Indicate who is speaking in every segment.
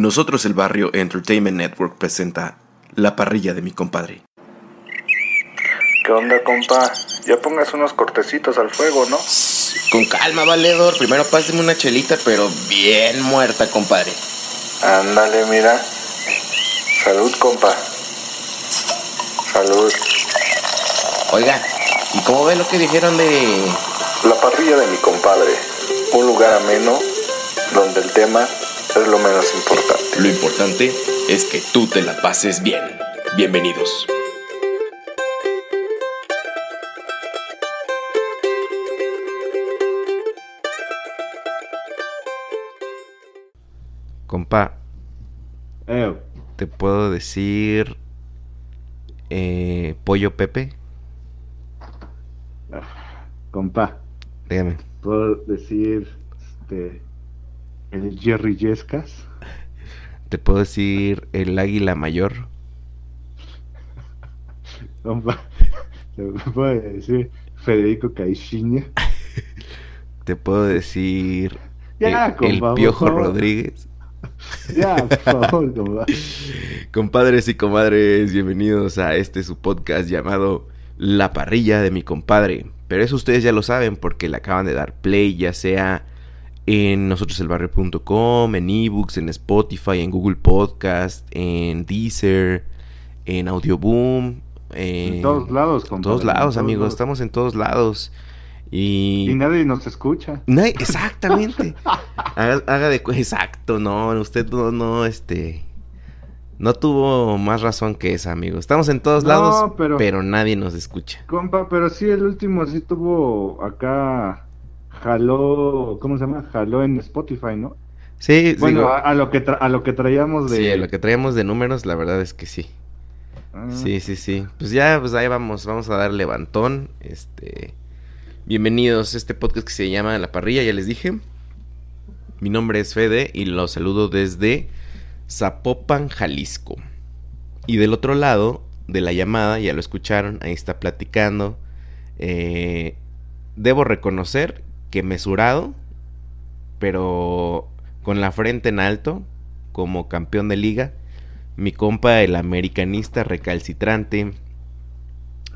Speaker 1: Nosotros el Barrio Entertainment Network presenta La parrilla de mi compadre.
Speaker 2: ¿Qué onda, compa? Ya pongas unos cortecitos al fuego, ¿no?
Speaker 3: Con calma, valedor. Primero páseme una chelita, pero bien muerta, compadre.
Speaker 2: Ándale, mira. Salud, compa. Salud.
Speaker 3: Oiga, ¿y cómo ve lo que dijeron de...
Speaker 2: La parrilla de mi compadre. Un lugar ameno donde el tema es lo menos importante.
Speaker 1: Lo importante es que tú te la pases bien. Bienvenidos.
Speaker 3: Compa,
Speaker 4: Eh,
Speaker 3: ¿te puedo decir... eh, Pollo Pepe?
Speaker 4: compa,
Speaker 3: Dígame.
Speaker 4: puedo decir este el Jerry Yescas.
Speaker 3: ¿Te puedo decir el águila mayor?
Speaker 4: Te puedo decir Federico Caixinha.
Speaker 3: ¿Te puedo decir
Speaker 4: Ya,
Speaker 3: el,
Speaker 4: compa,
Speaker 3: el
Speaker 4: por
Speaker 3: Piojo. Rodríguez?
Speaker 4: Ya, por favor, compa.
Speaker 3: Compadres y comadres, bienvenidos a este su podcast llamado La parrilla de mi compadre. Pero eso ustedes ya lo saben porque le acaban de dar play, ya sea en nosotroselbarrio.com, en ebooks, en Spotify, en Google Podcast, en Deezer, en Audioboom. En,
Speaker 4: En todos lados,
Speaker 3: En
Speaker 4: compa.
Speaker 3: todos lados,
Speaker 4: en
Speaker 3: amigos, estamos en todos lados. Y...
Speaker 4: Y nadie nos escucha.
Speaker 3: No, exactamente. haga, haga de exacto, no, usted no, no, este, no tuvo más razón que esa, amigo. Estamos en todos
Speaker 4: No,
Speaker 3: lados, pero...
Speaker 4: pero-
Speaker 3: nadie nos escucha.
Speaker 4: Compa, pero sí, el último sí tuvo acá. Jaló, ¿cómo se llama? Jaló en Spotify, ¿no?
Speaker 3: Sí,
Speaker 4: Bueno,
Speaker 3: digo,
Speaker 4: a, a lo que tra- a lo que traíamos de.
Speaker 3: sí, lo que traíamos de números, la verdad es que sí.
Speaker 4: Ah,
Speaker 3: Sí, sí, sí. Pues ya, pues ahí vamos, vamos a dar levantón. Este, bienvenidos a este podcast que se llama La Parrilla, ya les dije. Mi nombre es Fede y los saludo desde Zapopan, Jalisco. Y del otro lado de la llamada, ya lo escucharon, ahí está platicando. Eh, debo reconocer que mesurado, pero con la frente en alto, como campeón de liga. Mi compa, el americanista recalcitrante.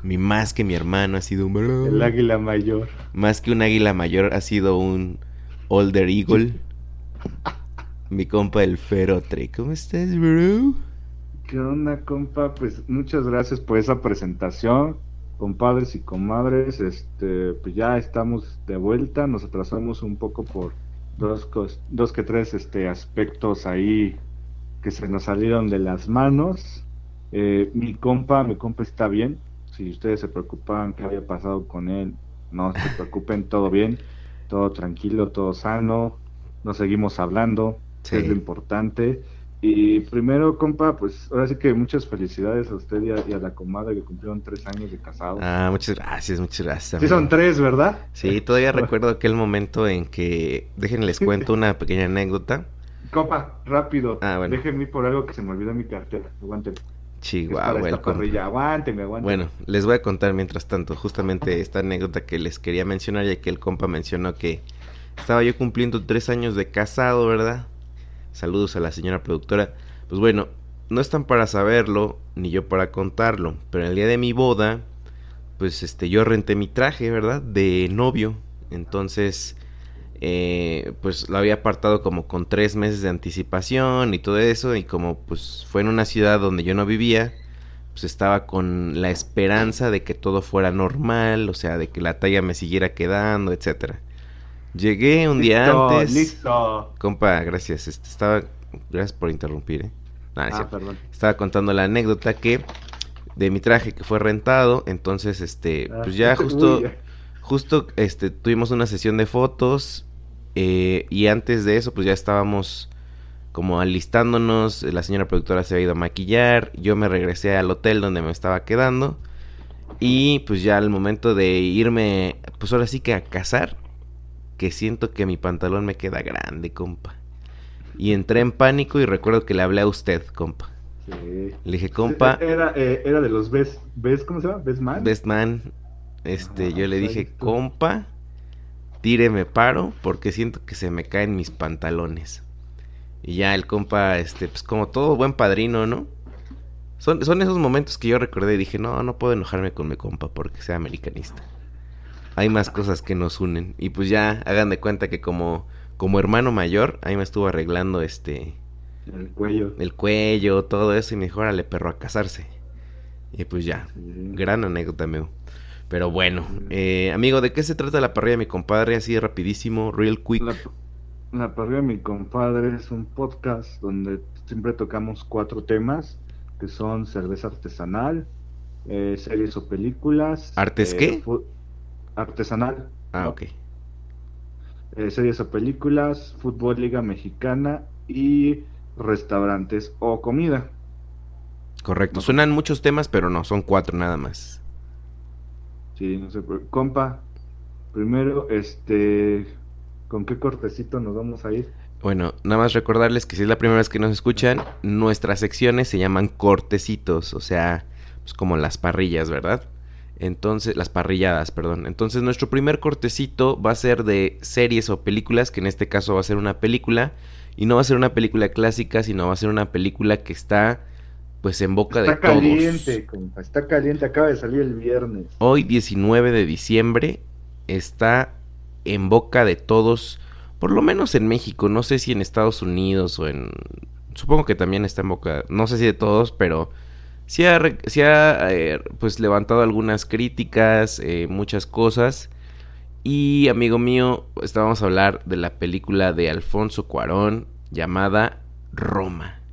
Speaker 3: Mi más que mi hermano ha sido un...
Speaker 4: El águila mayor.
Speaker 3: Más que un águila mayor ha sido un older eagle. Mi compa el ferotre. ¿Cómo estás, bro?
Speaker 4: ¿Qué onda, compa? Pues muchas gracias por esa presentación, compadres y comadres. Este, pues ya estamos de vuelta. Nos atrasamos un poco por dos, dos que tres este, aspectos ahí que se nos salieron de las manos. Eh, mi compa, mi compa está bien. Si ustedes se preocupaban qué había pasado con él, no se preocupen, todo bien, todo tranquilo, todo sano. Nos seguimos hablando, es lo importante. Y primero, compa, pues ahora sí que muchas felicidades a usted y a, y a la comadre que cumplieron tres años de casado.
Speaker 3: Ah, muchas gracias, muchas gracias.
Speaker 4: sí,
Speaker 3: amigo.
Speaker 4: son tres, ¿verdad?
Speaker 3: Sí, todavía recuerdo aquel momento en que... Déjenles cuento una pequeña anécdota.
Speaker 4: Compa, rápido.
Speaker 3: Ah, bueno.
Speaker 4: Déjenme ir por algo que se me olvidó en mi cartera. Aguántenme. Es para
Speaker 3: Chihuahua,
Speaker 4: esta aguántenme.
Speaker 3: Bueno, les voy a contar mientras tanto justamente esta anécdota que les quería mencionar, ya que el compa mencionó que estaba yo cumpliendo tres años de casado, ¿verdad? Saludos a la señora productora. Pues bueno, no están para saberlo, ni yo para contarlo, pero el día de mi boda, pues este, yo renté mi traje, ¿verdad? De novio. Entonces, eh, pues lo había apartado como con tres meses de anticipación y todo eso, y como pues fue en una ciudad donde yo no vivía, pues estaba con la esperanza de que todo fuera normal, o sea, de que la talla me siguiera quedando, etcétera. Llegué un día antes.
Speaker 4: Listo.
Speaker 3: Compa, gracias. Este, estaba. Gracias por interrumpir, ¿eh? No, no es
Speaker 4: Ah, perdón.
Speaker 3: Estaba contando la anécdota que. De mi traje que fue rentado. Entonces, este.
Speaker 4: Ah,
Speaker 3: Pues ya justo.
Speaker 4: uy,
Speaker 3: Justo este, tuvimos una sesión de fotos. eh, y antes de eso, pues ya estábamos como alistándonos. La señora productora se había ido a maquillar. Yo me regresé al hotel donde me estaba quedando. Y pues ya al momento de irme, pues ahora sí que a casar, que siento que mi pantalón me queda grande, compa. Y entré en pánico y recuerdo que le hablé a usted, compa.
Speaker 4: Sí.
Speaker 3: Le dije, compa,
Speaker 4: Era, eh, era de los Best, Best, ¿cómo se llama? Best Man.
Speaker 3: best man. Este,
Speaker 4: Ah,
Speaker 3: yo le dije, compa, tíreme paro porque siento que se me caen mis pantalones. Y ya el compa, este, pues como todo buen padrino, ¿no? Son, son esos momentos que yo recordé y dije, no, no puedo enojarme con mi compa porque sea americanista. Hay más cosas que nos unen. Y pues ya hagan de cuenta que como, como hermano mayor, ahí me estuvo arreglando este...
Speaker 4: El cuello.
Speaker 3: El cuello, todo eso. Y me dijo, órale, perro, a casarse. Y pues ya, gran anécdota, amigo. Pero bueno, eh, amigo, ¿de qué se trata la parrilla de mi compadre? Así rapidísimo, real quick.
Speaker 4: La, la parrilla de mi compadre es un podcast donde siempre tocamos cuatro temas que son cerveza artesanal, eh, series o películas.
Speaker 3: ¿Artes
Speaker 4: eh,
Speaker 3: qué?
Speaker 4: Artesanal.
Speaker 3: Ah, ok.
Speaker 4: Eh, series o películas, fútbol, liga mexicana y restaurantes o comida.
Speaker 3: Correcto. Suenan muchos temas, pero no, son cuatro nada más.
Speaker 4: Sí, no sé, compa, primero, este, ¿con qué cortecito nos vamos a ir?
Speaker 3: Bueno, nada más recordarles que si es la primera vez que nos escuchan, nuestras secciones se llaman cortecitos, o sea, pues como las parrillas, ¿verdad? Entonces, las parrilladas, perdón. Entonces, nuestro primer cortecito va a ser de series o películas, que en este caso va a ser una película, y no va a ser una película clásica, sino va a ser una película que está pues en boca
Speaker 4: está
Speaker 3: de todos.
Speaker 4: Está caliente, compa, está caliente, acaba de salir el viernes.
Speaker 3: Hoy 19 de diciembre está en boca de todos, por lo menos en México, no sé si en Estados Unidos o en supongo que también está en boca, no sé si de todos, pero sí ha, sí ha eh, pues levantado algunas críticas, eh, muchas cosas. Y amigo mío, estábamos a hablar de la película de Alfonso Cuarón llamada Roma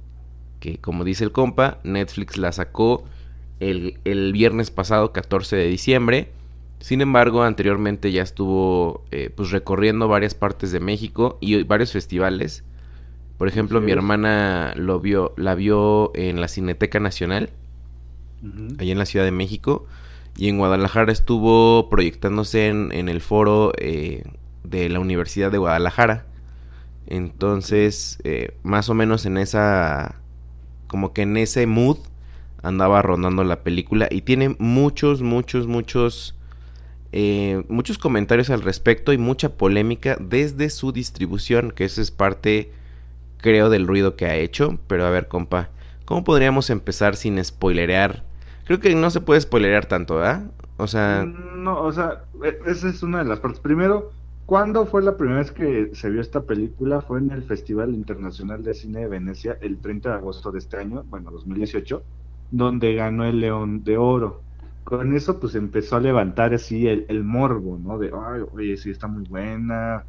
Speaker 3: que como dice el compa, Netflix la sacó el, el, viernes pasado, 14 de diciembre. Sin embargo, anteriormente ya estuvo eh, pues recorriendo varias partes de México y varios festivales. Por ejemplo, sí. mi hermana lo vio, la vio en la Cineteca Nacional, uh -huh. allá en la Ciudad de México. Y en Guadalajara estuvo proyectándose en, el foro eh, de la Universidad de Guadalajara. Entonces, eh, más o menos en esa como que en ese mood andaba rondando la película y tiene muchos, muchos, muchos, eh, muchos comentarios al respecto y mucha polémica desde su distribución, que eso es parte, creo, del ruido que ha hecho. Pero a ver, compa, ¿cómo podríamos empezar sin spoilerear? Creo que no se puede spoilerear tanto, ¿verdad? O sea...
Speaker 4: No, o sea, esa es una de las partes. Primero, ¿Cuándo fue la primera vez que se vio esta película? Fue en el Festival Internacional de Cine de Venecia el 30 de agosto de este año, bueno, 2018, donde ganó el León de Oro. Con eso pues empezó a levantar así el, el morbo, ¿no? De, ay, oye, sí está muy buena,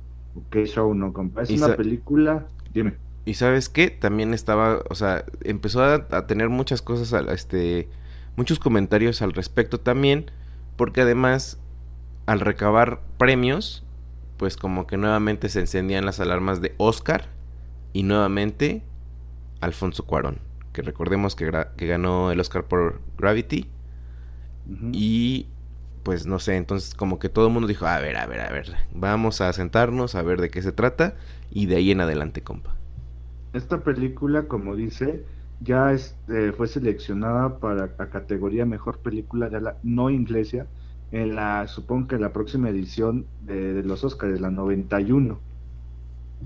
Speaker 4: qué show, ¿no? Es una película, dime.
Speaker 3: Y sabes qué, también estaba, o sea, empezó a, a tener muchas cosas, este, muchos comentarios al respecto también, porque además, al recabar premios, pues como que nuevamente se encendían las alarmas de Oscar y nuevamente Alfonso Cuarón, que recordemos que, que ganó el Oscar por Gravity uh -huh. y pues no sé, entonces como que todo el mundo dijo, a ver, a ver, a ver, vamos a sentarnos a ver de qué se trata y de ahí en adelante, compa.
Speaker 4: Esta película, como dice, ya este, fue seleccionada para la categoría Mejor Película de la no inglesa en la, supongo que en la próxima edición de, de los Oscars, la 91.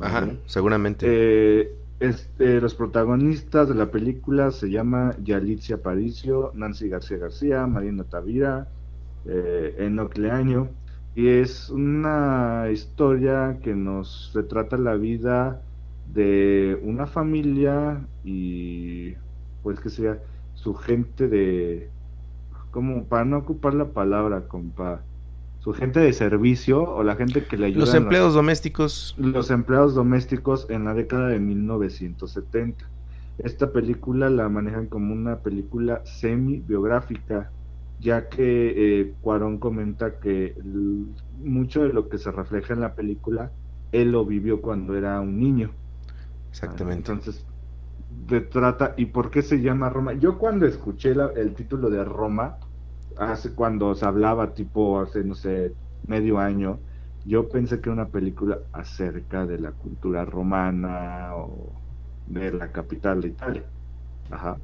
Speaker 3: Ajá, seguramente.
Speaker 4: Eh, este, los protagonistas de la película se llama Yalitza Aparicio, Nancy García García, Marina Tavira, eh, Enoch Leaño, y es una historia que nos retrata la vida de una familia y pues que sea su gente de como para no ocupar la palabra, compa, su gente de servicio o la gente que le ayuda.
Speaker 3: Los empleados domésticos.
Speaker 4: Los empleados domésticos en la década de 1970. Esta película la manejan como una película semi-biográfica, ya que eh, Cuarón comenta que el, mucho de lo que se refleja en la película, él lo vivió cuando era un niño.
Speaker 3: Exactamente.
Speaker 4: Entonces, trata y por qué se llama Roma. Yo cuando escuché la, el título de Roma, hace cuando se hablaba tipo hace no sé medio año, yo pensé que era una película acerca de la cultura romana o de la capital de Italia. Ajá.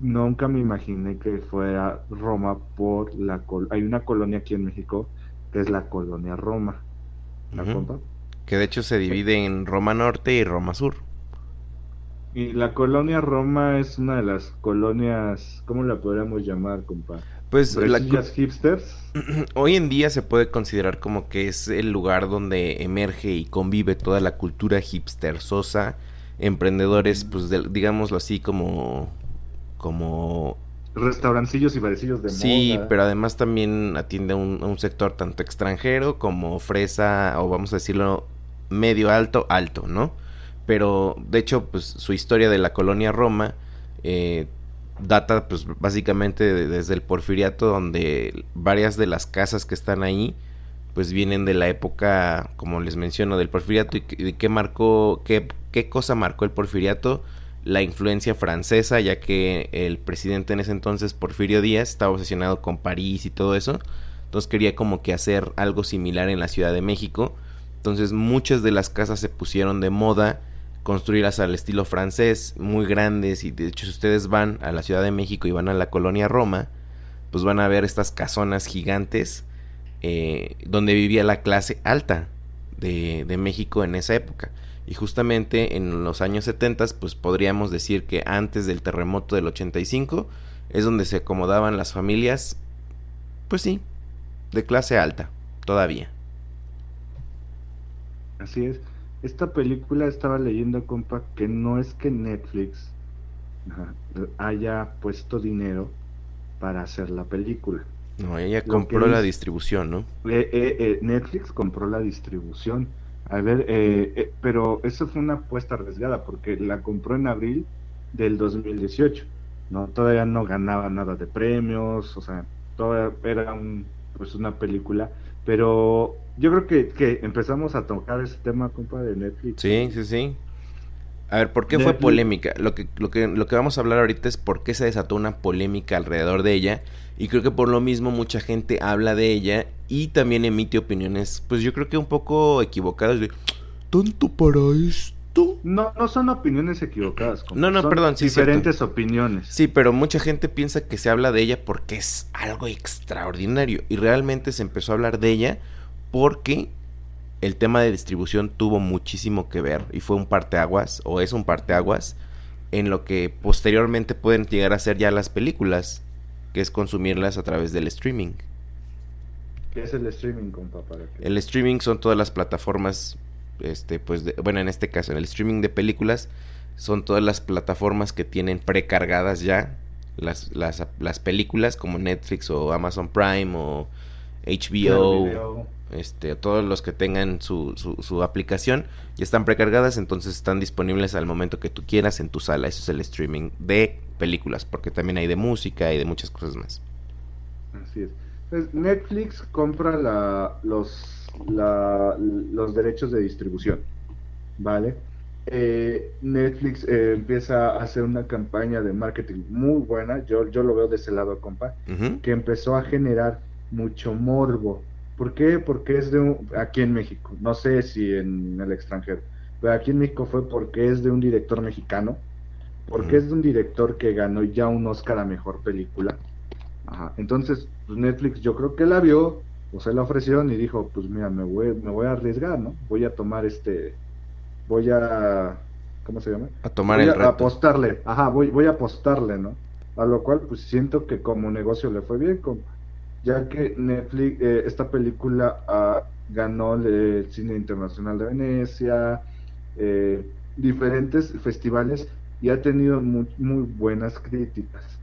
Speaker 4: Nunca me imaginé que fuera Roma por la col hay una colonia aquí en México que es la colonia Roma. ¿La
Speaker 3: uh -huh. Que de hecho se divide en Roma Norte y Roma Sur.
Speaker 4: Y la colonia Roma es una de las colonias, ¿cómo la podríamos llamar, compa?
Speaker 3: Pues la
Speaker 4: hipsters.
Speaker 3: Hoy en día se puede considerar como que es el lugar donde emerge y convive toda la cultura hipstersosa, emprendedores, pues digámoslo así como como
Speaker 4: restaurancillos y barecillos de
Speaker 3: sí, pero además también atiende a un, un, sector tanto extranjero como fresa, o vamos a decirlo, medio alto, alto, ¿no? Pero, de hecho, pues su historia de la colonia Roma eh, data, pues básicamente desde el porfiriato, donde varias de las casas que están ahí, pues vienen de la época, como les menciono, del porfiriato. ¿Y, qué marcó, qué, qué cosa marcó el porfiriato? la influencia francesa, ya que el presidente en ese entonces, Porfirio Díaz, estaba obsesionado con París y todo eso. Entonces quería como que hacer algo similar en la Ciudad de México. Entonces muchas de las casas se pusieron de moda, construirlas al estilo francés, muy grandes. Y de hecho, si ustedes van a la Ciudad de México y van a la colonia Roma, pues van a ver estas casonas gigantes eh, donde vivía la clase alta de, de México en esa época. Y justamente en los años 70, pues podríamos decir que antes del terremoto del 85 es donde se acomodaban las familias, pues sí, de clase alta, todavía.
Speaker 4: Así es. Esta película estaba leyendo, compa, que no es que Netflix haya puesto dinero para hacer la película.
Speaker 3: No, ella compró la distribución, ¿no?
Speaker 4: Eh, eh, eh, Netflix compró la distribución a ver, pero eso fue una apuesta arriesgada porque la compró en abril del 2018, ¿no? Todavía no ganaba nada de premios, o sea, todavía era un, pues una película, pero yo creo que, que empezamos a tocar ese tema, compa, de Netflix.
Speaker 3: Sí, sí, sí. A ver, ¿por qué fue polémica? Lo que, lo, que, lo que vamos a hablar ahorita es por qué se desató una polémica alrededor de ella. Y creo que por lo mismo mucha gente habla de ella y también emite opiniones, pues yo creo que un poco equivocadas de tanto para esto.
Speaker 4: No, no son opiniones equivocadas.
Speaker 3: no, no, perdón,
Speaker 4: sí. Diferentes opiniones.
Speaker 3: Sí, pero mucha gente piensa que se habla de ella porque es algo extraordinario. Y realmente se empezó a hablar de ella porque el tema de distribución tuvo muchísimo que ver y fue un parteaguas o es un parteaguas en lo que posteriormente pueden llegar a ser ya las películas, que es consumirlas a través del streaming.
Speaker 4: ¿Qué es el streaming, compa?
Speaker 3: El streaming son todas las plataformas, este, pues, bueno, en este caso, en el streaming de películas, son todas las plataformas que tienen precargadas ya las, las, las películas como Netflix o Amazon Prime o HBO este, todos los que tengan su, su, aplicación ya están precargadas, entonces están disponibles al momento que tú quieras en tu sala. Eso es el streaming de películas, porque también hay de música y de muchas cosas más.
Speaker 4: Así es. Netflix compra la, los, los derechos de distribución, ¿vale? Eh, Netflix eh, empieza a hacer una campaña de marketing muy buena, yo, yo lo veo de ese lado, compa, que empezó a generar mucho morbo ¿Por qué? Porque es de un, aquí en México, no sé si en el extranjero, pero aquí en México fue porque es de un director mexicano, porque es de un director que ganó ya un Oscar a Mejor Película. Ajá. Entonces, pues Netflix yo creo que la vio, o se la ofrecieron y dijo, pues mira, me voy, me voy a arriesgar, ¿no? Voy a tomar este, voy a, ¿cómo se llama?
Speaker 3: A tomar
Speaker 4: voy
Speaker 3: el
Speaker 4: a, apostarle, ajá, voy, voy a apostarle, ¿no? A lo cual, pues siento que como negocio le fue bien, como ya que Netflix, eh, esta película ah, ganó el Cine Internacional de Venecia, eh, diferentes festivales y ha tenido muy, muy buenas críticas.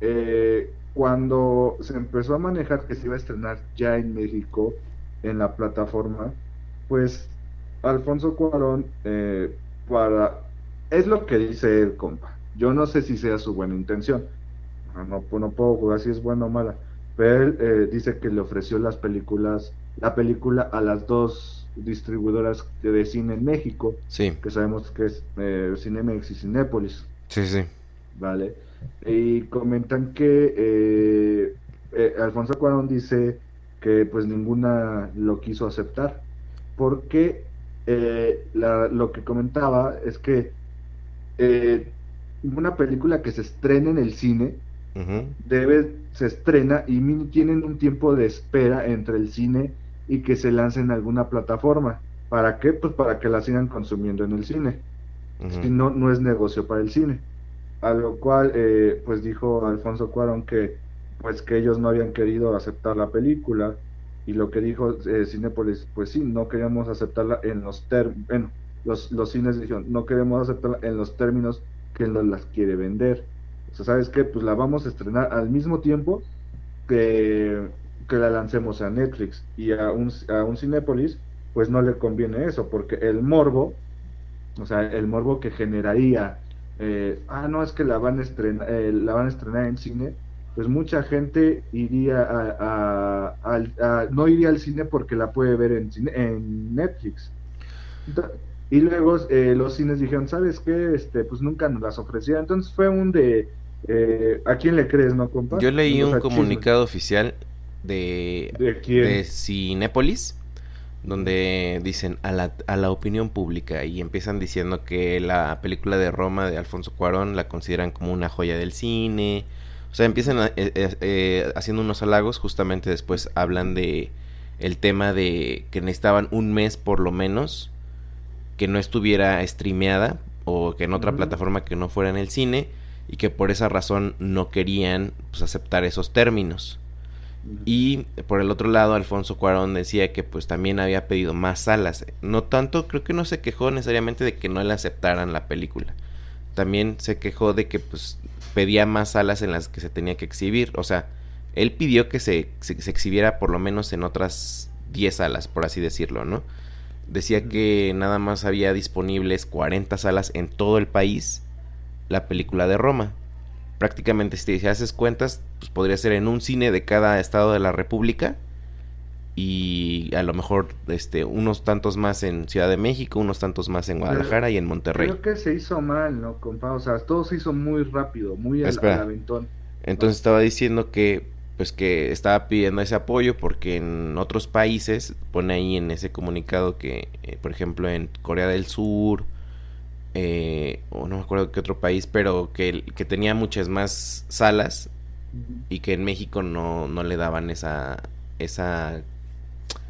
Speaker 4: Eh, cuando se empezó a manejar que se iba a estrenar ya en México en la plataforma, pues Alfonso Cuarón para es lo que dice el compa. Yo no sé si sea su buena intención, no, no puedo jugar si es buena o mala, pero él eh, dice que le ofreció las películas, la película a las dos distribuidoras de cine en México,
Speaker 3: sí.
Speaker 4: que sabemos que es eh, Cinemex y Cinépolis.
Speaker 3: Sí, sí.
Speaker 4: Vale. Y comentan que eh, eh, Alfonso Cuarón dice que pues ninguna lo quiso aceptar, porque lo que comentaba es que una película que se estrena en el cine debe, se estrena y tienen un tiempo de espera entre el cine y que se lance en alguna plataforma. ¿Para qué? Pues para que la sigan consumiendo en el cine. si no, no es negocio para el cine. A lo cual, eh, pues dijo Alfonso Cuarón que, pues que ellos no habían querido aceptar la película y lo que dijo eh, Cinepolis, pues sí, no queríamos aceptarla en los términos, bueno, los, los cines dijeron, no queremos aceptarla en los términos que nos las quiere vender. ¿Sabes qué? Pues la vamos a estrenar al mismo tiempo que, que la lancemos a Netflix y a un, a un Cinépolis, pues no le conviene eso, porque el morbo, o sea, el morbo que generaría, eh, ah, no, es que la van, a estrenar, eh, la van a estrenar en cine, pues mucha gente iría a, no iría al cine porque la puede ver en, en Netflix. y luego eh, los cines dijeron, ¿sabes qué? Este, pues nunca nos las ofrecían. Entonces fue un de, eh, ¿a quién le crees, no, compa?
Speaker 3: Yo leí un comunicado oficial de,
Speaker 4: ¿De,
Speaker 3: Cinépolis donde dicen a la, a la opinión pública y empiezan diciendo que la película de Roma de Alfonso Cuarón la consideran como una joya del cine, o sea, empiezan eh, eh, eh, haciendo unos halagos, justamente después hablan de el tema de que necesitaban un mes por lo menos que no estuviera streameada o que en otra plataforma que no fuera en el cine y que por esa razón no querían pues, aceptar esos términos. Y por el otro lado, Alfonso Cuarón decía que pues también había pedido más salas. No tanto, creo que no se quejó necesariamente de que no le aceptaran la película. También se quejó de que pues pedía más salas en las que se tenía que exhibir. O sea, él pidió que se, se, exhibiera por lo menos en otras 10 salas, por así decirlo, ¿no? Decía que nada más había disponibles 40 salas en todo el país la película de Roma. Prácticamente si haces cuentas, pues podría ser en un cine de cada estado de la República y a lo mejor este unos tantos más en Ciudad de México, unos tantos más en Guadalajara y en Monterrey.
Speaker 4: Creo que se hizo mal, ¿no, compa? O sea, todo se hizo muy rápido, muy al, aventón.
Speaker 3: Entonces estaba diciendo que pues que estaba pidiendo ese apoyo porque en otros países pone ahí en ese comunicado que eh, por ejemplo en Corea del Sur eh, o no me acuerdo qué otro país pero que, que tenía muchas más salas y que en México no, no le daban esa esa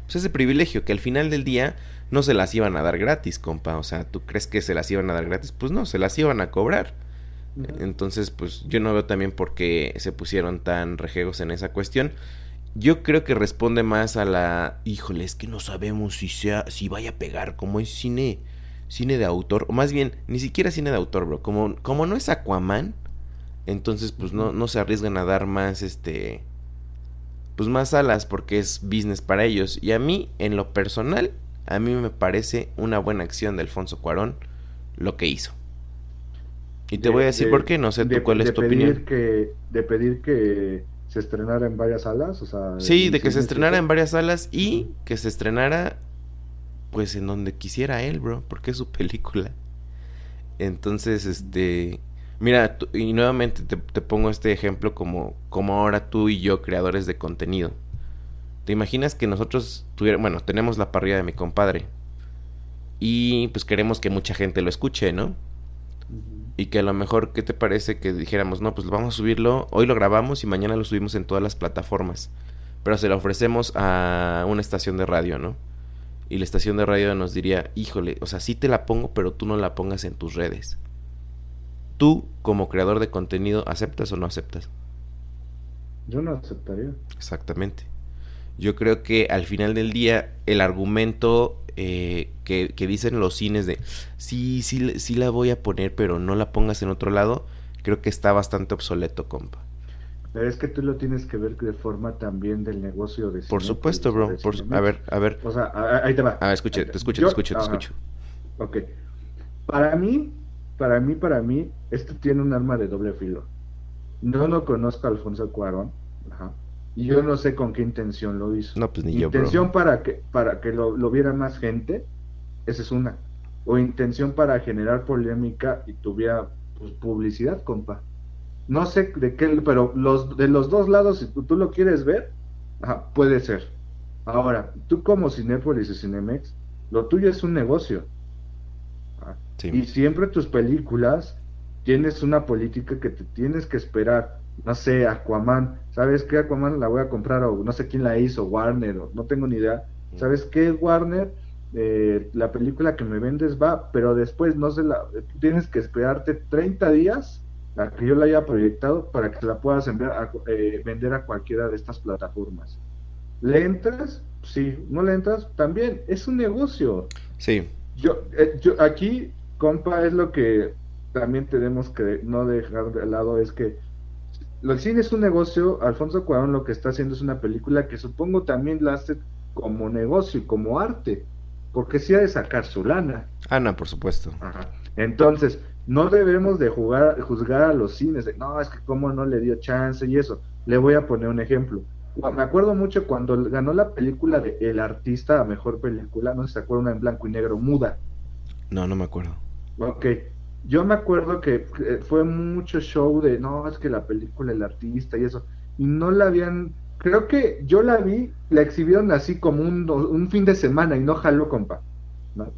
Speaker 3: pues ese privilegio que al final del día no se las iban a dar gratis, compa. O sea, ¿tú crees que se las iban a dar gratis? Pues no, se las iban a cobrar. Entonces, pues yo no veo también por qué se pusieron tan rejegos en esa cuestión. Yo creo que responde más a la, híjole, es que no sabemos si sea, si vaya a pegar, como es cine, cine de autor, o más bien, ni siquiera cine de autor, bro. Como, como no es Aquaman, entonces pues no, no se arriesgan a dar más, este, pues más alas porque es business para ellos. Y a mí, en lo personal, a mí me parece una buena acción de Alfonso Cuarón lo que hizo. Y te voy a decir por qué, no sé tú cuál es tu opinión.
Speaker 4: Que, de pedir que se estrenara en varias salas, o sea...
Speaker 3: Sí, de que se estrenara en varias salas y que se estrenara pues en donde quisiera él, bro, porque es su película. Entonces, este, Mira, y nuevamente te, pongo este ejemplo como, como ahora tú y yo, creadores de contenido. ¿Te imaginas que nosotros tuviéramos, bueno, tenemos la parrilla de mi compadre y pues queremos que mucha gente lo escuche, ¿no? Y que a lo mejor, ¿qué te parece que dijéramos, no, pues vamos a subirlo, hoy lo grabamos y mañana lo subimos en todas las plataformas, pero se lo ofrecemos a una estación de radio, ¿no? Y la estación de radio nos diría, híjole, o sea, sí te la pongo, pero tú no la pongas en tus redes. ¿Tú, como creador de contenido, aceptas o no aceptas?
Speaker 4: Yo no aceptaría.
Speaker 3: Exactamente. Yo creo que al final del día el argumento eh, que, dicen los cines de sí, sí, sí la voy a poner, pero no la pongas en otro lado, creo que está bastante obsoleto, compa.
Speaker 4: Pero es que tú lo tienes que ver de forma también del negocio de
Speaker 3: Por supuesto, bro. a ver, a ver.
Speaker 4: O sea, ahí te va.
Speaker 3: A ver, escuche, te escucho, te escucho, te escucho.
Speaker 4: Ok. Para mí, para mí, para mí, esto tiene un arma de doble filo. No lo conozco a Alfonso Cuarón, ajá, y yo no sé con qué intención lo hizo.
Speaker 3: No, pues ni
Speaker 4: yo. Intención para que, para que lo, viera más gente, esa es una. O intención para generar polémica y tuviera pues, publicidad, compa. No sé de qué, pero los, de los dos lados, si tú, lo quieres ver, ajá, puede ser. Ahora, tú como Cinépolis y Cinemex, lo tuyo es un negocio y siempre tus películas tienes una política que te tienes que esperar. No sé, Aquaman. ¿Sabes qué? Aquaman la voy a comprar o no sé quién la hizo, Warner, o no tengo ni idea. ¿Sabes qué, Warner? eh, la película que me vendes va, pero después no se la, tienes que esperarte 30 días a que yo la haya proyectado para que la puedas a, eh, vender a cualquiera de estas plataformas. ¿Le entras? Sí. ¿No le entras? También. Es un negocio.
Speaker 3: Sí.
Speaker 4: Yo, eh, yo aquí, compa, es lo que también tenemos que no dejar de lado, es que el cine es un negocio, Alfonso Cuarón lo que está haciendo es una película que supongo también la hace como negocio y como arte, porque sí ha de sacar su lana.
Speaker 3: Ana, por supuesto.
Speaker 4: Entonces, no debemos de jugar, juzgar a los cines, de, no, es que cómo no le dio chance y eso. Le voy a poner un ejemplo. Me acuerdo mucho cuando ganó la película de El Artista a Mejor Película, no sé si se acuerdan, en blanco y negro, muda.
Speaker 3: No, no me acuerdo.
Speaker 4: Ok, yo me acuerdo que fue mucho show de, no, es que la película El Artista y eso, y no la habían, creo que yo la vi, la exhibieron así como un, un fin de semana y no jaló, compa. ¿no?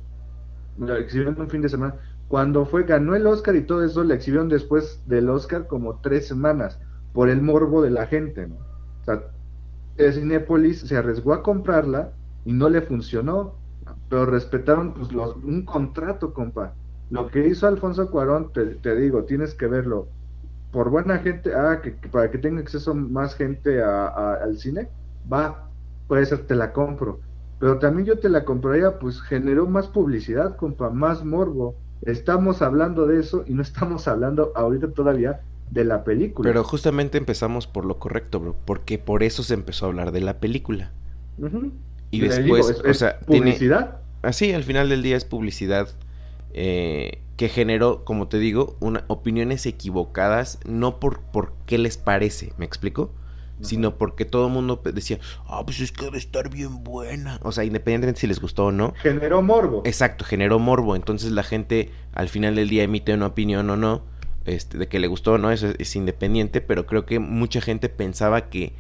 Speaker 4: La exhibieron un fin de semana. Cuando fue, ganó el Oscar y todo eso, la exhibieron después del Oscar como tres semanas, por el morbo de la gente, ¿no? O sea, Cinepolis se arriesgó a comprarla y no le funcionó, pero respetaron pues, un contrato, compa. Lo que hizo Alfonso Cuarón, te, digo, tienes que verlo. Por buena gente, ah, que, para que tenga acceso más gente al cine, va, puede ser, te la compro. Pero también yo te la compraría, pues generó más publicidad, compa, más morbo. Estamos hablando de eso y no estamos hablando ahorita todavía de la película.
Speaker 3: Pero justamente empezamos por lo correcto, bro, porque por eso se empezó a hablar de la película. Y después, o sea,
Speaker 4: publicidad.
Speaker 3: así, al final del día es publicidad eh, que generó, como te digo, una, opiniones equivocadas, no por, por qué les parece, ¿me explico? Sino porque todo el mundo decía, ah, pues es que debe estar bien buena. O sea, independientemente si les gustó o no.
Speaker 4: Generó morbo.
Speaker 3: Exacto, generó morbo. Entonces la gente al final del día emite una opinión o no. Este, de que le gustó o no, eso es, independiente. Pero creo que mucha gente pensaba que,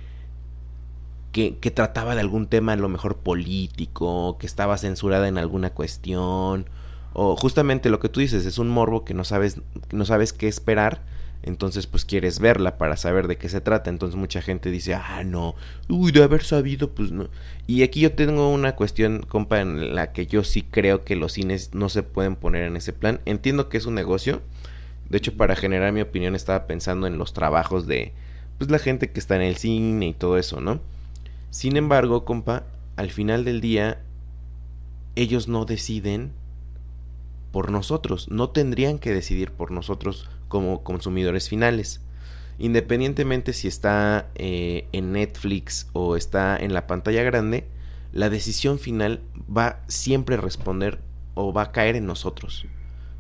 Speaker 3: que, que, trataba de algún tema a lo mejor político, que estaba censurada en alguna cuestión, o justamente lo que tú dices, es un morbo que no sabes, no sabes qué esperar, entonces pues quieres verla para saber de qué se trata, entonces mucha gente dice, ah, no, uy, de haber sabido, pues no. Y aquí yo tengo una cuestión, compa, en la que yo sí creo que los cines no se pueden poner en ese plan. Entiendo que es un negocio, de hecho para generar mi opinión estaba pensando en los trabajos de, pues la gente que está en el cine y todo eso, ¿no? Sin embargo, compa, al final del día, ellos no deciden por nosotros, no tendrían que decidir por nosotros como consumidores finales. Independientemente si está eh, en Netflix o está en la pantalla grande, la decisión final va siempre a responder o va a caer en nosotros.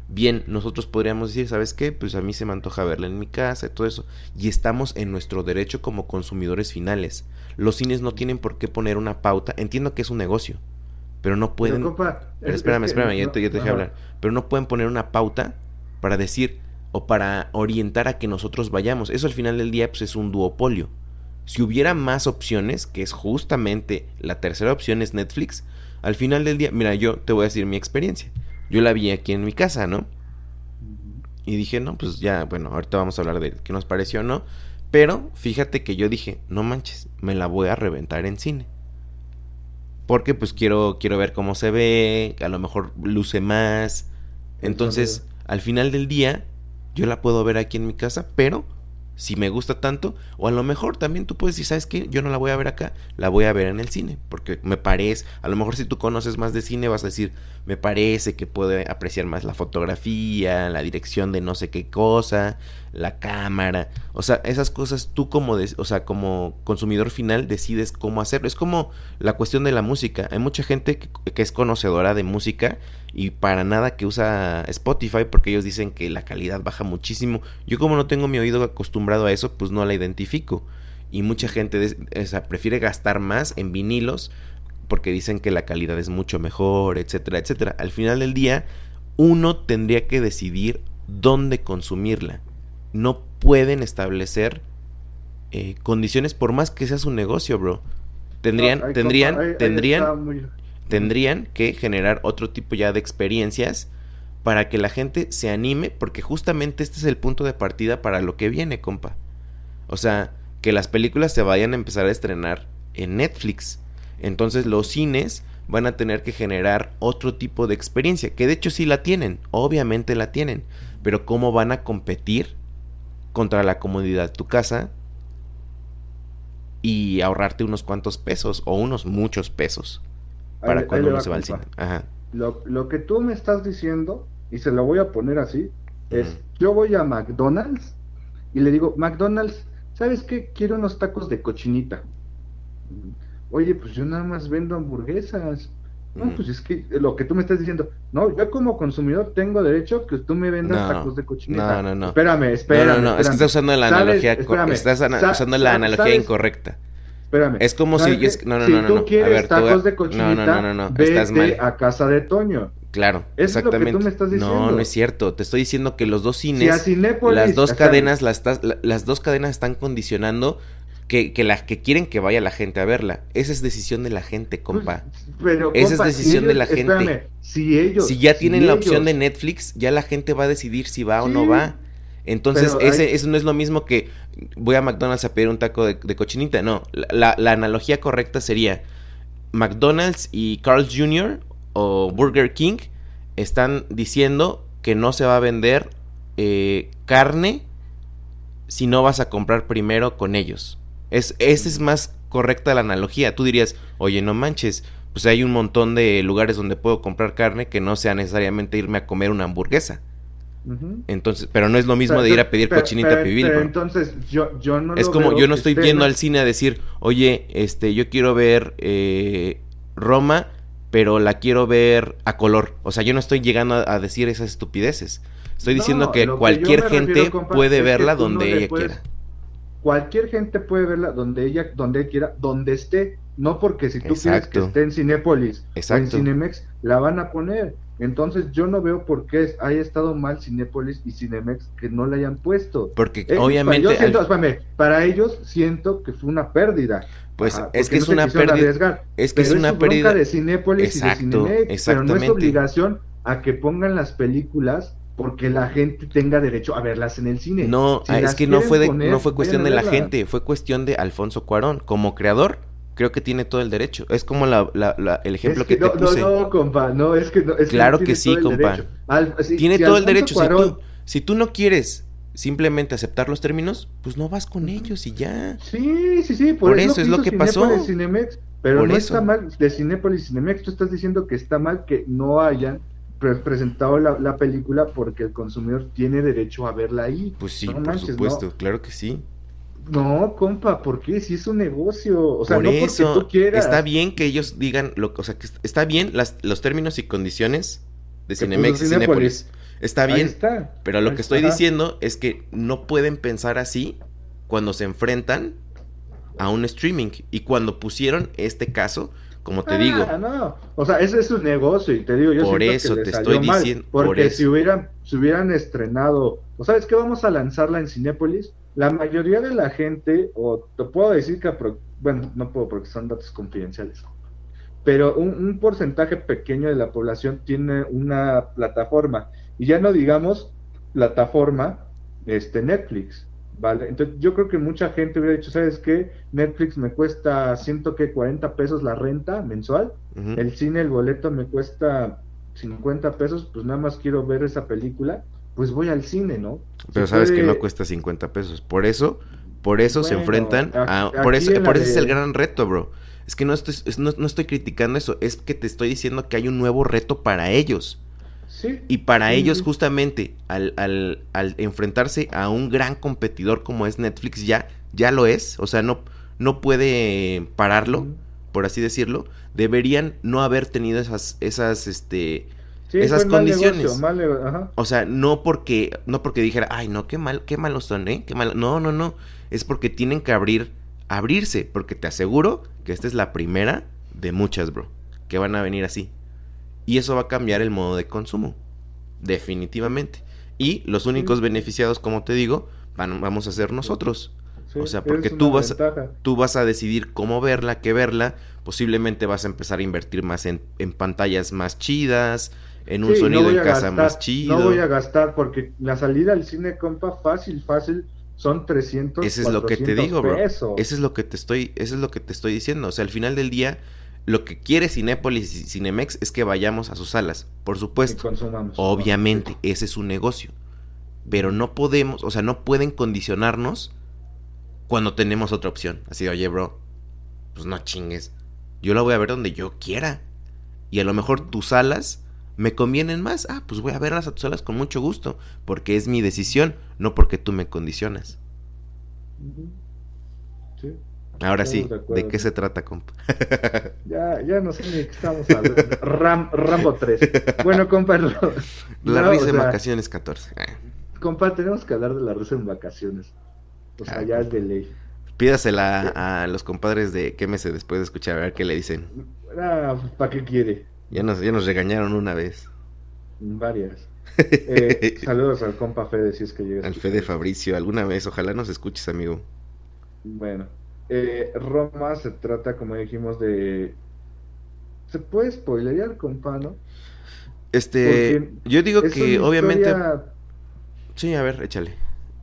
Speaker 3: Bien, nosotros podríamos decir, ¿sabes qué? Pues a mí se me antoja verla en mi casa y todo eso. Y estamos en nuestro derecho como consumidores finales. Los cines no tienen por qué poner una pauta. Entiendo que es un negocio pero no pueden. Pero, espérame, espérame, ya te, dejé hablar. Pero no pueden poner una pauta para decir o para orientar a que nosotros vayamos. Eso al final del día pues, es un duopolio. Si hubiera más opciones, que es justamente la tercera opción es Netflix, al final del día, mira, yo te voy a decir mi experiencia. Yo la vi aquí en mi casa, ¿no? Y dije, no, pues ya, bueno, ahorita vamos a hablar de qué nos pareció, ¿no? Pero fíjate que yo dije, no manches, me la voy a reventar en cine porque pues quiero, quiero ver cómo se ve, a lo mejor luce más. Entonces, al final del día, yo la puedo ver aquí en mi casa, pero si me gusta tanto, o a lo mejor también tú puedes decir, ¿sabes qué? Yo no la voy a ver acá, la voy a ver en el cine, porque me parece, a lo mejor si tú conoces más de cine vas a decir, me parece que puede apreciar más la fotografía, la dirección de no sé qué cosa, la cámara, o sea, esas cosas tú como, o sea, como consumidor final decides cómo hacerlo. Es como la cuestión de la música, hay mucha gente que es conocedora de música y para nada que usa Spotify porque ellos dicen que la calidad baja muchísimo. Yo como no tengo mi oído acostumbrado a eso, pues no la identifico. Y mucha gente prefiere gastar más en vinilos porque dicen que la calidad es mucho mejor, etcétera, etcétera. Al final del día, uno tendría que decidir dónde consumirla. No pueden establecer eh, condiciones por más que sea su negocio, bro. Tendrían, tendrían, tendrían, tendrían que generar otro tipo ya de experiencias para que la gente se anime, porque justamente este es el punto de partida para lo que viene, compa. O sea, que las películas se vayan a empezar a estrenar en Netflix. Entonces los cines van a tener que generar otro tipo de experiencia, que de hecho sí la tienen, obviamente la tienen, pero ¿cómo van a competir contra la comodidad de tu casa y ahorrarte unos cuantos pesos o unos muchos pesos para
Speaker 4: Ahí-
Speaker 3: cuando
Speaker 4: ahí
Speaker 3: se va al cine? Ajá.
Speaker 4: Lo, lo que tú me estás diciendo, y se lo voy a poner así, es, yo voy a McDonald's y le digo, McDonald's, ¿sabes qué? Quiero unos tacos de cochinita. Oye, pues yo nada más vendo hamburguesas. No, pues es que lo que tú me estás diciendo, no, yo como consumidor tengo derecho que tú me vendas
Speaker 3: No,
Speaker 4: tacos de cochinita.
Speaker 3: no, no, no.
Speaker 4: Espérame,
Speaker 3: No,
Speaker 4: espérame.
Speaker 3: no, no, es que estás usando la
Speaker 4: ¿Sabes?
Speaker 3: analogía, estás usando la analogía
Speaker 4: ¿sabes?
Speaker 3: incorrecta.
Speaker 4: Espérame.
Speaker 3: Es como si no, no,
Speaker 4: si
Speaker 3: no, no,
Speaker 4: tú
Speaker 3: no. A ver,
Speaker 4: de
Speaker 3: no,
Speaker 4: cochinita,
Speaker 3: no, no, no, no,
Speaker 4: vete
Speaker 3: estás mal.
Speaker 4: a casa de Toño.
Speaker 3: Claro,
Speaker 4: Es lo que tú
Speaker 3: exactamente.
Speaker 4: me estás
Speaker 3: No,
Speaker 4: diciendo.
Speaker 3: no es cierto. Te estoy diciendo que los dos
Speaker 4: Si
Speaker 3: cines,
Speaker 4: Cinépolis,
Speaker 3: las dos cadenas, las, las dos cadenas están condicionando que, que, la, que quieren que vaya la gente a verla. Esa es decisión de la gente, compa.
Speaker 4: Pues, pero,
Speaker 3: Esa es
Speaker 4: compa,
Speaker 3: decisión de la gente.
Speaker 4: espérame, si ellos,
Speaker 3: si ya tienen la opción de Netflix, ya la gente va a decidir si va o no va. Entonces, ese, eso no es lo mismo que voy a McDonald's a pedir un taco de, de cochinita. No, la, la- analogía correcta sería McDonald's y Carl's Jr. o Burger King están diciendo que no se va a vender eh, carne si no vas a comprar primero con ellos. Es, esa es más correcta la analogía. Tú dirías, oye, no manches, pues hay un montón de lugares donde puedo comprar carne que no sea necesariamente irme a comer una hamburguesa. Entonces, pero no es lo mismo
Speaker 4: Pero-
Speaker 3: de ir a pedir
Speaker 4: pero-
Speaker 3: cochinita
Speaker 4: pero-
Speaker 3: pibil,
Speaker 4: pero
Speaker 3: bro.
Speaker 4: entonces yo, yo no
Speaker 3: Es
Speaker 4: lo
Speaker 3: como
Speaker 4: veo
Speaker 3: yo no estoy yendo al cine a decir, oye, este, yo quiero ver eh, Roma, pero la quiero ver a color. O sea, yo no estoy llegando a, a decir esas estupideces. Estoy diciendo que cualquier gente
Speaker 4: refiero, compa,
Speaker 3: puede verla
Speaker 4: no
Speaker 3: donde ella
Speaker 4: puedes-
Speaker 3: quiera.
Speaker 4: Cualquier gente puede verla donde ella, donde quiera, donde esté. No porque si tú quieres que
Speaker 3: Exacto.
Speaker 4: esté en Cinépolis
Speaker 3: Exacto.
Speaker 4: o en Cinemex, la van a poner. Entonces yo no veo por qué haya estado mal Cinépolis y Cinemex que no la hayan puesto.
Speaker 3: Porque
Speaker 4: Eh,
Speaker 3: obviamente...
Speaker 4: yo siento,
Speaker 3: al-
Speaker 4: espérame, para ellos siento que fue una pérdida.
Speaker 3: pues
Speaker 4: Ajá,
Speaker 3: es que
Speaker 4: no
Speaker 3: es una pérdida. Es que es una pérdida.
Speaker 4: de Cinépolis
Speaker 3: Exacto,
Speaker 4: y de Cinemex, pero no es obligación a que pongan las películas porque la gente tenga derecho a verlas en el cine.
Speaker 3: No,
Speaker 4: Si
Speaker 3: ah, es que no fue, de,
Speaker 4: poner,
Speaker 3: no fue cuestión de la gente, fue cuestión de Alfonso Cuarón. Como creador, creo que tiene todo el derecho. Es como la, la- la- el ejemplo
Speaker 4: Es
Speaker 3: que, te
Speaker 4: no,
Speaker 3: puse.
Speaker 4: No, no, compa, no, es que no. Es
Speaker 3: Claro que
Speaker 4: tiene
Speaker 3: sí, compa.
Speaker 4: derecho. Al- si-
Speaker 3: tiene
Speaker 4: si
Speaker 3: todo el derecho. Si tú, si tú no quieres simplemente aceptar los términos, pues no vas con ellos y ya.
Speaker 4: Sí, sí, sí, por,
Speaker 3: Por
Speaker 4: eso,
Speaker 3: eso es lo que pasó.
Speaker 4: Cinemex, pero
Speaker 3: Por
Speaker 4: no
Speaker 3: eso.
Speaker 4: está mal de Cinépolis y Cinemex. Tú estás diciendo que está mal que no hayan pre- presentado la, la película porque el consumidor tiene derecho a verla ahí.
Speaker 3: Pues sí,
Speaker 4: No
Speaker 3: por
Speaker 4: manches,
Speaker 3: supuesto, claro que sí.
Speaker 4: No, compa, ¿por qué? Si es un negocio. O sea,
Speaker 3: por
Speaker 4: no
Speaker 3: eso
Speaker 4: porque tú quieras.
Speaker 3: está bien que ellos digan, lo, o sea, que está bien las, los términos y condiciones de
Speaker 4: puso
Speaker 3: Cinemex y
Speaker 4: Cinépolis.
Speaker 3: Está bien,
Speaker 4: está.
Speaker 3: Pero lo
Speaker 4: Ahí
Speaker 3: que estoy diciendo es que no pueden pensar así cuando se enfrentan a un streaming. Y cuando pusieron este caso, como te
Speaker 4: Ah,
Speaker 3: digo,
Speaker 4: no. O sea, ese es su negocio y te digo, yo
Speaker 3: Por eso
Speaker 4: que
Speaker 3: te estoy
Speaker 4: mal,
Speaker 3: diciendo- por
Speaker 4: porque si hubieran si hubieran estrenado, o sabes que vamos a lanzarla en Cinépolis, la mayoría de la gente o te puedo decir que apro- bueno, no puedo porque son datos confidenciales. Pero un, un porcentaje pequeño de la población tiene una plataforma y ya no digamos plataforma este Netflix, ¿vale? Entonces yo creo que mucha gente hubiera dicho, ¿sabes qué? Netflix me cuesta ciento que 40 pesos la renta mensual el cine, el boleto me cuesta 50 pesos, pues nada más quiero ver esa película, pues voy al cine, ¿no?
Speaker 3: pero
Speaker 4: Se
Speaker 3: sabes que no cuesta 50 pesos. Por eso, por eso se enfrentan a... Por eso, por ese es el gran reto, bro. Es que no estoy, es- no, no estoy criticando eso, es que te estoy diciendo que hay un nuevo reto para ellos.
Speaker 4: Sí.
Speaker 3: Y para
Speaker 4: Sí,
Speaker 3: ellos,
Speaker 4: sí.
Speaker 3: justamente, al, al, al enfrentarse a un gran competidor como es Netflix, ya, ya lo es. O sea, no, no puede pararlo, por así decirlo. Deberían no haber tenido esas, esas, este.
Speaker 4: Sí,
Speaker 3: esas
Speaker 4: fue mal
Speaker 3: condiciones.
Speaker 4: negocio, mal.
Speaker 3: O sea, no porque, no porque dijera, ay, no, qué mal, qué malos son, ¿eh? Qué mal. No, no, no. Es porque tienen que abrir, abrirse. Porque te aseguro que esta es la primera de muchas, bro. Que van a venir así. Y eso va a cambiar el modo de consumo. Definitivamente. Y los únicos beneficiados, como te digo, van, vamos a ser nosotros.
Speaker 4: Sí,
Speaker 3: o sea, porque tú vas,
Speaker 4: ventaja.
Speaker 3: tú vas a decidir cómo verla, qué verla. Posiblemente vas a empezar a invertir más en, en pantallas más chidas, en un
Speaker 4: Sí, no
Speaker 3: sonido
Speaker 4: voy
Speaker 3: en casa
Speaker 4: gastar,
Speaker 3: más chido.
Speaker 4: No voy a gastar porque la salida al cine, compa, fácil, fácil, son 300
Speaker 3: Ese es lo que te
Speaker 4: 400
Speaker 3: digo, bro.
Speaker 4: pesos.
Speaker 3: Eso es lo que te estoy, eso es lo que te estoy diciendo. O sea, al final del día, lo que quiere Cinépolis y Cinemex es que vayamos a sus salas, por supuesto. Obviamente, ese es su negocio. Pero no podemos, o sea, no pueden condicionarnos cuando tenemos otra opción. Así de, oye, bro, pues no chingues. Yo la voy a ver donde yo quiera. Y a lo mejor tus salas me convienen más. Ah, pues voy a verlas a tus salas con mucho gusto. Porque es mi decisión, no porque tú me condicionas. Sí. Ahora sí, de, qué se trata, compa?
Speaker 4: ya, ya no sé ni qué estamos hablando. Rambo 3. Bueno, compa.
Speaker 3: la risa en vacaciones 14.
Speaker 4: Compa, tenemos que hablar de la risa en vacaciones. O sea, ah, ya es de ley.
Speaker 3: Pídasela a los compadres de Quémese después de escuchar, a ver qué le dicen.
Speaker 4: Ah, ¿para qué quiere?
Speaker 3: Ya nos, ya nos regañaron una vez.
Speaker 4: Varias. Eh, saludos al compa Fede, si es que llegas.
Speaker 3: Al Fede Fabricio, alguna vez, ojalá nos escuches, amigo.
Speaker 4: Bueno, eh, Roma se trata, como dijimos, de... ¿Se puede spoilerear, compa, no?
Speaker 3: Este, yo digo que obviamente... Sí, a ver, échale.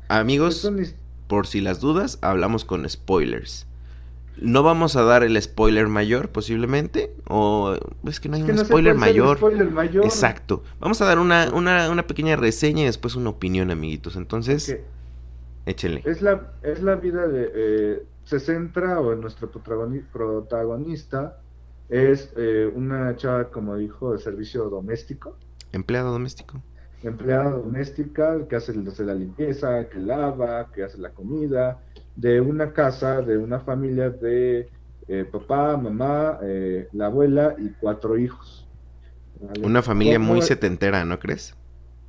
Speaker 3: Amigos, por si las dudas, hablamos con spoilers. No vamos a dar el spoiler mayor, posiblemente. O es que no hay un spoiler, mayor. Exacto. Vamos a dar una, una, una, pequeña reseña y después una opinión, amiguitos. Entonces, échenle.
Speaker 4: Es la, es la vida de. Eh, se centra, o nuestro protagonista es eh, una chava, como dijo, de servicio doméstico.
Speaker 3: Empleado doméstico
Speaker 4: empleada doméstica que hace, la limpieza, que lava, que hace la comida, de una casa, de una familia de eh, papá, mamá, eh, la abuela y cuatro hijos.
Speaker 3: Una familia muy setentera, ¿no crees?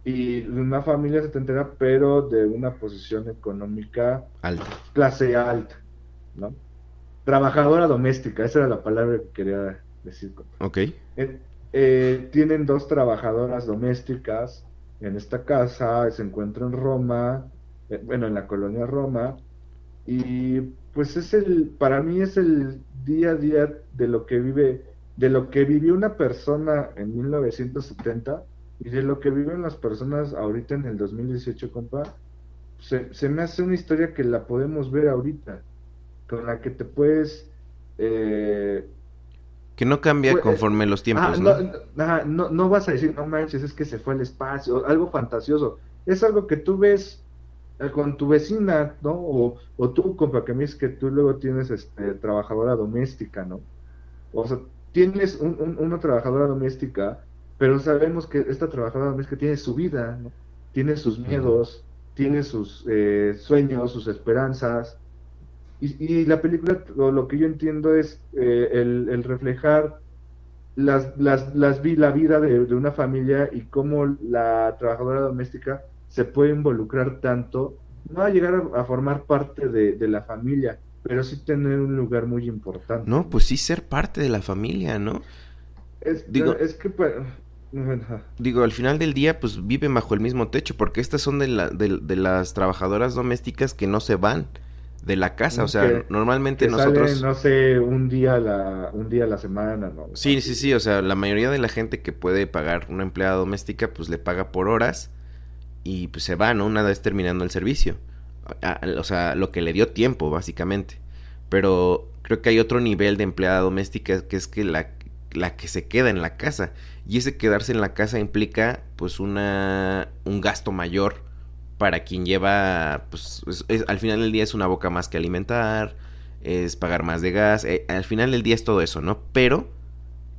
Speaker 4: Y una familia setentera, pero de una posición económica
Speaker 3: alta.
Speaker 4: Clase alta, ¿no? Trabajadora doméstica, esa era la palabra que quería decir.
Speaker 3: Ok.
Speaker 4: Eh, tienen dos trabajadoras domésticas en esta casa, se encuentra en Roma, bueno, en la colonia Roma, y pues es el, para mí es el día a día de lo que vive, de lo que vivió una persona en 1970 y de lo que viven las personas ahorita en el 2018, compa. Se, se me hace una historia que la podemos ver ahorita, con la que te puedes eh,
Speaker 3: que no cambia pues, conforme los tiempos,
Speaker 4: ¿no? ¿no? No, vas a decir, no manches, es que se fue al espacio, algo fantasioso. Es algo que tú ves con tu vecina, ¿no? O, o tú, compa, que me dices que tú luego tienes este, trabajadora doméstica, ¿no? O sea, tienes una trabajadora doméstica, pero sabemos que esta trabajadora doméstica tiene su vida, ¿no? Tiene sus miedos, tiene sus eh, sueños, sus esperanzas, y, la película, lo, que yo entiendo es eh, el, reflejar las, las, las, la vida de, una familia y cómo la trabajadora doméstica se puede involucrar tanto, no a llegar a, formar parte de, la familia, pero sí tener un lugar muy importante.
Speaker 3: No, pues sí ser parte de la familia, ¿no?
Speaker 4: Es, digo, es que... Pues,
Speaker 3: digo, al final del día, pues viven bajo el mismo techo, porque estas son de, la, de las trabajadoras domésticas que no se van de la casa, o sea, normalmente nosotros...
Speaker 4: no sé, un día, a la, un día a la semana, ¿no?
Speaker 3: Sí, sí, sí, o sea, la mayoría de la gente que puede pagar una empleada doméstica, pues le paga por horas y pues se va, ¿no? Una vez terminando el servicio. O sea, lo que le dio tiempo, básicamente. Pero creo que hay otro nivel de empleada doméstica que es que la, la que se queda en la casa. Y ese quedarse en la casa implica pues una, un gasto mayor para quien lleva, pues al final del día es una boca más que alimentar, es pagar más de gas, eh, al final del día es todo eso, ¿no? Pero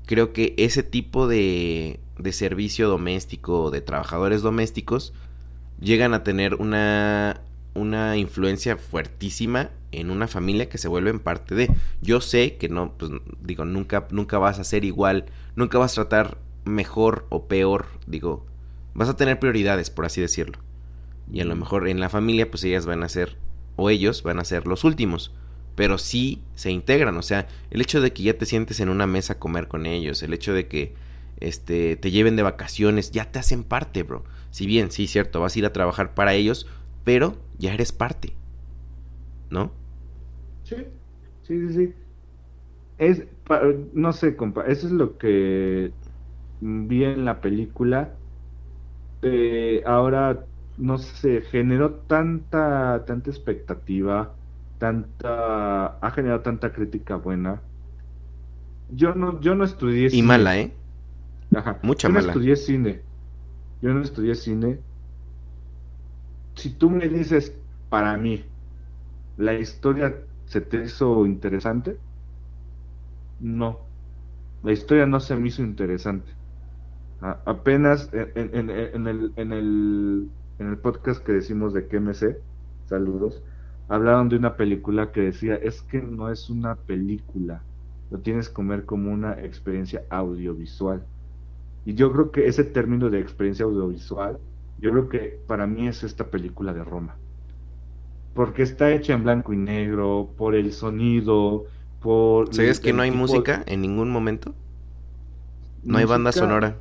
Speaker 3: creo que ese tipo de, de servicio doméstico, de trabajadores domésticos, llegan a tener una, una influencia fuertísima en una familia que se vuelve en parte de. Yo sé que no, pues digo, nunca, nunca vas a ser igual, nunca vas a tratar mejor o peor, digo, vas a tener prioridades, por así decirlo. Y a lo mejor en la familia pues ellas van a ser o ellos van a ser los últimos pero sí se integran. O sea el hecho de que ya te sientes en una mesa a comer con ellos el hecho de que este te lleven de vacaciones ya te hacen parte bro si bien sí cierto vas a ir a trabajar para ellos pero ya eres parte no
Speaker 4: sí sí sí sí es no sé compa eso es lo que vi en la película eh, ahora no sé, generó tanta, tanta expectativa, tanta, ha generado tanta crítica buena, yo no, yo no estudié
Speaker 3: Y mala, ¿eh?
Speaker 4: Ajá.
Speaker 3: Mucha
Speaker 4: yo no
Speaker 3: mala.
Speaker 4: estudié cine. Yo no estudié cine. Si tú me dices, para mí, ¿la historia se te hizo interesante? No. La historia no se me hizo interesante. Apenas en, en- en- en el, en, el, en el podcast que decimos de KMC, saludos, hablaron de una película que decía, es que no es una película, lo tienes que comer como una experiencia audiovisual. Y yo creo que ese término de experiencia audiovisual, yo creo que para mí es esta película de Roma. Porque está hecha en blanco y negro, por el sonido, por...
Speaker 3: ¿Sabías que no hay
Speaker 4: tipo-
Speaker 3: música en ningún momento? No hay banda sonora.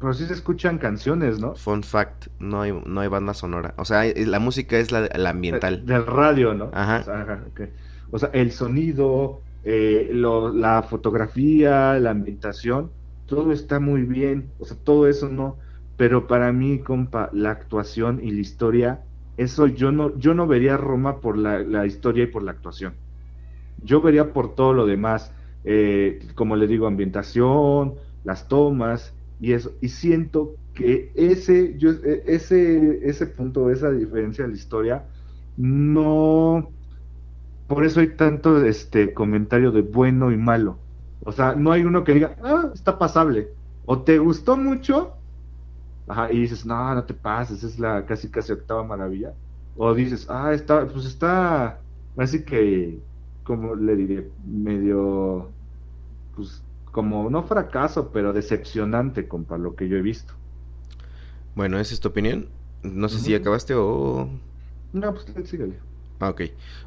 Speaker 4: Pero sí se escuchan canciones, ¿no?
Speaker 3: Fun fact, no hay, no hay banda sonora. O sea, la música es la, la ambiental.
Speaker 4: Del radio, ¿no?
Speaker 3: Ajá.
Speaker 4: O sea, ajá, ok. O sea, el sonido, eh, lo- la fotografía, la ambientación, todo está muy bien. O sea, todo eso no. Pero para mí, compa, la actuación y la historia, eso yo no, yo no vería Roma por la, historia y por la actuación. Yo vería por todo lo demás. eh, como le digo, ambientación, las tomas y eso. Y siento que ese, yo, e- ese, ese punto, esa diferencia de la historia, no. Por eso hay tanto este comentario de bueno y malo. O sea, no hay uno que diga, ah, está pasable. O te gustó mucho, ajá, y dices, no, no te pases, es la casi casi octava maravilla. O dices, ah, está, pues está, así que, como le diré, medio, pues, como no fracaso, pero decepcionante, compa, lo que yo he visto.
Speaker 3: Bueno, ¿esa es tu opinión? No sé si acabaste o...
Speaker 4: No, pues síguele.
Speaker 3: Ah, ok.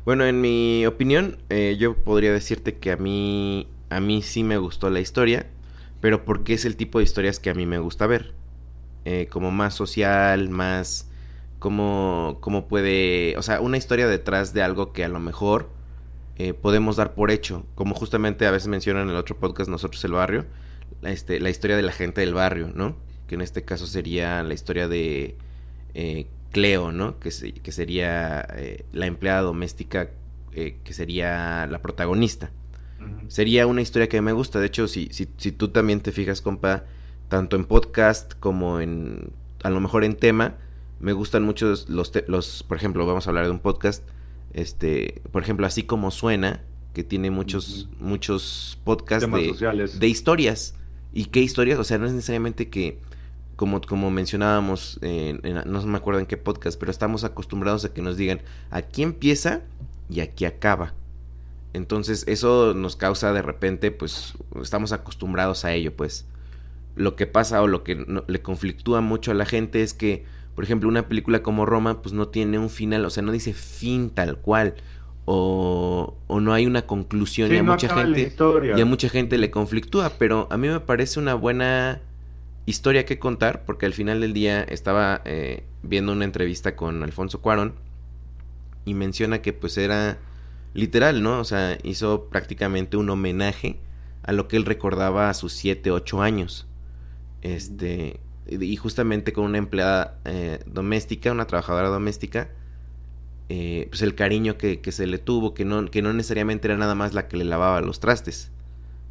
Speaker 3: Bueno, en mi opinión, eh, yo podría decirte que a mí, a mí sí me gustó la historia, pero porque es el tipo de historias que a mí me gusta ver. Eh, como más social, más como, como puede, o sea, una historia detrás de algo que a lo mejor eh, podemos dar por hecho, como justamente a veces mencionan en el otro podcast nosotros el barrio, la, este, la historia de la gente del barrio, ¿no? Que en este caso sería la historia de eh, Cleo, ¿no? Que, se- que sería eh, la empleada doméstica, eh, que sería la protagonista. Sería una historia que me gusta. De hecho, si, si, si tú también te fijas, compa, tanto en podcast como en, a lo mejor en tema, me gustan mucho los, te- los, por ejemplo, vamos a hablar de un podcast, este, por ejemplo, así como suena, que tiene muchos, muchos podcasts de, de historias. ¿Y qué historias? O sea, no es necesariamente que, como, como mencionábamos, en- en- no me acuerdo en qué podcast, pero estamos acostumbrados a que nos digan, aquí empieza y aquí acaba. Entonces eso nos causa de repente, pues estamos acostumbrados a ello, pues. Lo que pasa o lo que no- le conflictúa mucho a la gente es que, por ejemplo, una película como Roma, pues no tiene un final, o sea, no dice fin tal cual. O, o no hay una conclusión
Speaker 4: Sí,
Speaker 3: y a
Speaker 4: no
Speaker 3: mucha gente y a mucha gente le conflictúa, pero a mí me parece una buena historia que contar, porque al final del día estaba eh, viendo una entrevista con Alfonso Cuarón y menciona que pues era literal, ¿no? O sea, hizo prácticamente un homenaje a lo que él recordaba a sus 7, 8 años. Este, y justamente con una empleada eh, doméstica, una trabajadora doméstica, eh, pues el cariño que, que se le tuvo, que no, que no necesariamente era nada más la que le lavaba los trastes,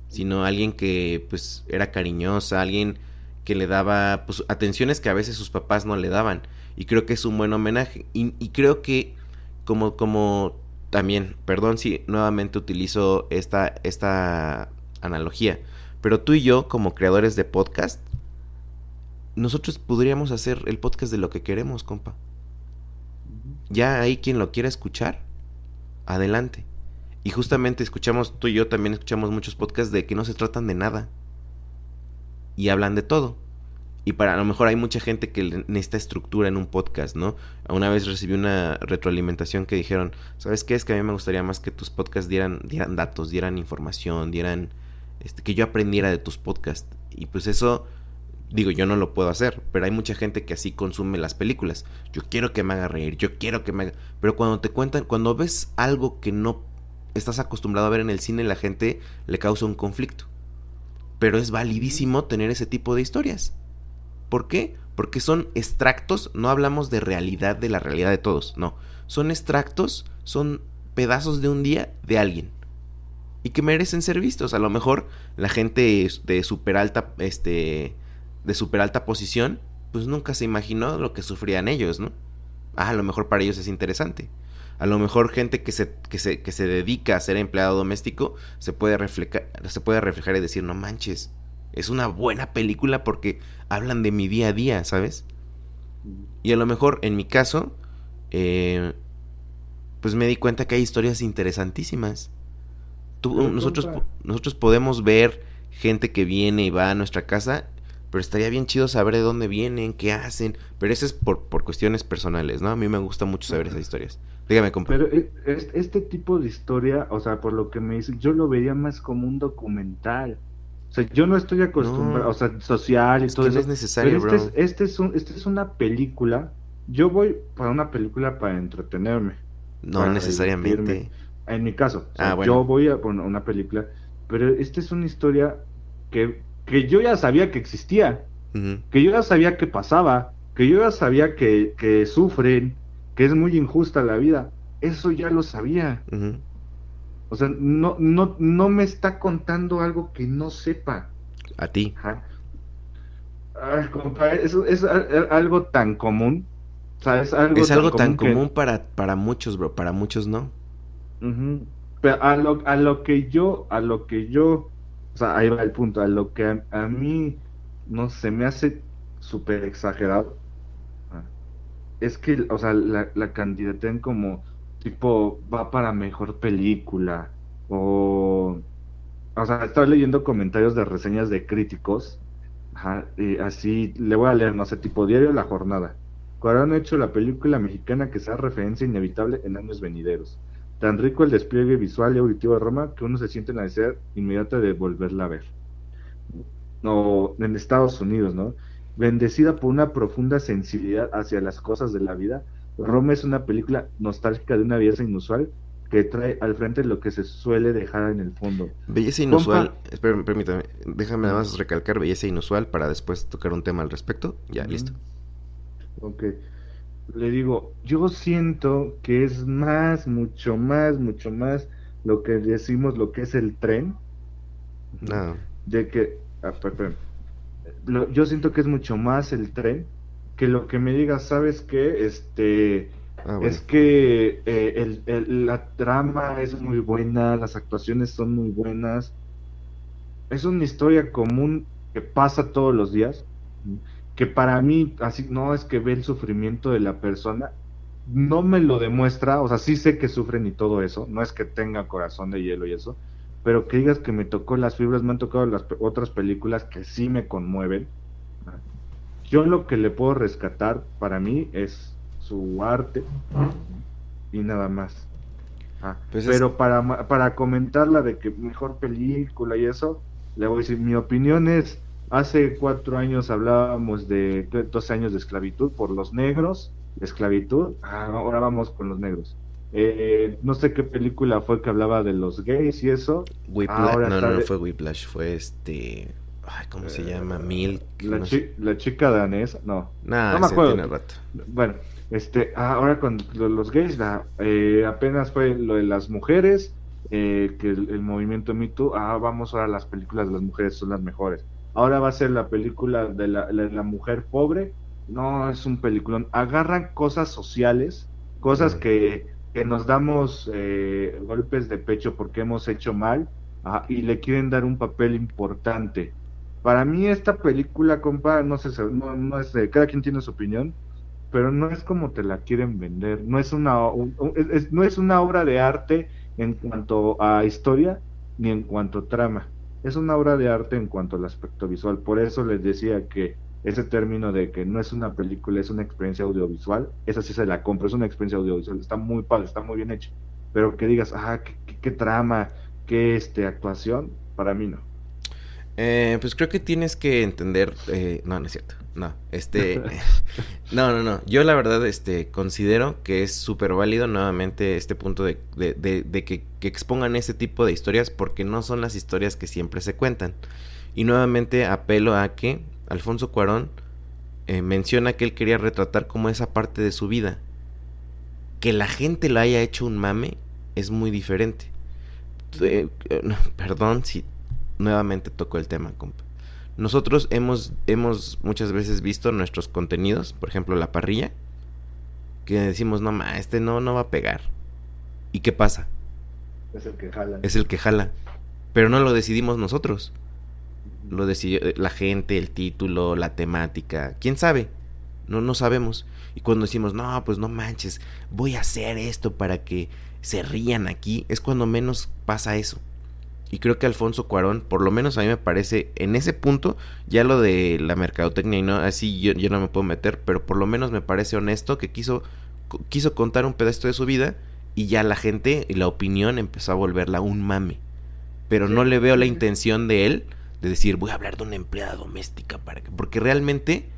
Speaker 3: sino alguien que pues era cariñosa, alguien que le daba pues atenciones que a veces sus papás no le daban. Y creo que es un buen homenaje. Y, y creo que como, como también, perdón si nuevamente utilizo esta, esta analogía, pero tú y yo como creadores de podcast, nosotros podríamos hacer el podcast de lo que queremos, compa. Ya hay quien lo quiera escuchar, adelante. Y justamente escuchamos, tú y yo también escuchamos muchos podcasts de que no se tratan de nada. Y hablan de todo. Y para a lo mejor hay mucha gente que necesita estructura en un podcast, ¿no? Una vez recibí una retroalimentación que dijeron, ¿sabes qué? Es que a mí me gustaría más que tus podcasts dieran, dieran datos, dieran información, dieran... Este, que yo aprendiera de tus podcasts. Y pues eso, digo, yo no lo puedo hacer, pero hay mucha gente que así consume las películas. Yo quiero que me haga reír, yo quiero que me haga... Pero cuando te cuentan, cuando ves algo que no estás acostumbrado a ver en el cine, la gente le causa un conflicto. Pero es validísimo tener ese tipo de historias. ¿Por qué? Porque son extractos, no hablamos de realidad, de la realidad de todos, no. Son extractos, son pedazos de un día de alguien. y que merecen ser vistos. A lo mejor la gente de super alta, este, de super alta posición, pues nunca se imaginó lo que sufrían ellos, ¿no? Ah, a lo mejor para ellos es interesante. A lo mejor gente que se, que se, que se dedica a ser empleado doméstico se puede, reflejar, se puede reflejar y decir, no manches, es una buena película porque hablan de mi día a día, ¿sabes? Y a lo mejor en mi caso, eh, pues me di cuenta que hay historias interesantísimas. nosotros, nosotros podemos ver gente que viene y va a nuestra casa pero estaría bien chido saber de dónde vienen, qué hacen, pero eso es por, por cuestiones personales, ¿no? A mí me gusta mucho saber esas historias. Dígame, compa.
Speaker 4: Pero e, este tipo de historia, o sea, por lo que me dicen, yo lo vería más como un documental. O sea, yo no estoy acostumbrado, o sea, social y todo eso.
Speaker 3: No es necesario,
Speaker 4: pero este, Es, este, es un, este es una película. Yo voy para una película para entretenerme.
Speaker 3: No necesariamente.
Speaker 4: En mi caso, ah, yo voy a poner una película, pero esta es una historia que que yo ya sabía que existía, que yo ya sabía que pasaba, que yo ya sabía que, que, sufren, que es muy injusta la vida. Eso ya lo sabía. O sea, no, no, no me está contando algo que no sepa.
Speaker 3: A ti.
Speaker 4: Ay, es, algo tan común. es
Speaker 3: algo, tan, común, para, para muchos, bro. Para muchos no.
Speaker 4: Pero a lo, a lo que yo, a lo que yo o sea, ahí va el punto. A lo que a, mí no se me hace súper exagerado. Ah, es que, o sea, la, la en como tipo va para mejor película. O. O sea, estaba leyendo comentarios de reseñas de críticos. Y así le voy a leer, no sé, tipo diario La Jornada. Cuando han hecho la película mexicana que sea referencia inevitable en años venideros. Tan rico el despliegue visual y auditivo de Roma que uno se siente en la necesidad inmediata de volverla a ver. O en Estados Unidos, ¿no? Bendecida por una profunda sensibilidad hacia las cosas de la vida, Roma es una película nostálgica de una belleza inusual que trae al frente lo que se suele dejar en el fondo.
Speaker 3: Belleza inusual, permítame, déjame nada más recalcar belleza inusual para después tocar un tema al respecto. Ya, listo.
Speaker 4: Ok le digo, yo siento que es más, mucho más, mucho más lo que decimos lo que es el tren.
Speaker 3: No.
Speaker 4: De que, ah, yo siento que es mucho más el tren que lo que me digas, ¿sabes qué? Este, ah, es que eh, el, la trama es muy buena, las actuaciones son muy buenas. Es una historia común que pasa todos los días que para mí, así, no es que ve el sufrimiento de la persona, no me lo demuestra, o sea, sí sé que sufren y todo eso, no es que tenga corazón de hielo y eso, pero que digas que me tocó las fibras, me han tocado las otras películas que sí me conmueven. Yo lo que le puedo rescatar para mí es su arte y nada más. Ah, pues pero para, para comentarla de que mejor película y eso, le voy a decir, mi opinión es Hace cuatro años hablábamos de 12 años de esclavitud por los negros, esclavitud, ah, ahora vamos con los negros. Eh, no sé qué película fue que hablaba de los gays y eso.
Speaker 3: no, no, fue Whiplash, fue este... Ay, ¿cómo se llama? Eh, Mil.
Speaker 4: La, chica danesa, no.
Speaker 3: no me acuerdo.
Speaker 4: Bueno, este, ahora con los gays, eh, apenas fue lo de las mujeres, que el, el, movimiento Me Too, ah, vamos ahora las películas de las mujeres son las mejores ahora va a ser la película de la, mujer pobre. No, es un peliculón. Agarran cosas sociales, cosas que, que, nos damos eh, golpes de pecho porque hemos hecho mal y le quieren dar un papel importante. Para mí esta película, compa, no sé, no, no es, cada quien tiene su opinión, pero no es como te la quieren vender. No es una, no es una obra de arte en cuanto a historia ni en cuanto a trama es una obra de arte en cuanto al aspecto visual. Por eso les decía que ese término de que no es una película, es una experiencia audiovisual, esa sí se la compro, es una experiencia audiovisual, está muy padre, está muy bien hecho. Pero que digas, ah, qué, trama, qué este, actuación, para mí no.
Speaker 3: Eh, pues creo que tienes que entender, eh, no, no es cierto, no, este, no, no, no, yo la verdad, este, considero que es súper válido nuevamente este punto de, de, que, expongan ese tipo de historias porque no son las historias que siempre se cuentan. Y nuevamente apelo a que Alfonso Cuarón eh, menciona que él quería retratar como esa parte de su vida. Que la gente lo haya hecho un mame es muy diferente. eh, eh, perdón si nuevamente toco el tema, compa. Nosotros hemos, hemos muchas veces visto nuestros contenidos, por ejemplo, la parrilla, que decimos, no, ma, este no, no va a pegar. ¿Y qué pasa?
Speaker 4: Es el que jala.
Speaker 3: Es el que jala. Pero no lo decidimos nosotros. Lo decidió eh, la gente, el título, la temática. ¿Quién sabe? No, no sabemos. Y cuando decimos, no, pues no manches, voy a hacer esto para que se rían aquí, es cuando menos pasa eso. Y creo que Alfonso Cuarón, por lo menos a mí me parece, en ese punto, ya lo de la mercadotecnia y no, así yo, yo no me puedo meter, pero por lo menos me parece honesto que quiso, quiso contar un pedazo de su vida y ya la gente y la opinión empezó a volverla un mame. Pero no le veo la intención de él de decir, voy a hablar de una empleada doméstica para que, porque realmente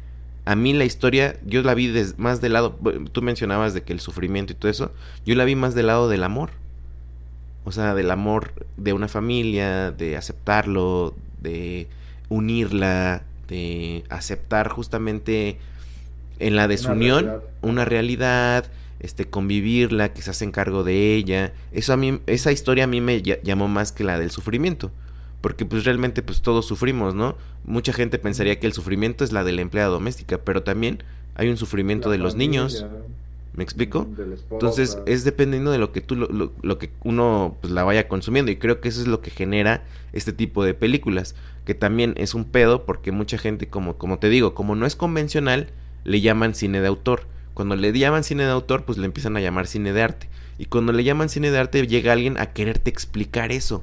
Speaker 3: a mí la historia, yo la vi más del lado, tú mencionabas de que el sufrimiento y todo eso, yo la vi más del lado del amor o sea, del amor de una familia, de aceptarlo, de unirla, de aceptar justamente en la desunión una realidad. este convivirla, que se hace cargo de ella. Eso a mí esa historia a mí me llamó más que la del sufrimiento, porque pues realmente pues todos sufrimos, ¿no? Mucha gente pensaría que el sufrimiento es la de la empleada doméstica, pero también hay un sufrimiento de los niños. ¿Me explico? Entonces es dependiendo de lo que tú, lo, que uno pues, la vaya consumiendo y creo que eso es lo que genera este tipo de películas, que también es un pedo porque mucha gente, como, como te digo, como no es convencional, le llaman cine de autor. Cuando le llaman cine de autor, pues le empiezan a llamar cine de arte. Y cuando le llaman cine de arte, llega alguien a quererte explicar eso.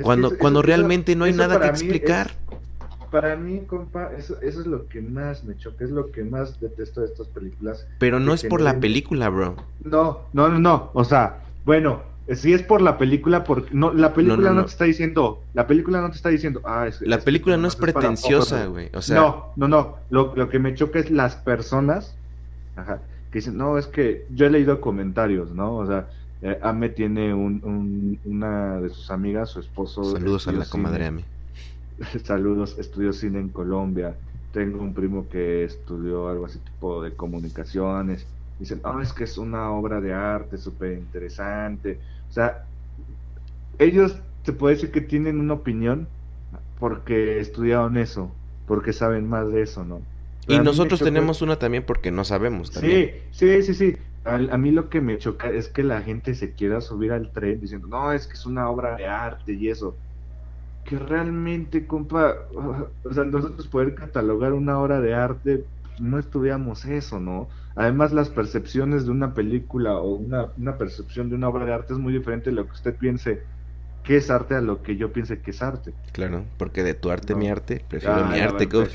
Speaker 3: cuando cuando realmente no hay nada que explicar
Speaker 4: para mí, compa, eso, eso es lo que más me choca, es lo que más detesto de estas películas.
Speaker 3: Pero no es por la película, bro.
Speaker 4: No, no, no, no. O sea, bueno, si es por la película, porque no, la película no, te está diciendo, la película no te está diciendo, ah, es,
Speaker 3: la película no es pretenciosa, güey. O sea,
Speaker 4: no, no, no. Lo, lo, que me choca es las personas, ajá, que dicen, no, es que yo he leído comentarios, ¿no? O sea, eh, Ame tiene un, una de sus amigas, su esposo.
Speaker 3: Saludos a la comadre Ame.
Speaker 4: saludos, estudió cine en Colombia, tengo un primo que estudió algo así tipo de comunicaciones, dicen, oh, es que es una obra de arte súper interesante, o sea, ellos se puede decir que tienen una opinión porque estudiaron eso, porque saben más de eso, ¿no?
Speaker 3: y nosotros tenemos una también porque no sabemos también.
Speaker 4: Sí, sí, sí, sí. A, a, mí lo que me choca es que la gente se quiera subir al tren diciendo, no, es que es una obra de arte y eso que realmente, compa, o sea, nosotros poder catalogar una obra de arte, no estudiamos eso, ¿no? Además, las percepciones de una película o una, una percepción de una obra de arte es muy diferente de lo que usted piense que es arte a lo que yo piense que es arte.
Speaker 3: Claro, porque de tu arte, mi arte, prefiero mi arte,
Speaker 4: compa.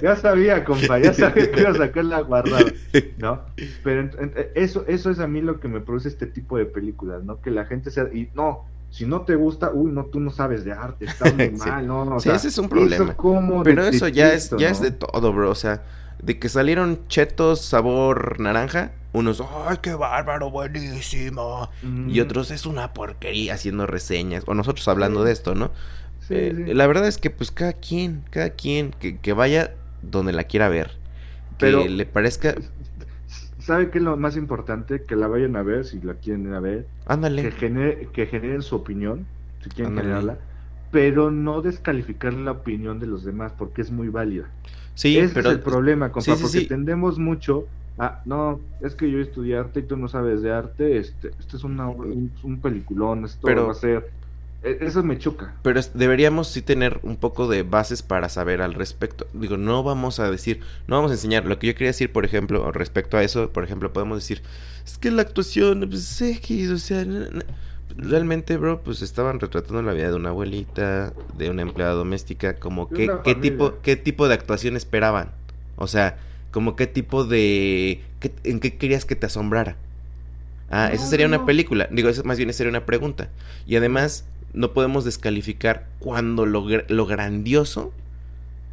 Speaker 4: Ya sabía, compa, ya sabía que iba a sacar la guardada, ¿no? Pero eso, eso es a mí lo que me produce este tipo de películas, ¿no? Que la gente sea, y no, si no te gusta, uy, no, tú no sabes de arte, está muy mal, no, no.
Speaker 3: Sí, ese es un problema. Pero eso ya es, ya es de todo, bro. O sea, de que salieron chetos sabor naranja, unos, ¡ay, qué bárbaro, buenísimo! Y otros, es una porquería haciendo reseñas. O nosotros hablando de esto, ¿no? Eh, la verdad es que, pues, cada quien, cada quien que, que vaya donde la quiera ver. Que Pero, le parezca
Speaker 4: ¿Sabe qué es lo más importante? Que la vayan a ver si la quieren ir a ver.
Speaker 3: Ándale.
Speaker 4: Que, genere, que generen su opinión, si quieren generarla, pero no descalificar la opinión de los demás porque es muy válida.
Speaker 3: Sí,
Speaker 4: Ese
Speaker 3: pero...
Speaker 4: es el problema, compa, porque tendemos mucho a, no, es que yo estudié arte y tú no sabes de arte, este, este es una, un, un peliculón, esto va a ser eso me choca.
Speaker 3: Pero deberíamos sí tener un poco de bases para saber al respecto. Digo, no vamos a decir, no vamos a enseñar. Lo que yo quería decir, por ejemplo, respecto a eso, por ejemplo, podemos decir, es que la actuación, pues X, o sea, realmente, bro, pues estaban retratando la vida de una abuelita, de una empleada doméstica, como qué, qué tipo, qué tipo de actuación esperaban. O sea, como qué tipo de, en qué querías que te asombrara. Ah, esa sería una película. Digo, eso más bien sería una pregunta. Y además, no podemos descalificar cuando lo, lo grandioso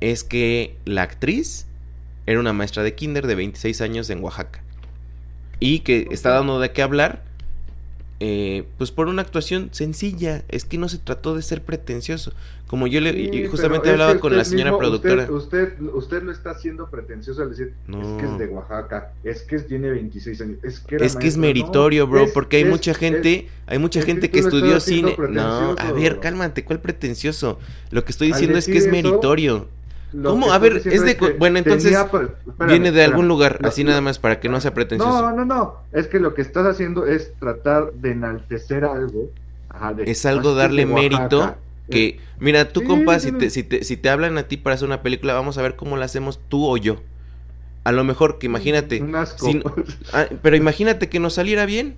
Speaker 3: es que la actriz era una maestra de kinder de 26 años en Oaxaca. Y que está dando de qué hablar eh, pues por una actuación sencilla. Es que no se trató de ser pretencioso. Como yo le
Speaker 4: Sí,
Speaker 3: justamente hablaba con la señora
Speaker 4: mismo-
Speaker 3: productora.
Speaker 4: Usted, usted, usted lo está haciendo pretencioso al decir,
Speaker 3: No.
Speaker 4: es que es de Oaxaca, es que tiene 26 años, es que, era
Speaker 3: Es que es
Speaker 4: maestro". No,
Speaker 3: meritorio, bro,
Speaker 4: es-
Speaker 3: porque hay
Speaker 4: es-
Speaker 3: mucha gente, hay mucha gente que estudió cine. No, a ver, cálmate, ¿cuál pretencioso? Lo que estoy diciendo es que es
Speaker 4: eso,
Speaker 3: meritorio.
Speaker 4: Lo
Speaker 3: ¿Cómo? A ver, es de
Speaker 4: que
Speaker 3: bueno, entonces,
Speaker 4: tenía pre- espérame,
Speaker 3: Viene de algún
Speaker 4: espérame.
Speaker 3: lugar, así nada más para que no sea pretencioso.
Speaker 4: No, no, no. Es que lo que estás haciendo es tratar de enaltecer algo. Ajá, de-
Speaker 3: es algo
Speaker 4: "Ah, que
Speaker 3: darle
Speaker 4: de Oaxaca".
Speaker 3: mérito que mira tú
Speaker 4: Sí,
Speaker 3: compa
Speaker 4: sí,
Speaker 3: si te, si te si te hablan a ti para hacer una película vamos a ver cómo la hacemos tú o yo a lo mejor que imagínate
Speaker 4: asco.
Speaker 3: si- ah, pero imagínate que nos saliera bien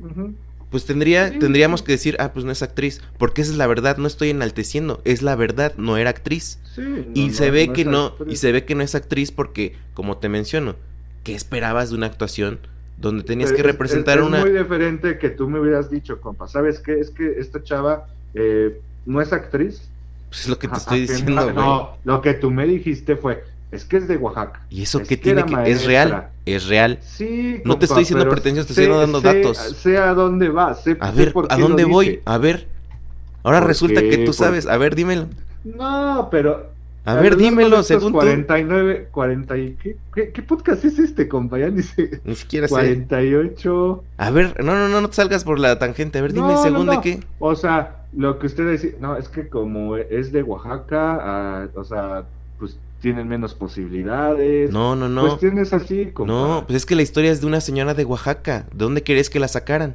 Speaker 4: Ujú.
Speaker 3: Pues tendría
Speaker 4: Sí,
Speaker 3: tendríamos
Speaker 4: sí.
Speaker 3: que decir ah pues no es actriz porque esa es la verdad no estoy enalteciendo es la verdad no era actriz
Speaker 4: Sí, no,
Speaker 3: y
Speaker 4: no,
Speaker 3: se ve
Speaker 4: no
Speaker 3: que no
Speaker 4: actriz.
Speaker 3: y se ve que no es actriz porque como te menciono qué esperabas de una actuación donde tenías
Speaker 4: Pero
Speaker 3: que
Speaker 4: es-
Speaker 3: representar
Speaker 4: es, es
Speaker 3: una
Speaker 4: muy diferente que tú me hubieras dicho, compa. ¿Sabes qué? Es que esta chava eh, no es actriz.
Speaker 3: pues es lo que te estoy diciendo güey
Speaker 4: no, lo que tú me dijiste fue, es que es de Oaxaca.
Speaker 3: y eso
Speaker 4: es
Speaker 3: que
Speaker 4: que
Speaker 3: tiene que es
Speaker 4: maestra.
Speaker 3: real es real
Speaker 4: Sí,
Speaker 3: No te estoy diciendo pretencioso, te estoy
Speaker 4: sé-
Speaker 3: dando
Speaker 4: sé-
Speaker 3: datos.
Speaker 4: Sé a dónde va, sé,
Speaker 3: A
Speaker 4: sé
Speaker 3: ver,
Speaker 4: por
Speaker 3: ¿a
Speaker 4: qué
Speaker 3: dónde voy? A ver. Ahora
Speaker 4: ¿Por
Speaker 3: resulta
Speaker 4: qué?
Speaker 3: que tú
Speaker 4: Por-
Speaker 3: sabes. A ver, dímelo.
Speaker 4: No, pero...
Speaker 3: A ver, dímelo, según tú.
Speaker 4: 49, 40 y... ¿qué, qué, qué podcast es este, compa? Ya ni sé.
Speaker 3: Ni siquiera sé.
Speaker 4: 48...
Speaker 3: A ver, no, no, no, no te salgas por la tangente. A ver, dime,
Speaker 4: No, no,
Speaker 3: según de qué.
Speaker 4: O sea, lo que usted decía, no, es que como es de Oaxaca, ah, o sea, pues tienen menos posibilidades.
Speaker 3: No, no, no.
Speaker 4: Cuestiones así, compa.
Speaker 3: No, pues es que la historia es de una señora de Oaxaca. ¿De dónde querés que la sacaran?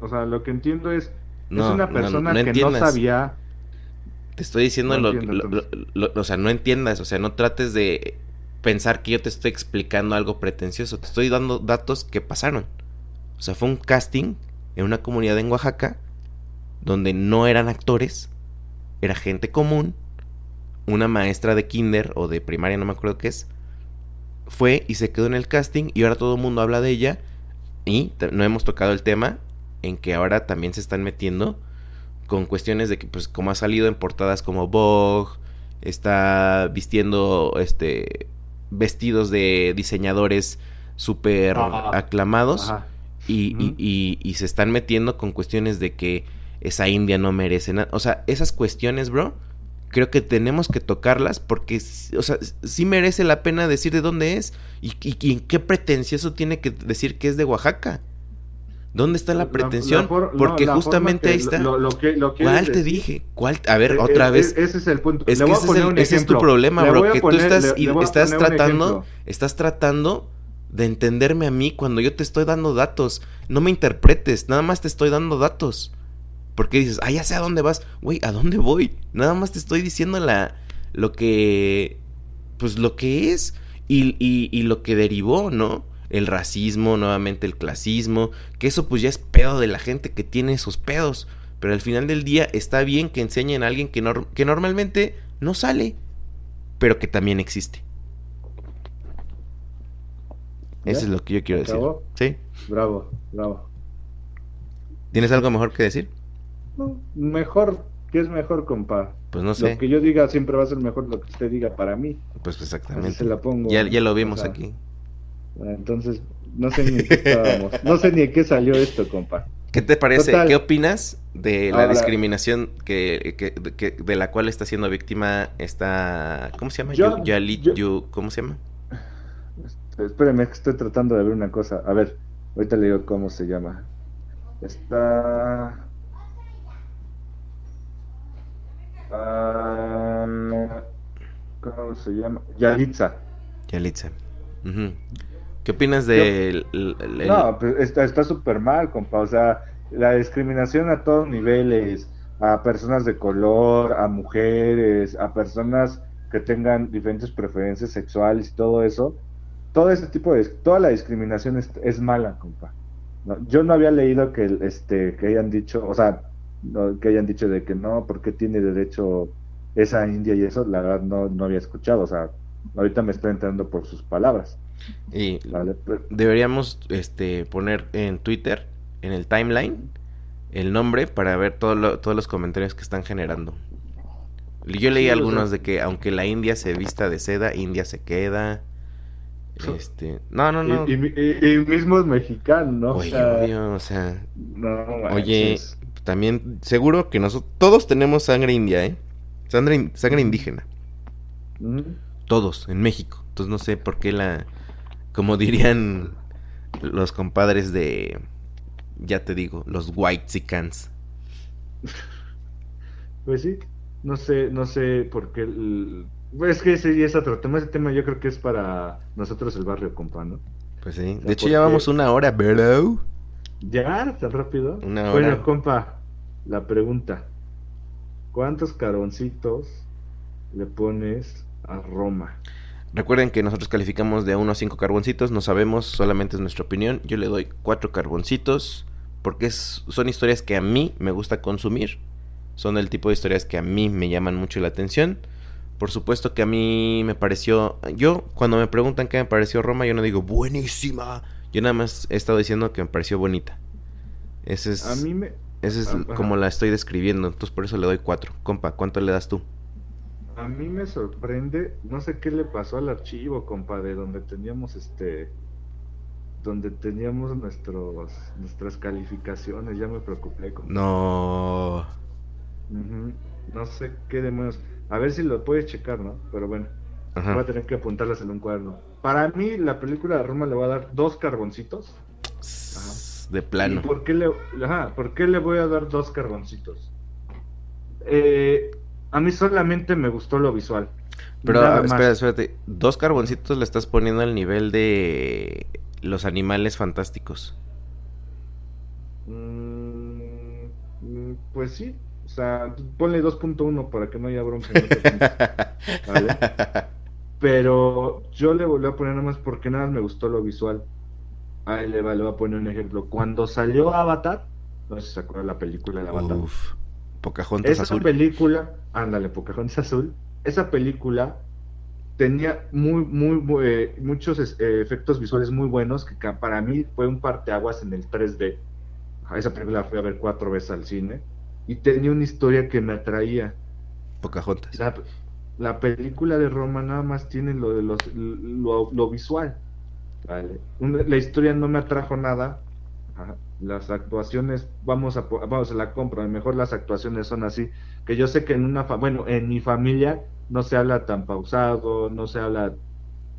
Speaker 4: O sea, lo que entiendo es,
Speaker 3: No,
Speaker 4: es una
Speaker 3: no,
Speaker 4: persona
Speaker 3: no
Speaker 4: que no sabía.
Speaker 3: Te estoy diciendo
Speaker 4: No
Speaker 3: lo,
Speaker 4: entiendo,
Speaker 3: lo- lo- O sea, no entiendas. O sea, no trates de pensar que yo te estoy explicando algo pretencioso. Te estoy dando datos que pasaron. O sea, fue un casting en una comunidad en Oaxaca donde no eran actores, era gente común, una maestra de kinder o de primaria, no me acuerdo qué es, fue y se quedó en el casting y ahora todo el mundo habla de ella y no hemos tocado el tema en que ahora también se están metiendo con cuestiones de que pues como ha salido en portadas como Vogue, está vistiendo este vestidos de diseñadores súper aclamados
Speaker 4: Ajá.
Speaker 3: y, y-
Speaker 4: Ujú.
Speaker 3: y- y se están metiendo con cuestiones de que esa India no merece nada. O sea, esas cuestiones, bro, creo que tenemos que tocarlas porque, o sea, sí merece la pena decir de dónde es y, y- y en qué pretencioso tiene que decir que es de Oaxaca. ¿Dónde está la pretensión?
Speaker 4: for- no,
Speaker 3: porque
Speaker 4: la
Speaker 3: justamente
Speaker 4: que
Speaker 3: ahí está.
Speaker 4: Lo, lo que, lo quieres
Speaker 3: ¿Cuál te
Speaker 4: decir-
Speaker 3: dije? ¿Cuál? A ver,
Speaker 4: Eh,
Speaker 3: otra
Speaker 4: eh,
Speaker 3: vez.
Speaker 4: Ese es el punto.
Speaker 3: Es
Speaker 4: Le
Speaker 3: que
Speaker 4: voy a
Speaker 3: ese es, el- ese es tu problema,
Speaker 4: Le
Speaker 3: bro. Que
Speaker 4: poner-
Speaker 3: tú estás,
Speaker 4: le-
Speaker 3: y estás tratando, estás tratando de entenderme a mí cuando yo te estoy dando datos. No me interpretes, nada más te estoy dando datos. Porque dices, ah, ya sé a dónde vas. Güey, ¿a dónde voy? Nada más te estoy diciendo la, lo que, pues lo que es y, y, y lo que derivó, ¿no? El racismo, nuevamente el clasismo, que eso pues ya es pedo de la gente que tiene esos pedos. Pero al final del día está bien que enseñen a alguien que, nor- que normalmente no sale, pero que también existe. Eso es lo que yo quiero decir.
Speaker 4: ¿Acabó?
Speaker 3: ¿Sí?
Speaker 4: Bravo, bravo.
Speaker 3: ¿Tienes algo mejor que decir?
Speaker 4: Mejor, ¿qué es mejor, compa?
Speaker 3: Pues no sé.
Speaker 4: Lo que yo diga siempre va a ser mejor lo que usted diga para mí.
Speaker 3: Pues
Speaker 4: Así
Speaker 3: exactamente.
Speaker 4: se la pongo.
Speaker 3: Ya, ya lo vimos
Speaker 4: O sea,
Speaker 3: aquí.
Speaker 4: Entonces, no sé ni en qué estábamos. No sé ni en qué salió esto, compa.
Speaker 3: ¿Qué te parece?
Speaker 4: Total.
Speaker 3: ¿Qué opinas de la
Speaker 4: Ahora-
Speaker 3: discriminación que, que- de, que- de la cual está siendo víctima esta... ¿Cómo se llama?
Speaker 4: Yo- yo-
Speaker 3: Yu- ¿Cómo se llama?
Speaker 4: Espéreme, que estoy tratando de ver una cosa. A ver, ahorita le digo cómo se llama. Está. Ah, ¿Cómo se llama? Yalitza.
Speaker 3: Yalitza. ¿Qué opinas el- el-
Speaker 4: No, pues está súper mal, compa. O sea, la discriminación a todos niveles, a personas de color, a mujeres, a personas que tengan diferentes preferencias sexuales y todo eso. Todo ese tipo de, toda la discriminación es, es mala, compa. No, yo no había leído que, este, que hayan dicho, o sea, no, que hayan dicho de que no, porque tiene derecho esa India y eso, la verdad no, no había escuchado, o sea, ahorita me estoy enterando por sus palabras,
Speaker 3: y
Speaker 4: ¿vale? Pero-
Speaker 3: deberíamos este, poner en Twitter, en el timeline, el nombre para ver todo lo- todos los comentarios que están generando. Yo leí
Speaker 4: Sí, o
Speaker 3: algunos
Speaker 4: sea-
Speaker 3: de que aunque la India se vista de seda, India se queda. Este, no, no, no.
Speaker 4: Y, y, y, mismo es mexicano, ¿no?
Speaker 3: Oye, o sea, obvio, o sea.
Speaker 4: No,
Speaker 3: oye, también, seguro que nosotros, todos tenemos sangre india, ¿eh? Sangre, sangre indígena.
Speaker 4: ¿Mm?
Speaker 3: Todos, en México. Entonces no sé por qué la, como dirían los compadres de, ya te digo, los white sicans.
Speaker 4: Pues sí, no sé, no sé por qué. El... Es que ese es otro tema. Ese tema yo creo que es para nosotros el barrio, compa, ¿no?
Speaker 3: Pues sí. de hecho, ya vamos una hora, ¿verdad?
Speaker 4: ¿Ya? ¿Tan rápido?
Speaker 3: Una hora.
Speaker 4: Bueno, compa, la pregunta. ¿Cuántos caroncitos le pones a Roma?
Speaker 3: Recuerden que nosotros calificamos de 1 a 5 carboncitos, no sabemos, solamente es nuestra opinión. Yo le doy 4 carboncitos porque es, son historias que a mí me gusta consumir. Son el tipo de historias que a mí me llaman mucho la atención. Por supuesto que a mí me pareció. Yo, cuando me preguntan qué me pareció Roma, yo no digo buenísima. Yo nada más he estado diciendo que me pareció bonita. Ese es.
Speaker 4: A mí me.
Speaker 3: Ese es
Speaker 4: Ajá.
Speaker 3: como la estoy describiendo. Entonces por eso le doy 4. Compa, ¿cuánto le das tú?
Speaker 4: A mí me sorprende, no sé qué le pasó al archivo, compa, de donde teníamos este, donde teníamos nuestros, nuestras calificaciones, ya me preocupé. Compa.
Speaker 3: No.
Speaker 4: No sé qué demonios. A ver si lo puedes checar, ¿no? Pero bueno, voy a
Speaker 3: Ajá.
Speaker 4: tener que apuntarlas en un cuaderno. Para mí, la película de Roma le va a dar dos carboncitos.
Speaker 3: De plano.
Speaker 4: ¿Y por qué le, ajá, ¿por qué le voy a dar dos carboncitos? Eh, a mí solamente me gustó lo visual.
Speaker 3: Pero,
Speaker 4: Nada
Speaker 3: a ver,
Speaker 4: más.
Speaker 3: espera, espérate. Dos carboncitos le estás poniendo al nivel de los animales fantásticos.
Speaker 4: Mm, pues sí, o sea, ponle 2.1 para que no haya bronca. ¿vale? Pero yo le volví a poner nada más porque nada más me gustó lo visual. Ahí le, va- le voy a poner un ejemplo. Cuando salió Avatar, no sé si se acuerdan la película de Avatar.
Speaker 3: Uf. Pocahontas
Speaker 4: Esa
Speaker 3: azul.
Speaker 4: película, ándale, Pocahontas Azul, esa película tenía muy, muy, muy, eh, muchos eh, efectos visuales muy buenos que para mí fue un parteaguas en el 3D. A esa película la fui a ver cuatro veces al cine y tenía una historia que me atraía.
Speaker 3: Pocahontas.
Speaker 4: La, la película de Roma nada más tiene lo de los, lo, lo visual. ¿vale? La historia no me atrajo nada. Las actuaciones, vamos a, vamos a la compra. Mejor las actuaciones son así. Que yo sé que en una, bueno, en mi familia no se habla tan pausado, no se habla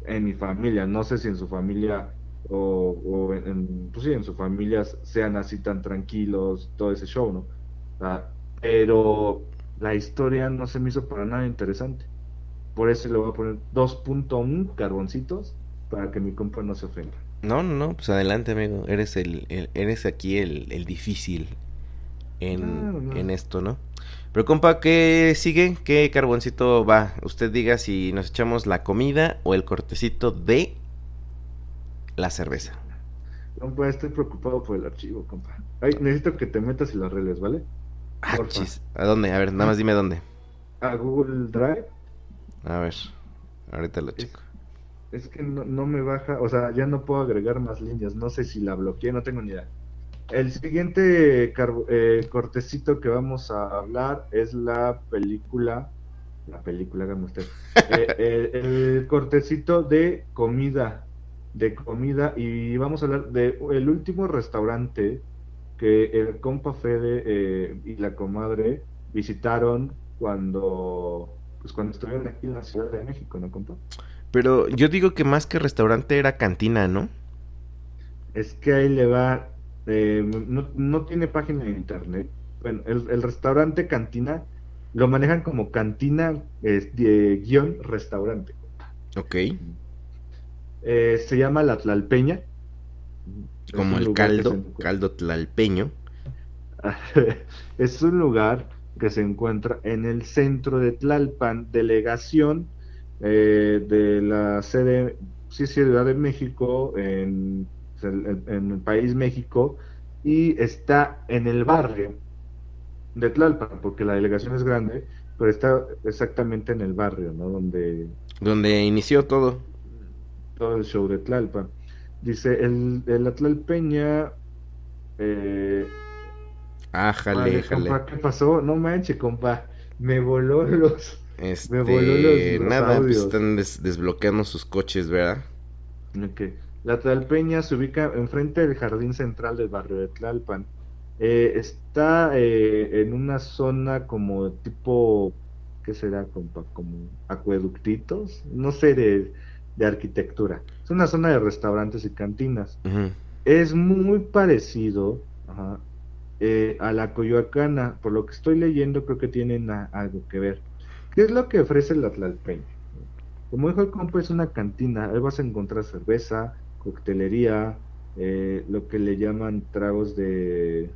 Speaker 4: en mi familia. No sé si en su familia o, o en, pues sí, en su familia sean así tan tranquilos, todo ese show, ¿no? Pero la historia no se me hizo para nada interesante. Por eso le voy a poner 2.1 carboncitos para que mi compa no se ofenda.
Speaker 3: No, no, no, pues adelante, amigo. Eres el, el- eres aquí el, el difícil en,
Speaker 4: no.
Speaker 3: en esto, ¿no? Pero compa, ¿qué sigue? ¿Qué carboncito va? Usted diga si nos echamos la comida o el cortecito de la cerveza.
Speaker 4: Compa, estoy preocupado por el archivo, compa. Ay, necesito que te metas y lo arregles, ¿vale?
Speaker 3: Ah. ¿A dónde? A ver, nada más dime dónde.
Speaker 4: A Google Drive
Speaker 3: A ver, ahorita lo checo.
Speaker 4: es que no, no me baja, o sea, ya no puedo agregar más líneas. No sé si la bloqueé, no tengo ni idea. El siguiente eh, cortecito que vamos a hablar es la película. La película, hágame usted. Eh, eh, el cortecito de comida. De comida. Y vamos a hablar de el último restaurante que el compa Fede eh, y la comadre visitaron cuando. Pues cuando estuvieron aquí en la Ciudad de México, ¿no, compa?
Speaker 3: Pero yo digo que más que restaurante era cantina, ¿no?
Speaker 4: Es que ahí le va, eh, no, no tiene página de internet. Bueno, el, el restaurante cantina lo manejan como cantina eh, de guion restaurante.
Speaker 3: Ok.
Speaker 4: Eh, se llama La Tlalpeña.
Speaker 3: Como el caldo, caldo tlalpeño.
Speaker 4: es un lugar que se encuentra en el centro de Tlalpan, delegación eh, de la sede, sí, Ciudad de México, en, el país México, y está en el barrio de Tlalpan, porque la delegación es grande, pero está exactamente en el barrio, ¿no? Donde
Speaker 3: Donde inició todo.
Speaker 4: todo el show de Tlalpan. Dice, el, el Atlalpeña... Eh,
Speaker 3: Ah, jale,
Speaker 4: Madre,
Speaker 3: jale.
Speaker 4: compa, ¿qué pasó? No manches, compa. Me voló los.
Speaker 3: Este,
Speaker 4: Me voló los- los
Speaker 3: nada, pues están des- desbloqueando sus coches, ¿verdad?
Speaker 4: Ok. La Tlalpeña se ubica enfrente del jardín central del barrio de Tlalpan. Eh, está eh, en una zona como tipo, ¿qué será, compa? Como acueductitos, no sé, de, de arquitectura. Es una zona de restaurantes y cantinas. Es muy parecido ajá, eh, a la Coyoacana. Por lo que estoy leyendo, creo que tienen algo que ver. ¿Qué es lo que ofrece la Tlalpeña? Como dijo el compa, es una cantina. Ahí vas a encontrar cerveza, coctelería, eh, lo que le llaman tragos de,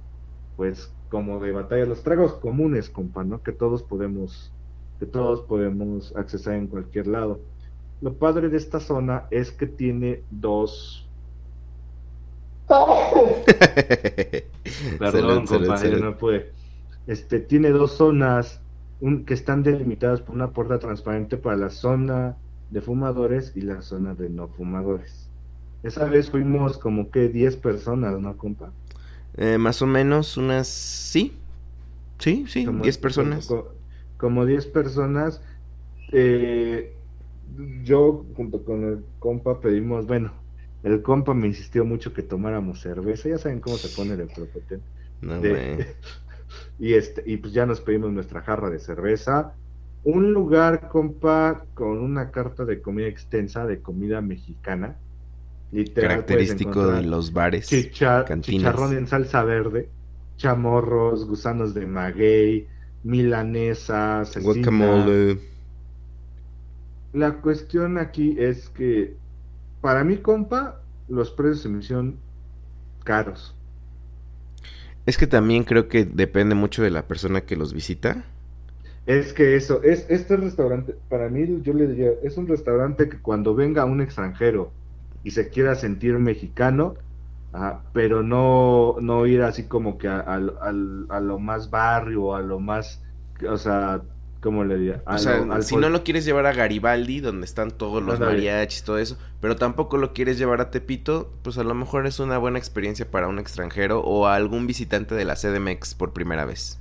Speaker 4: pues, como de batalla, los tragos comunes, compa, ¿no? Que todos podemos, que todos podemos accesar en cualquier lado. Lo padre de esta zona es que tiene dos Perdón, compadre, no pude. Este, tiene dos zonas un- que están delimitadas por una puerta transparente para la zona de fumadores y la zona de no fumadores. Esa vez fuimos como que 10 personas, ¿no, compa?
Speaker 3: Eh, más o menos unas... Sí, sí, sí,
Speaker 4: Como-
Speaker 3: 10 personas.
Speaker 4: Como, como 10 personas. eh, yo junto con el compa pedimos, bueno, el compa me insistió mucho que tomáramos cerveza, ya saben cómo se pone de prepotente.
Speaker 3: No,
Speaker 4: de- y este y pues ya nos pedimos nuestra jarra de cerveza un lugar compa con una carta de comida extensa de comida mexicana literal
Speaker 3: Característico de los bares.
Speaker 4: chicha-
Speaker 3: cantinas.
Speaker 4: chicharrón en salsa verde chamorros gusanos de maguey milanesa cecina.
Speaker 3: Guacamole.
Speaker 4: la cuestión aquí es que para mí compa los precios se me hicieron caros
Speaker 3: Es que también creo que depende mucho de la persona que los visita.
Speaker 4: Es que eso, es este restaurante, para mí yo le diría, es un restaurante que cuando venga un extranjero y se quiera sentir mexicano, ajá, pero no, no ir así como que a, al- al- a lo más barrio, a lo más, o sea, ¿cómo le diría?
Speaker 3: O sea,
Speaker 4: al
Speaker 3: si no lo quieres llevar a Garibaldi, donde están todos los
Speaker 4: Ándale.
Speaker 3: mariachis, todo eso, pero tampoco lo quieres llevar a Tepito, pues a lo mejor es una buena experiencia para un extranjero o a algún visitante de la CDMX por primera vez.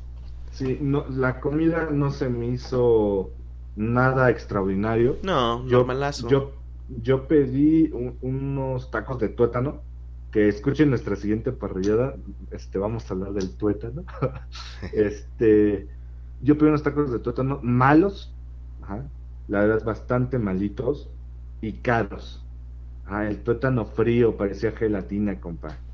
Speaker 4: Sí, no, la comida no se me hizo nada extraordinario.
Speaker 3: No,
Speaker 4: Yo,
Speaker 3: normalazo.
Speaker 4: yo, yo pedí un- unos tacos de tuétano. Que escuchen nuestra siguiente parrillada. Este, vamos a hablar del tuétano. este, yo pedí unos tacos de tuétano malos. Ajá, la verdad, bastante malitos y caros. Ah, el tuétano frío parecía gelatina, compa.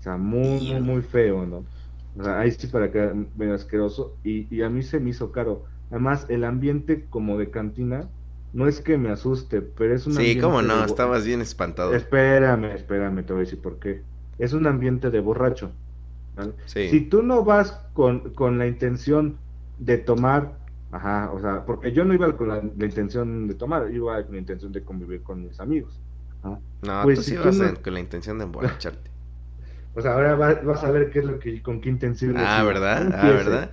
Speaker 4: O sea, muy, muy, muy feo, ¿no? O sea, ahí sí para que medio asqueroso. Y, y a mí se me hizo caro. Además, el ambiente como de cantina, no es que me asuste, pero es un
Speaker 3: Sí,
Speaker 4: ambiente
Speaker 3: cómo
Speaker 4: de
Speaker 3: no,
Speaker 4: bo-
Speaker 3: estabas bien espantado.
Speaker 4: Espérame, espérame, te voy a decir por qué. Es un ambiente de borracho. ¿vale?
Speaker 3: Sí.
Speaker 4: Si tú no vas con, con la intención de tomar, ajá, o sea, porque yo no iba con la, la intención de tomar, iba con la intención de convivir con mis amigos. ajá.
Speaker 3: No,
Speaker 4: Pues
Speaker 3: tú
Speaker 4: si
Speaker 3: sí
Speaker 4: tú
Speaker 3: vas
Speaker 4: no-
Speaker 3: con la intención de emborracharte.
Speaker 4: O sea, ahora va- vas a ver qué es lo que, con qué intención.
Speaker 3: ah. ¿verdad? Ah. ¿verdad?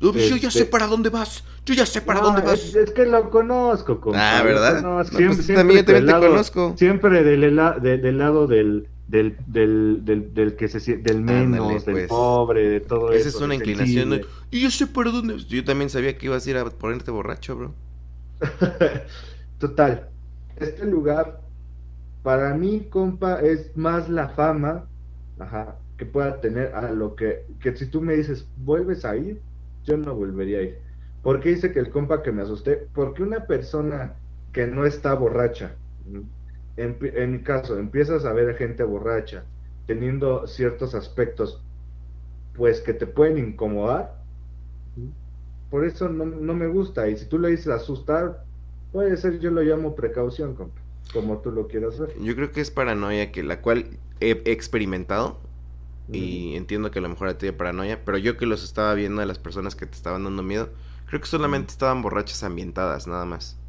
Speaker 3: No, yo ya
Speaker 4: Este-
Speaker 3: sé para dónde vas. Yo ya sé para
Speaker 4: No,
Speaker 3: dónde vas.
Speaker 4: Es, es que lo conozco, compa,
Speaker 3: Ah, ¿verdad?
Speaker 4: conozco.
Speaker 3: No, pues tú también,
Speaker 4: del
Speaker 3: te
Speaker 4: lado-
Speaker 3: conozco.
Speaker 4: Siempre del, de- del lado del, del, del, del, del que se del menos,
Speaker 3: Ándale,
Speaker 4: del
Speaker 3: pues.
Speaker 4: pobre, de todo eso.
Speaker 3: Esa es una inclinación. Y yo sé para dónde. Yo también sabía que ibas a ir a ponerte borracho, bro.
Speaker 4: Total, este lugar, para mí, compa, es más la fama ajá, que pueda tener a lo que, que si tú me dices, ¿vuelves a ir? Yo no volvería a ir. ¿Por qué dice que el compa que me asusté? Porque una persona que no está borracha, en, en mi caso, empiezas a ver gente borracha, teniendo ciertos aspectos, pues que te pueden incomodar, por eso no, no me gusta. Y si tú le dices asustar, puede ser, yo lo llamo precaución, compa, como tú lo quieras ver.
Speaker 3: Yo creo que es paranoia que la cual he experimentado. Y entiendo que a lo mejor a ti paranoia. Pero yo que los estaba viendo de las personas que te estaban dando miedo. Creo que solamente estaban borrachas ambientadas, nada más.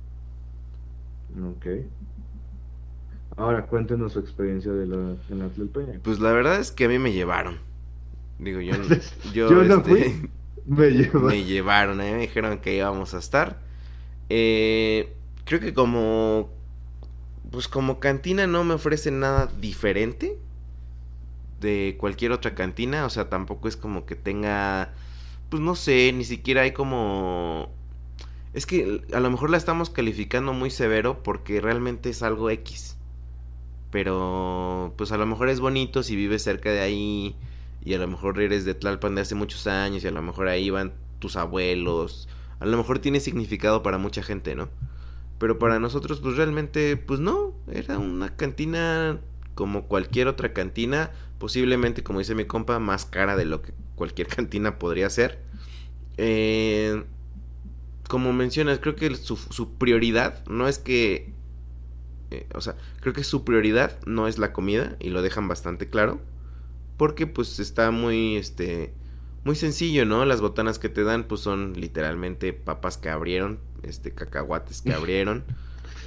Speaker 4: Ok. Ahora cuéntenos su experiencia de la, en la Tlalpeña.
Speaker 3: Pues la verdad es que a mí me llevaron. Digo, yo, yo,
Speaker 4: Yo no
Speaker 3: este,
Speaker 4: fui. Me lleva.
Speaker 3: me llevaron, mí me dijeron que íbamos a estar. Eh, creo que como, pues como cantina no me ofrecen nada diferente de cualquier otra cantina, o sea, tampoco es como que tenga, pues no sé, ni siquiera hay como... Es que a lo mejor la estamos calificando muy severo porque realmente es algo X. Pero pues a lo mejor es bonito si vives cerca de ahí y a lo mejor eres de Tlalpan de hace muchos años y a lo mejor ahí van tus abuelos. A lo mejor tiene significado para mucha gente, ¿no? Pero para nosotros pues realmente pues no, era una cantina como cualquier otra cantina, posiblemente como dice mi compa, más cara de lo que cualquier cantina podría ser. Eh, como mencionas, creo que su, su prioridad no es que eh, o sea, creo que su prioridad no es la comida y lo dejan bastante claro. Porque pues está muy, este, muy sencillo, ¿no? Las botanas que te dan pues son literalmente papas que abrieron, este, cacahuates que abrieron.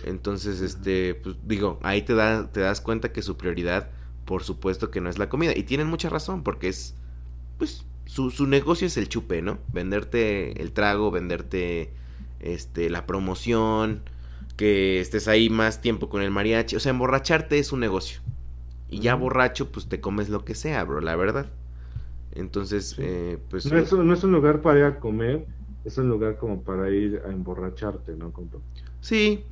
Speaker 3: Entonces, este, pues digo, ahí te, da, te das cuenta que su prioridad, por supuesto que no es la comida. Y tienen mucha razón, porque es, pues, su, su negocio es el chupe, ¿no? Venderte el trago, venderte, este, la promoción, que estés ahí más tiempo con el mariachi. O sea, emborracharte es un negocio. Y ya borracho, pues te comes lo que sea, bro, la verdad. Entonces, eh, pues...
Speaker 4: No es, no es, un lugar para ir a comer, es un lugar como para ir a emborracharte, ¿no?
Speaker 3: Sí.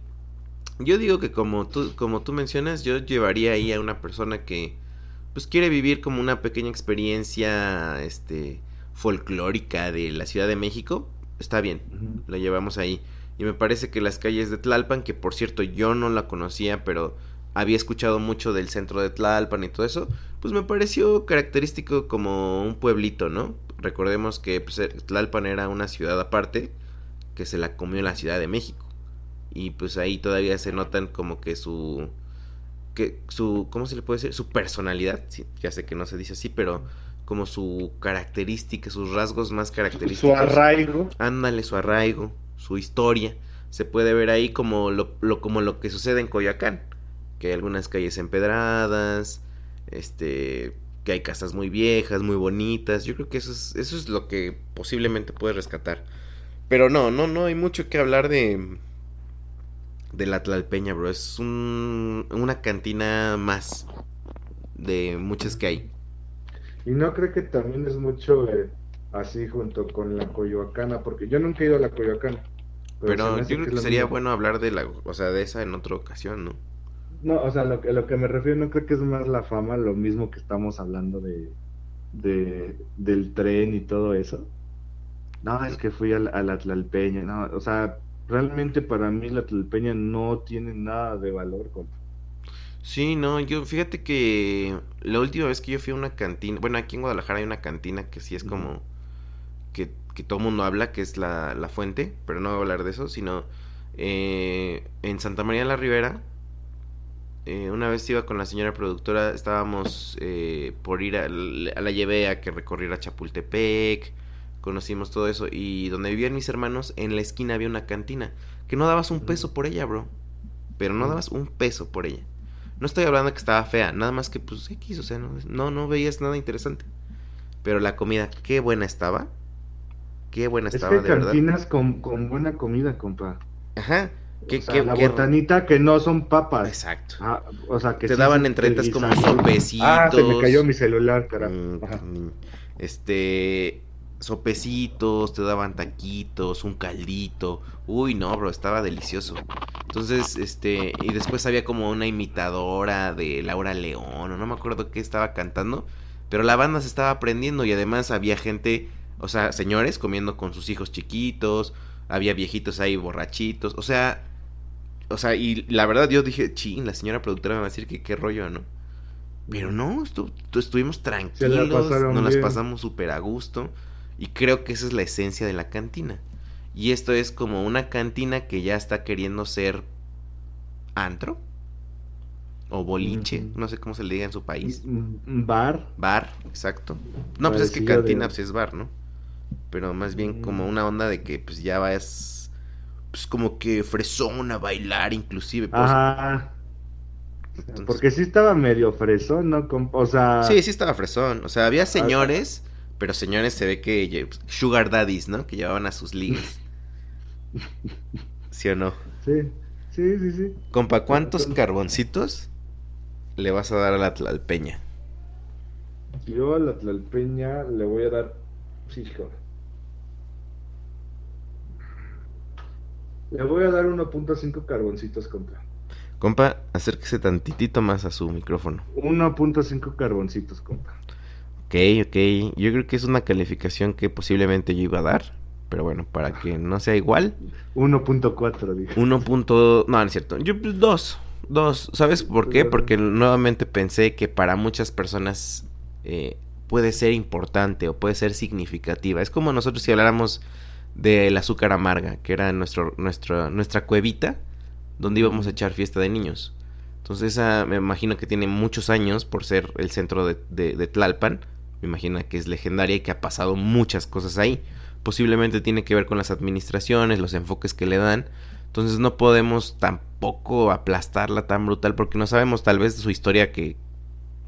Speaker 3: Yo digo que como tú, como tú mencionas, yo llevaría ahí a una persona que pues quiere vivir como una pequeña experiencia este folclórica de la Ciudad de México. Está bien, lo llevamos ahí. Y me parece que las calles de Tlalpan, que por cierto yo no la conocía, pero había escuchado mucho del centro de Tlalpan y todo eso, pues me pareció característico como un pueblito, ¿no? Recordemos que pues, eh, Tlalpan era una ciudad aparte que se la comió la Ciudad de México. Y pues ahí todavía se notan como que su que su ¿cómo se le puede decir? su personalidad, sí, ya sé que no se dice así, pero como su característica, sus rasgos más característicos.
Speaker 4: Su arraigo.
Speaker 3: Ándale, su arraigo su historia, se puede ver ahí como lo, como lo que sucede en Coyoacán, que hay algunas calles empedradas, este, que hay casas muy viejas, muy bonitas, yo creo que eso es, eso es lo que posiblemente puede rescatar. Pero no, no, no hay mucho que hablar de de la Tlalpeña, bro, es un, una cantina más de muchas que hay.
Speaker 4: Y no creo que también es mucho así junto con la Coyoacana, porque yo nunca he ido a la Coyoacana.
Speaker 3: Pero, yo creo que, sería bueno hablar de la, o sea, de esa en otra ocasión, ¿no?
Speaker 4: No, o sea, lo, lo que me refiero no creo que es más la fama, lo mismo que estamos hablando de, de del tren y todo eso. No, es que fui a la, a la Tlalpeña, no, o sea, realmente para mí la Tlalpeña no tiene nada de valor. Con...
Speaker 3: Sí, no, yo fíjate que la última vez que yo fui a una cantina, bueno, aquí en Guadalajara hay una cantina que sí es como que, que todo mundo habla, que es la, la, fuente, pero no voy a hablar de eso, sino eh, en Santa María la Ribera, eh, una vez iba con la señora productora, estábamos eh, por ir a, a la llevé a que recorriera Chapultepec, conocimos todo eso, y donde vivían mis hermanos, en la esquina había una cantina, que no dabas un peso por ella, bro, pero no dabas un peso por ella. No estoy hablando que estaba fea, nada más que pues X, o sea, no, no, veías nada interesante. Pero la comida, qué buena estaba. Qué buena estaba,
Speaker 4: de cantinas con, con buena comida, compa.
Speaker 3: Ajá.
Speaker 4: ¿Qué, qué, la botanita que no son papas.
Speaker 3: Exacto.
Speaker 4: Ah, o sea, que
Speaker 3: te daban entretas como sopecitos. Ah,
Speaker 4: se me cayó mi celular, carajo.
Speaker 3: Mm, este, sopecitos, te daban taquitos, un caldito. Uy, no, bro, estaba delicioso. Entonces, este, y después había como una imitadora de Laura León, o no me acuerdo qué estaba cantando, pero la banda se estaba aprendiendo y además había gente, o sea, señores comiendo con sus hijos chiquitos, había viejitos ahí borrachitos, o sea, o sea, y la verdad yo dije, ching, la señora productora me va a decir que qué rollo, ¿no? Pero no, estuvimos tranquilos, nos las pasamos súper a gusto. Y creo que esa es la esencia de la cantina. Y esto es como una cantina que ya está queriendo ser antro o boliche, no sé cómo se le diga en su país.
Speaker 4: Bar.
Speaker 3: Bar, exacto. No, pues es que cantina pues es bar, ¿no? Pero más bien como una onda de que pues ya vas pues como que fresón a bailar inclusive.
Speaker 4: Pues. Ajá. Porque sí estaba medio fresón, ¿no? O sea...
Speaker 3: Sí, sí estaba fresón. O sea, había señores pero señores, se ve que Sugar Daddies, ¿no? Que llevaban a sus ligas. ¿Sí o no?
Speaker 4: Sí, sí, sí, sí.
Speaker 3: Compa, ¿cuántos carboncitos le vas a dar a la Tlalpeña?
Speaker 4: Yo a la Tlalpeña le voy a dar. Sí, hijo. Le voy a dar 1.5 carboncitos, compa.
Speaker 3: Compa, acérquese tantitito más a su micrófono.
Speaker 4: 1.5 carboncitos, compa.
Speaker 3: Ok, ok. Yo creo que es una calificación que posiblemente yo iba a dar. Pero bueno, para que no sea igual.
Speaker 4: 1.4, dije.
Speaker 3: 1. No, no es cierto. Yo, pues, dos. Dos. ¿Sabes por qué? Porque nuevamente pensé que para muchas personas eh, puede ser importante o puede ser significativa. Es como nosotros si habláramos del azúcar amarga, que era nuestro, nuestro, nuestra cuevita donde íbamos a echar fiesta de niños. Entonces esa me imagino que tiene muchos años por ser el centro de, de, Tlalpan. Me imagino que es legendaria y que ha pasado muchas cosas ahí. Posiblemente tiene que ver con las administraciones, los enfoques que le dan. Entonces no podemos tampoco aplastarla tan brutal porque no sabemos tal vez de su historia que,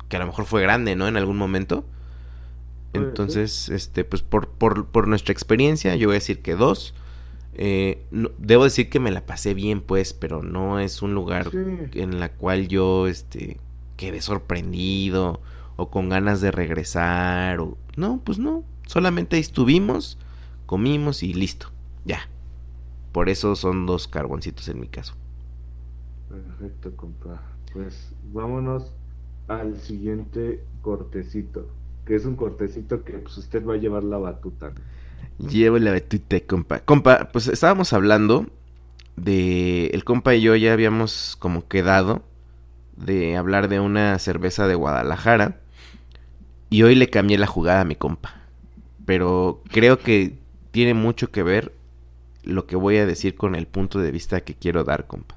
Speaker 3: que a lo mejor fue grande, ¿no? En algún momento. Entonces, este, pues por, por, por nuestra experiencia, yo voy a decir que dos. Eh, debo decir que me la pasé bien, pues, pero no es un lugar en la cual yo este, quedé sorprendido o con ganas de regresar. O... No, pues no. Solamente estuvimos, comimos y listo. Ya. Por eso son dos carboncitos en mi caso.
Speaker 4: Perfecto, compa. Pues vámonos al siguiente cortecito. Que es un cortecito que pues, usted va a llevar la batuta.
Speaker 3: Llevo la betute, compa. Compa, pues estábamos hablando de. El compa y yo ya habíamos como quedado de hablar de una cerveza de Guadalajara. Y hoy le cambié la jugada a mi compa. Pero creo que tiene mucho que ver lo que voy a decir con el punto de vista que quiero dar, compa.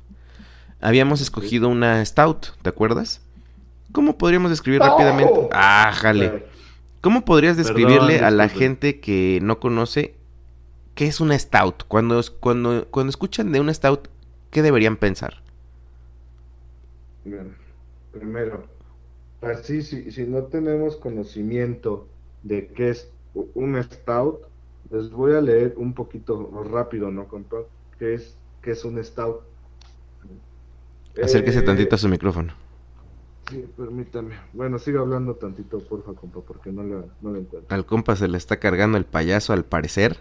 Speaker 3: Habíamos escogido una Stout, ¿te acuerdas? ¿Cómo podríamos describir rápidamente? Ah, jale. ¿Cómo podrías describirle a la gente que no conoce qué es una stout? Cuando, cuando, cuando escuchan de una stout, ¿qué deberían pensar?
Speaker 4: Bien. Primero, así si, si no tenemos conocimiento de qué es un stout, les voy a leer un poquito rápido, ¿no, compa? ¿Qué es, qué es un stout?
Speaker 3: Acérquese eh, tantito a su micrófono.
Speaker 4: Sí, permítame. Bueno, siga hablando tantito, porfa, compa, porque no le, no encuentro.
Speaker 3: Al compa se le está cargando el payaso, al parecer.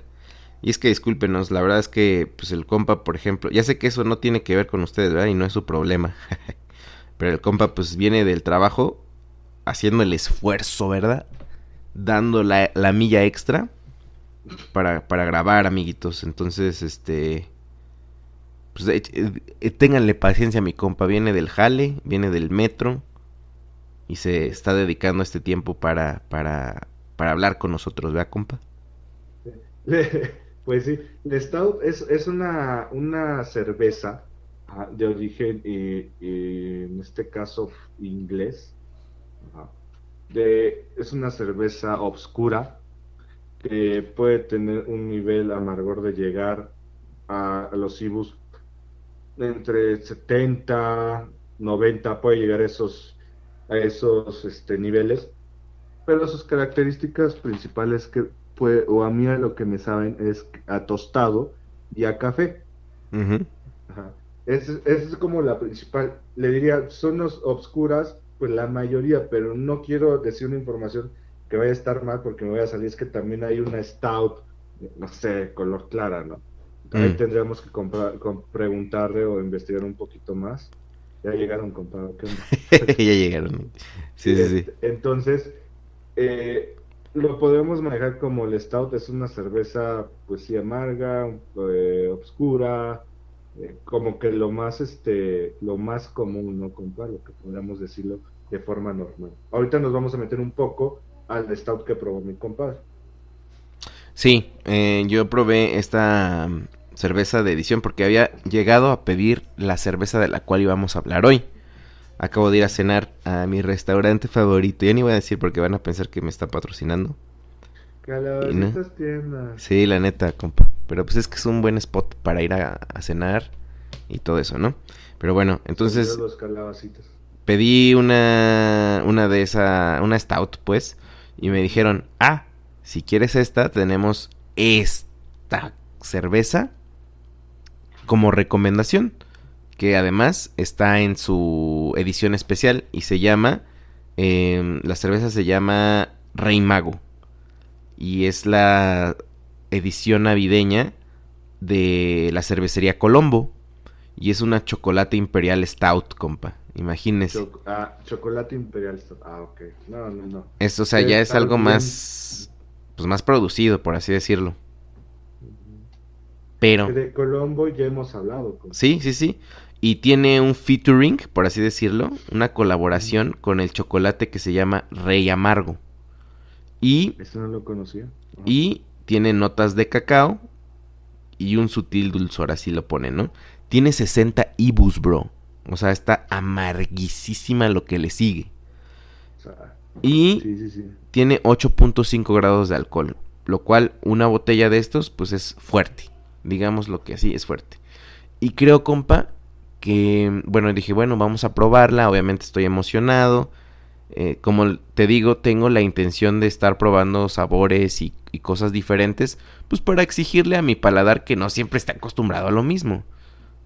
Speaker 3: Y es que discúlpenos, la verdad es que, pues el compa, por ejemplo, ya sé que eso no tiene que ver con ustedes, ¿verdad? Y no es su problema. Pero el compa, pues viene del trabajo haciendo el esfuerzo, ¿verdad? Dando la, la milla extra para, para grabar, amiguitos. Entonces, este pues eh, ténganle paciencia a mi compa, viene del jale, viene del metro, y se está dedicando este tiempo para, para, para hablar con nosotros, ¿verdad, compa?
Speaker 4: Pues sí, el Stout es, es una, una cerveza ah, de origen, eh, eh, en este caso, inglés. De, es una cerveza obscura que puede tener un nivel amargor de llegar a, los ibus entre 70, 90, puede llegar a esos a esos este, niveles, pero sus características principales que puede, o a mí a lo que me saben es a tostado y a café. Esa es, como la principal. Le diría, son los obscuras, pues la mayoría, pero no quiero decir una información que vaya a estar mal porque me voy a salir. Es que también hay una stout, no sé, color clara, ¿no? Ahí mm. tendríamos que preguntarle o investigar un poquito más. Ya llegaron, compadre.
Speaker 3: ya llegaron. Sí, sí, sí.
Speaker 4: Entonces, eh, lo podemos manejar como el stout es una cerveza, pues sí, amarga, eh, oscura, eh, como que lo más, este, lo más común, ¿no, compa? Lo que podríamos decirlo de forma normal. Ahorita nos vamos a meter un poco al stout que probó mi compadre.
Speaker 3: Sí, yo probé esta cerveza de edición porque había llegado a pedir la cerveza de la cual íbamos a hablar hoy. Acabo de ir a cenar a mi restaurante favorito. Ya ni voy a decir porque van a pensar que me está patrocinando. Sí, la neta, compa. Pero pues es que es un buen spot para ir a, cenar y todo eso, ¿no? Pero bueno, entonces pedí una una de esa una stout, pues, y me dijeron, "Ah, si quieres esta, tenemos esta cerveza como recomendación, que además está en su edición especial y se llama, em, la cerveza se llama Rey Mago y es la edición navideña de la cervecería Colombo. Y es una chocolate imperial stout, compa. Imagínese.
Speaker 4: Choc- ah, chocolate imperial. Stout. Ah, ok. No, no, no.
Speaker 3: Esto, o sea, ya es algo más. Pues más producido, por así decirlo. Pero.
Speaker 4: De Colombo ya hemos hablado. compa.
Speaker 3: Sí, sí, sí. Y tiene un featuring, por así decirlo, una colaboración con el chocolate que se llama Rey Amargo. Y,
Speaker 4: Este no lo conocía.
Speaker 3: Y tiene notas de cacao y un sutil dulzor, así lo pone, ¿no? Tiene 60 ibus, bro. O sea, está amarguísima lo que le sigue.
Speaker 4: O sea,
Speaker 3: Y
Speaker 4: sí, sí, sí.
Speaker 3: tiene 8.5 grados de alcohol, lo cual una botella de estos pues es fuerte, digamos lo que así es fuerte. Y creo, compa, que bueno, dije, bueno, vamos a probarla, obviamente estoy emocionado. Eh, como te digo, tengo la intención de estar probando sabores y, cosas diferentes, pues para exigirle a mi paladar que no siempre está acostumbrado a lo mismo.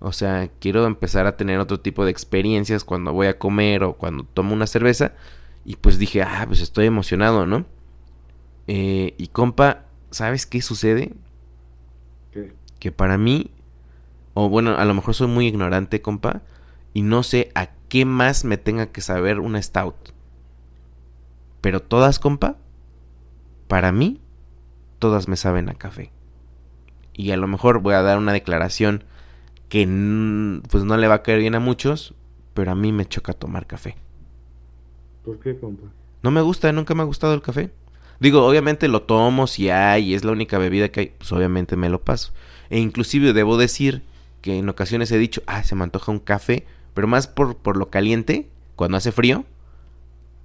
Speaker 3: O sea, quiero empezar a tener otro tipo de experiencias cuando voy a comer o cuando tomo una cerveza. Y pues dije, ah, pues estoy emocionado, ¿no? Eh, y compa, ¿sabes qué sucede? Que para mí, o bueno, a lo mejor soy muy ignorante, compa, y no sé a qué más me tenga que saber una stout. Pero todas, compa, para mí, todas me saben a café. Y a lo mejor voy a dar una declaración que pues no le va a caer bien a muchos, pero a mí me choca tomar café.
Speaker 4: ¿Por qué, compa?
Speaker 3: No me gusta, nunca me ha gustado el café. Digo, obviamente lo tomo si hay y es la única bebida que hay, pues obviamente me lo paso. E inclusive debo decir que en ocasiones he dicho, ah, se me antoja un café, pero más por, por lo caliente, cuando hace frío,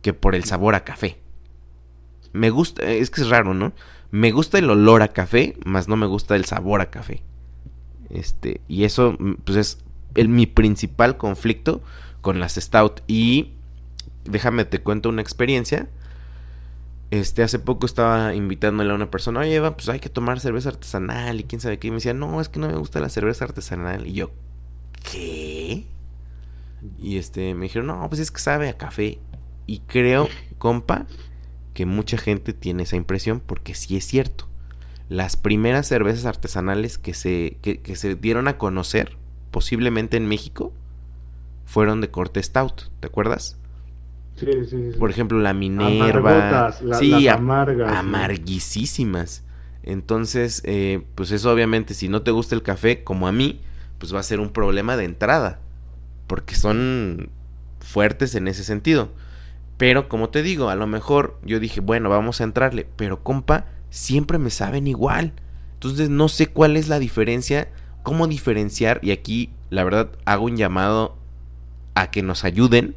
Speaker 3: que por el sabor a café. Me gusta, es que es raro, ¿no? Me gusta el olor a café, más no me gusta el sabor a café. Este, y eso, mm, pues es el, mi principal conflicto con las stout. Y déjame te cuento una experiencia. Este, hace poco estaba invitándole a una persona, oye, Eva, pues hay que tomar cerveza artesanal y quién sabe qué. Y me decía, no, es que no me gusta la cerveza artesanal. Y yo, ¿qué? Y este, me dijeron, no, pues es que sabe a café. Y creo, compa, que mucha gente tiene esa impresión porque sí es cierto. Las primeras cervezas artesanales que se, que, que se dieron a conocer, posiblemente en México, fueron de corte stout, ¿te acuerdas?
Speaker 4: Sí, sí, sí.
Speaker 3: Por ejemplo, la Minerva.
Speaker 4: La-
Speaker 3: sí,
Speaker 4: las amargas, sí.
Speaker 3: amarguísimas. Entonces, eh, pues eso obviamente, si no te gusta el café, como a mí, pues va a ser un problema de entrada. Porque son fuertes en ese sentido. Pero como te digo, a lo mejor yo dije, bueno, vamos a entrarle. Pero compa, siempre me saben igual. Entonces no sé cuál es la diferencia, cómo diferenciar. Y aquí, la verdad, hago un llamado a que nos ayuden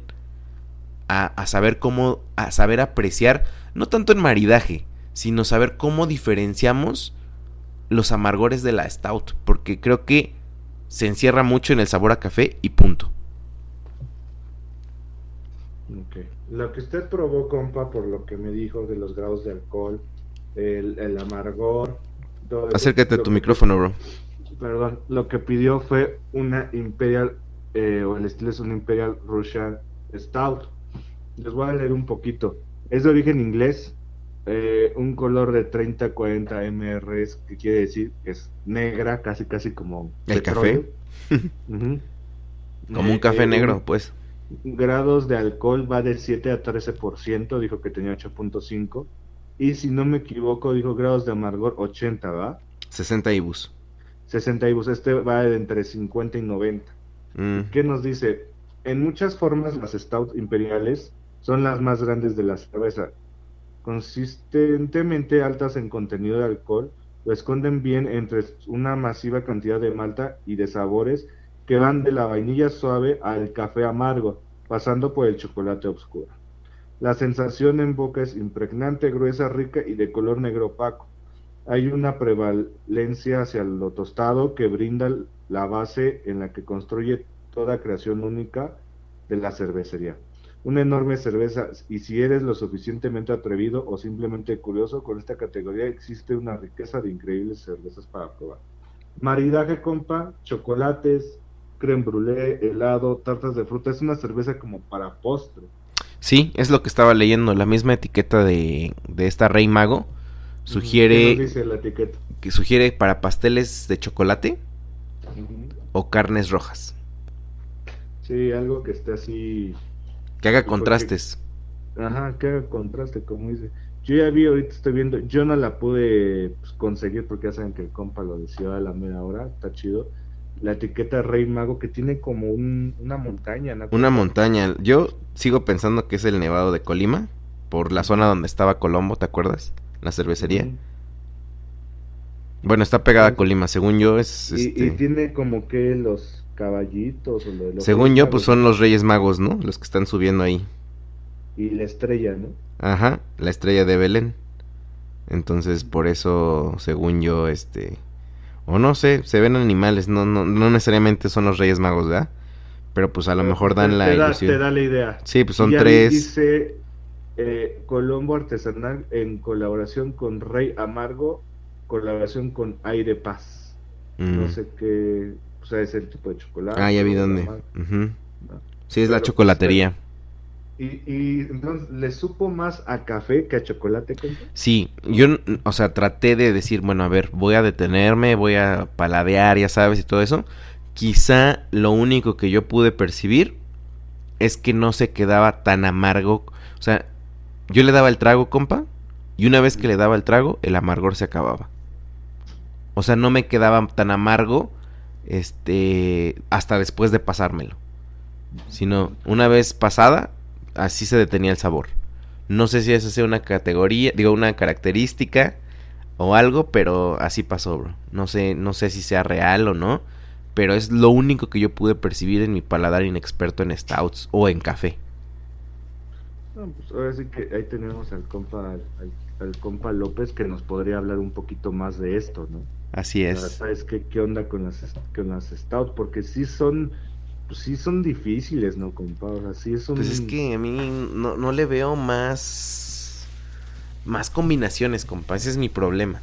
Speaker 3: a, a saber cómo, a saber apreciar, no tanto en maridaje, sino saber cómo diferenciamos los amargores de la stout. Porque creo que se encierra mucho en el sabor a café y punto.
Speaker 4: Ok. Lo que usted probó, compa, por lo que me dijo de los grados de alcohol, el, el amargor. todo
Speaker 3: Acércate a tu
Speaker 4: que-
Speaker 3: micrófono, bro.
Speaker 4: Perdón, lo que pidió fue una Imperial, eh, o el estilo es una Imperial Russian Stout. Les voy a leer un poquito. Es de origen inglés, eh, un color de 30-40 mrs, que quiere decir que es negra, casi casi como
Speaker 3: ¿El
Speaker 4: petróleo. Ujú.
Speaker 3: Como un café
Speaker 4: eh,
Speaker 3: negro, pues.
Speaker 4: grados de alcohol va de 7 a 13%, dijo que tenía 8.5. Y si no me equivoco, dijo grados de amargor 80, ¿va?
Speaker 3: 60 ibus.
Speaker 4: 60 ibus, este va de entre 50 y 90.
Speaker 3: Mm,
Speaker 4: ¿Qué nos dice? En muchas formas las stout imperiales son las más grandes de la cerveza. Consistentemente altas en contenido de alcohol, lo esconden bien entre una masiva cantidad de malta y de sabores que van de la vainilla suave al café amargo, pasando por el chocolate oscuro. La sensación en boca es impregnante, gruesa, rica y de color negro opaco. Hay una prevalencia hacia lo tostado que brinda la base en la que construye toda creación única de la cervecería. Una enorme cerveza, y si eres lo suficientemente atrevido o simplemente curioso con esta categoría, existe una riqueza de increíbles cervezas para probar. Maridaje, compa, chocolates, creme brûlée, helado, tartas de fruta. Es una cerveza como para postre.
Speaker 3: Sí, es lo que estaba leyendo. La misma etiqueta de, de esta Rey Mago
Speaker 4: ¿Qué
Speaker 3: sugiere
Speaker 4: nos dice la etiqueta?
Speaker 3: que sugiere para pasteles de chocolate o carnes rojas.
Speaker 4: Sí, algo que esté así.
Speaker 3: Que haga contrastes.
Speaker 4: Ajá, que haga contraste, como dice. Yo ya vi, ahorita estoy viendo, yo no la pude pues, conseguir porque ya saben que el compa lo decía a la media hora, está chido. La etiqueta Rey Mago que tiene como una montaña. ¿no?
Speaker 3: Una montaña. Yo sigo pensando que es el Nevado de Colima, por la zona donde estaba Colombo, ¿te acuerdas? La cervecería. Bueno, está pegada a Colima, según yo es...
Speaker 4: Y, este tiene como que los caballitos.
Speaker 3: según yo, pues son los Reyes Magos, ¿no? Los que están subiendo ahí.
Speaker 4: Y la estrella, ¿no?
Speaker 3: Ajá, la estrella de Belén. Entonces, por eso, según yo, este... O no sé, se ven animales, no, no, no necesariamente son los Reyes Magos, ¿verdad? Pero pues a lo mejor dan la
Speaker 4: ilusión. Te da la idea.
Speaker 3: Sí, pues son tres.
Speaker 4: Dice eh, Colombo Artesanal en colaboración con Rey Amargo, colaboración con Aire Paz. No mm. sé qué, o sea, es el tipo de chocolate.
Speaker 3: Ah, ya vi dónde. Sí, es la chocolatería.
Speaker 4: ¿Y, entonces le supo más a café que a chocolate?
Speaker 3: Sí, yo, o sea, traté de decir, bueno, a ver, voy a detenerme, voy a paladear, ya sabes, y todo eso. Quizá lo único que yo pude percibir es que no se quedaba tan amargo. O sea, yo le daba el trago, compa, y una vez que le daba el trago, el amargor se acababa. O sea, no me quedaba tan amargo este hasta después de pasármelo. Sino una vez pasada, así se detenía el sabor. No sé si esa sea una categoría, digo, una característica o algo, pero así pasó, bro. No sé, no sé si sea real o no, pero es lo único que yo pude percibir en mi paladar inexperto en stouts o en café.
Speaker 4: Pues ahora sí que ahí tenemos al compa, al, compa López que nos podría hablar un poquito más de esto, ¿no?
Speaker 3: Así es.
Speaker 4: ¿Sabes qué, qué onda con las, con las stouts? Porque sí son pues sí son difíciles, ¿no, compa? O sea, es
Speaker 3: Pues es que a mí no, no le veo más... Más combinaciones, compa. Ese es mi problema.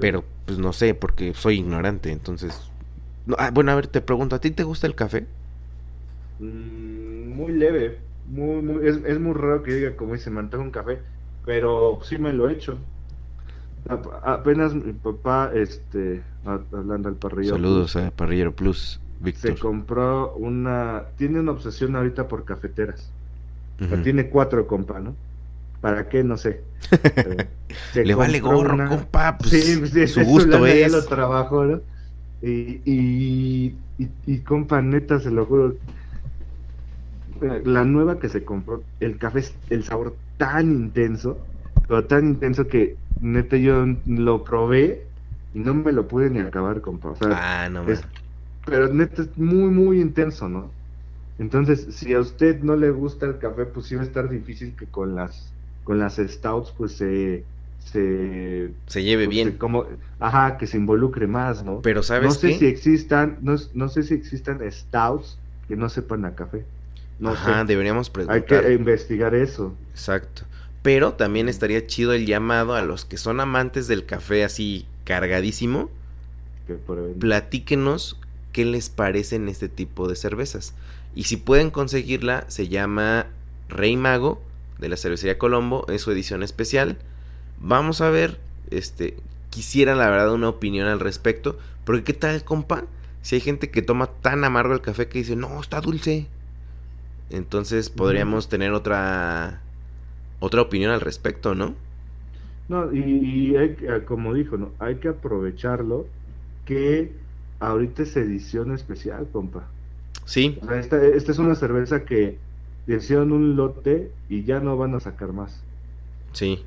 Speaker 3: Pero, pues no sé, porque soy ignorante, entonces... ah, bueno, a ver, te pregunto, ¿a ti te gusta el café?
Speaker 4: Mm, muy leve. Muy, muy, es, es, muy raro que diga, como dice, me antoja un café. Pero sí me lo he hecho. Apenas mi papá, este, hablando al parrillero.
Speaker 3: Saludos a Parrillero Plus,
Speaker 4: Víctor. Se compró una, tiene una obsesión ahorita por cafeteras. tiene cuatro, compa, ¿no? ¿Para qué? No sé.
Speaker 3: Le vale gorro, compa. Pues, sí, su gusto es.
Speaker 4: lo trabajo, ¿no? Y, y, y, compa, neta, se lo juro. La nueva que se compró, el café es el sabor tan intenso, pero tan intenso que neta yo lo probé y no me lo pude ni acabar, compa.
Speaker 3: ah, no
Speaker 4: Pero neta es muy, muy intenso, ¿no? Entonces, si a usted no le gusta el café, pues sí va a estar difícil que con las con las stouts pues se se,
Speaker 3: se lleve
Speaker 4: pues,
Speaker 3: bien.
Speaker 4: como, ajá, que se involucre más, ¿no?
Speaker 3: Pero sabes
Speaker 4: No sé si existan no, no sé si existan stouts que no sepan a café. No
Speaker 3: ajá, deberíamos preguntar.
Speaker 4: Hay que investigar eso.
Speaker 3: Exacto. Pero también estaría chido el llamado a los que son amantes del café así cargadísimo. Platíquenos qué les parecen este tipo de cervezas. Y si pueden conseguirla, se llama Rey Mago de la cervecería Colombo, es su edición especial. Vamos a ver, este, quisiera la verdad una opinión al respecto, porque qué tal, compa, si hay gente que toma tan amargo el café que dice, "No, está dulce." Entonces podríamos tener otra otra opinión al respecto, ¿no?
Speaker 4: No, y, hay, ah, como dijo, ¿no? Hay que aprovecharlo que ahorita es edición especial, compa.
Speaker 3: Sí.
Speaker 4: esta, esta es una cerveza que hicieron un lote y ya no van a sacar más.
Speaker 3: Sí.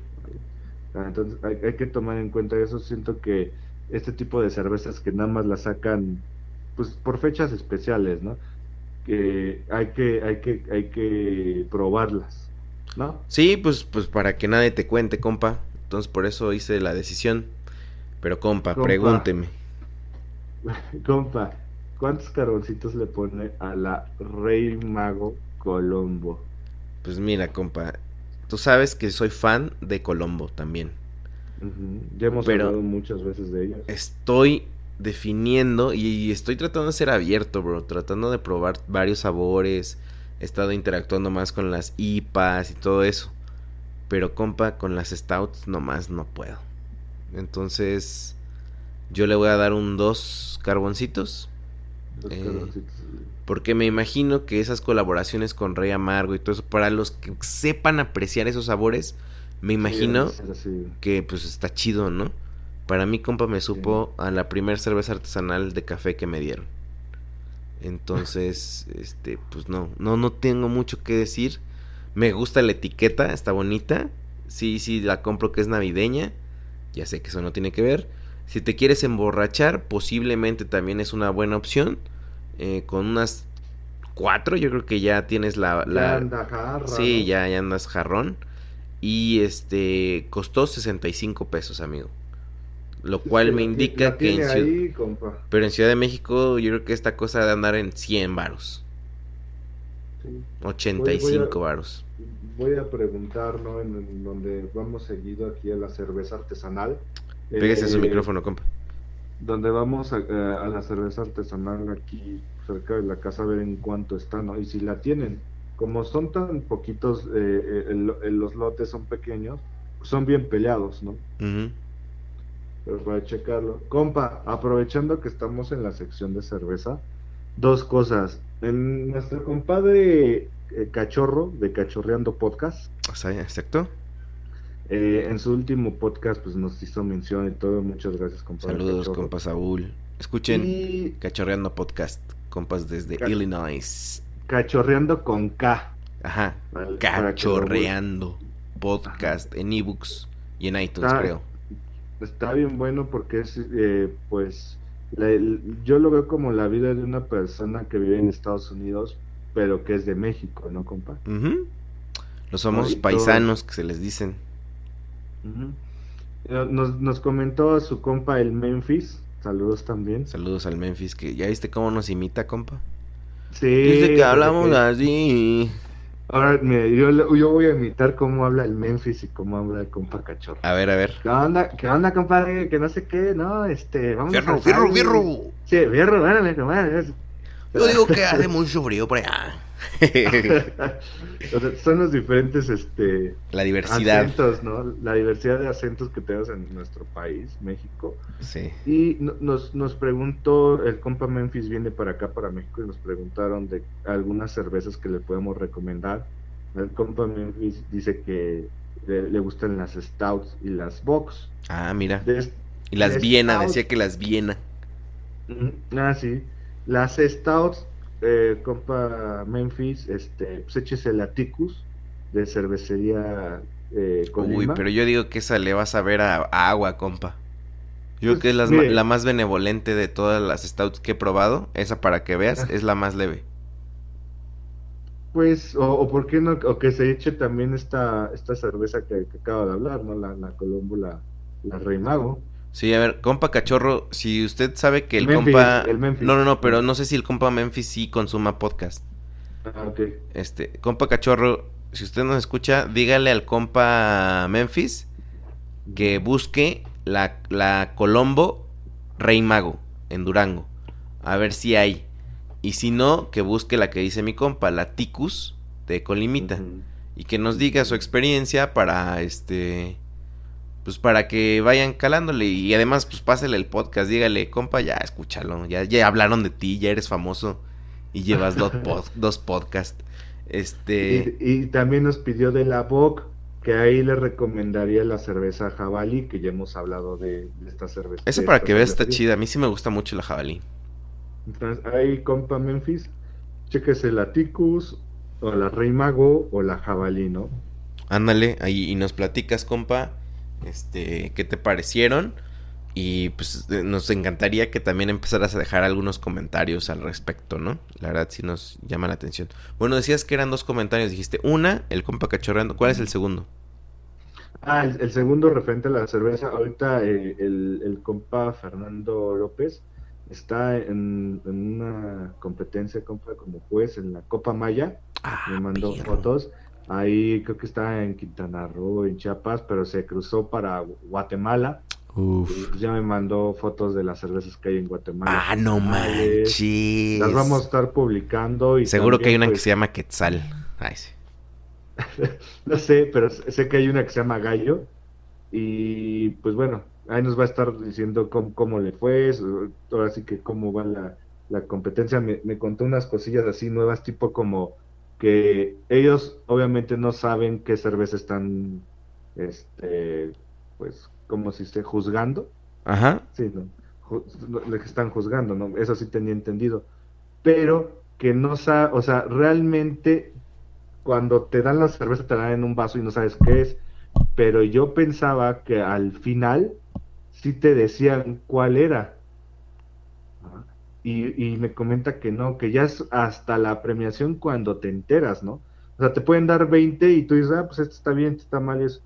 Speaker 4: Ah, entonces hay, hay, que tomar en cuenta eso. Siento que este tipo de cervezas que nada más la sacan pues por fechas especiales, ¿no? Que hay que hay que hay que probarlas. ¿No?
Speaker 3: Sí, pues, pues para que nadie te cuente, compa. Entonces por eso hice la decisión. Pero compa, pregúnteme.
Speaker 4: Compa, ¿cuántos carboncitos le pone a la Rey Mago Colombo?
Speaker 3: Pues mira, compa, tú sabes que soy fan de Colombo también.
Speaker 4: Ya hemos hablado muchas veces de ella.
Speaker 3: Estoy definiendo y estoy tratando de ser abierto, bro. Tratando de probar varios sabores estado interactuando más con las IPAs y todo eso. Pero compa, con las stouts nomás no puedo. Entonces, yo le voy a dar un dos carboncitos. Eh, porque me imagino que esas colaboraciones con Rey Amargo y todo eso, para los que sepan apreciar esos sabores, me imagino que pues está chido, ¿no? Para mí, compa, me supo a la primera cerveza artesanal de café que me dieron. Entonces, este, pues no, no, no tengo mucho que decir. Me gusta la etiqueta, está bonita. Sí, sí, la compro que es navideña. Ya sé que eso no tiene que ver. Si te quieres emborrachar, posiblemente también es una buena opción. Eh, con unas cuatro, yo creo que ya tienes la... la... sí, ya, ya andas jarrón. Y este costó 65 pesos, amigo. Lo cual me indica que en Ciudad... Pero en Ciudad de México yo creo que esta cosa de andar en 100 varos. 85 varos.
Speaker 4: Voy a preguntar, ¿no? En, donde vamos seguido aquí a la cerveza artesanal.
Speaker 3: Pégase su eh, micrófono, compa.
Speaker 4: Donde vamos a, a, la cerveza artesanal aquí cerca de la casa a ver en cuánto está, ¿no? Y si la tienen. Como son tan poquitos, eh, eh los lotes son pequeños, son bien peleados, ¿no? Pero para checarlo. Compa, aprovechando que estamos en la sección de cerveza, dos cosas. En nuestro compadre eh, Cachorro, de Cachorreando Podcast.
Speaker 3: exacto.
Speaker 4: Eh, en su último podcast, pues nos hizo mención y todo. Muchas gracias, compadre.
Speaker 3: Saludos, compa Saúl. Escuchen Cachorreando Podcast, compas desde Illinois.
Speaker 4: Cachorreando con K.
Speaker 3: Ajá. Cachorreando Podcast en ebooks y en iTunes, creo
Speaker 4: está bien bueno porque es, eh, pues, yo lo veo como la vida de una persona que vive en Estados Unidos, pero que es de México, ¿no, compa?
Speaker 3: Los somos paisanos que se les dicen.
Speaker 4: Eh, nos, nos comentó a su compa el Memphis. Saludos también.
Speaker 3: Saludos al Memphis, que ya viste cómo nos imita, compa.
Speaker 4: Sí.
Speaker 3: Dice que hablamos así.
Speaker 4: Ahora, yo, yo voy a imitar cómo habla el Memphis y cómo habla el compa cachorro.
Speaker 3: A ver, a ver.
Speaker 4: ¿Qué onda, qué onda compadre? Que no sé qué, ¿no? Este,
Speaker 3: vamos fierro, a... Fierro, fierro, fierro.
Speaker 4: Sí, fierro, dale, compadre.
Speaker 3: Yo digo que hace mucho frío por allá.
Speaker 4: son los diferentes este
Speaker 3: la diversidad
Speaker 4: acentos, ¿no? La diversidad de acentos que tenemos en nuestro país, México.
Speaker 3: Sí.
Speaker 4: Y nos, nos preguntó, el compa Memphis viene para acá, para México, y nos preguntaron de algunas cervezas que le podemos recomendar. El compa Memphis dice que le, gustan las Stouts y las Box.
Speaker 3: Ah, mira. y las Viena, decía que las Viena.
Speaker 4: Ah, sí. Las Stouts eh, compa Memphis, este, pues échese la Ticus de cervecería eh,
Speaker 3: Uy, pero yo digo que esa le vas a ver a, agua, compa. Yo creo que es la, más benevolente de todas las stouts que he probado. Esa para que veas, es la más leve.
Speaker 4: Pues, o, o por qué no, o que se eche también esta, esta cerveza que, acaba de hablar, ¿no? La, la Colombo, la, la Rey Mago.
Speaker 3: Sí, a ver, compa cachorro, si usted sabe que el, compa... No, no, no, pero no sé si el compa Memphis sí consuma podcast.
Speaker 4: Ah, ok.
Speaker 3: Este, compa cachorro, si usted nos escucha, dígale al compa Memphis que busque la, la Colombo Rey Mago en Durango. A ver si hay. Y si no, que busque la que dice mi compa, la Ticus de Colimita. Y que nos diga su experiencia para este pues para que vayan calándole y además pues pásele el podcast, dígale, compa, ya escúchalo, ya, ya hablaron de ti, ya eres famoso y llevas dos, dos podcasts. Este...
Speaker 4: Y, también nos pidió de la BOC que ahí le recomendaría la cerveza jabalí, que ya hemos hablado de, esta cerveza.
Speaker 3: Esa para que veas está chida, a mí sí me gusta mucho la jabalí.
Speaker 4: Entonces ahí, compa Memphis, chequese la Ticus o la Rey Mago o la jabalí, ¿no?
Speaker 3: Ándale, ahí y nos platicas, compa este, qué te parecieron. Y pues eh, nos encantaría que también empezaras a dejar algunos comentarios al respecto, ¿no? La verdad sí nos llama la atención. Bueno, decías que eran dos comentarios. Dijiste, una, el compa cachorreando. ¿Cuál es el segundo?
Speaker 4: Ah, el, segundo referente a la cerveza. Ahorita eh, el, compa Fernando López está en, una competencia, compa, como juez en la Copa Maya.
Speaker 3: Ah,
Speaker 4: Me mandó fotos. Ahí creo que está en Quintana Roo, en Chiapas, pero se cruzó para Guatemala. Uf. Pues ya me mandó fotos de las cervezas que hay en Guatemala.
Speaker 3: Ah, no manches.
Speaker 4: Las vamos a estar publicando. y
Speaker 3: Seguro que hay una que pues se llama Quetzal. Ay, sí.
Speaker 4: no sé, pero sé que hay una que se llama Gallo. Y pues bueno, ahí nos va a estar diciendo cómo, cómo le fue, ahora sí que cómo va la, la competencia, me, me contó unas cosillas así nuevas, tipo como que ellos obviamente no saben qué cerveza están, este, pues, como si esté juzgando.
Speaker 3: Ajá.
Speaker 4: Sí, no, le están juzgando, ¿no? Eso sí tenía entendido. Pero que no sabe, o sea, realmente cuando te dan la cerveza te dan en un vaso y no sabes qué es. Pero yo pensaba que al final sí te decían cuál era. Y, y, me comenta que no, que ya es hasta la premiación cuando te enteras, ¿no? O sea, te pueden dar 20 y tú dices, ah, pues esto está bien, esto está mal, eso.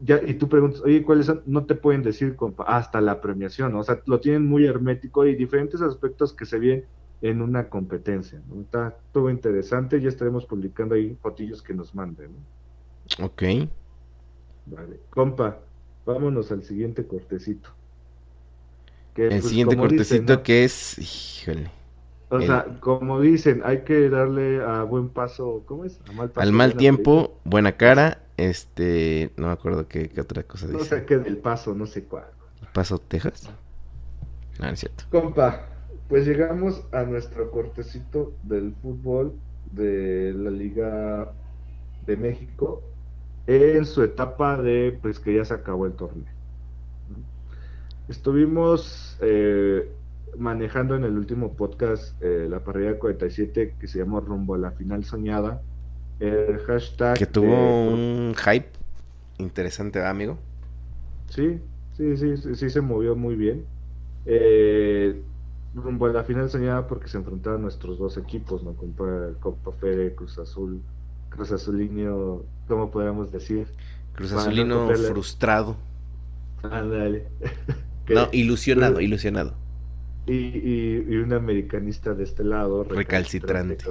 Speaker 4: Ya, y tú preguntas, oye, ¿cuáles son? No te pueden decir hasta la premiación, ¿no? O sea, lo tienen muy hermético y diferentes aspectos que se ven en una competencia, ¿no? Está todo interesante, ya estaremos publicando ahí fotillos que nos manden, ¿no?
Speaker 3: Ok.
Speaker 4: Vale, compa, vámonos al siguiente cortecito
Speaker 3: el pues, siguiente cortecito que es, híjole.
Speaker 4: O sea, como dicen, hay que darle a buen paso, ¿cómo es?
Speaker 3: Al mal tiempo, buena cara, este, no me acuerdo qué, otra cosa dice.
Speaker 4: No sé qué del paso, no sé cuál.
Speaker 3: ¿Paso Texas? No, es cierto.
Speaker 4: Compa, pues llegamos a nuestro cortecito del fútbol de la Liga de México en su etapa de, pues que ya se acabó el torneo. Estuvimos eh, manejando en el último podcast eh, la parrilla 47 que se llamó Rumbo a la Final Soñada. El hashtag.
Speaker 3: Que tuvo un hype interesante, amigo?
Speaker 4: Sí, sí, sí, sí, se movió muy bien. Eh, rumbo a la final soñada porque se enfrentaron nuestros dos equipos, ¿no? Copa, Copa Fede, Cruz Azul, Cruz Azulino, ¿cómo podríamos decir?
Speaker 3: Cruz Azulino frustrado.
Speaker 4: Ándale.
Speaker 3: No, ilusionado, ilusionado.
Speaker 4: Y, y, un americanista de este lado.
Speaker 3: Recalcitrante.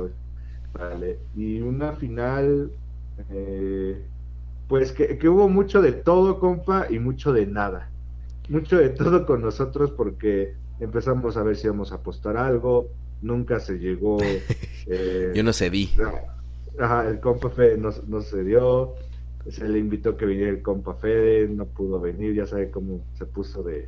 Speaker 4: Vale. Y una final, eh, pues que, hubo mucho de todo, compa, y mucho de nada. Mucho de todo con nosotros porque empezamos a ver si íbamos a apostar algo, nunca se llegó.
Speaker 3: Eh, Yo no cedí.
Speaker 4: Ajá, el compa Fede no, no se dio. Se le invitó que viniera el compa Fede, no pudo venir, ya sabe cómo se puso de,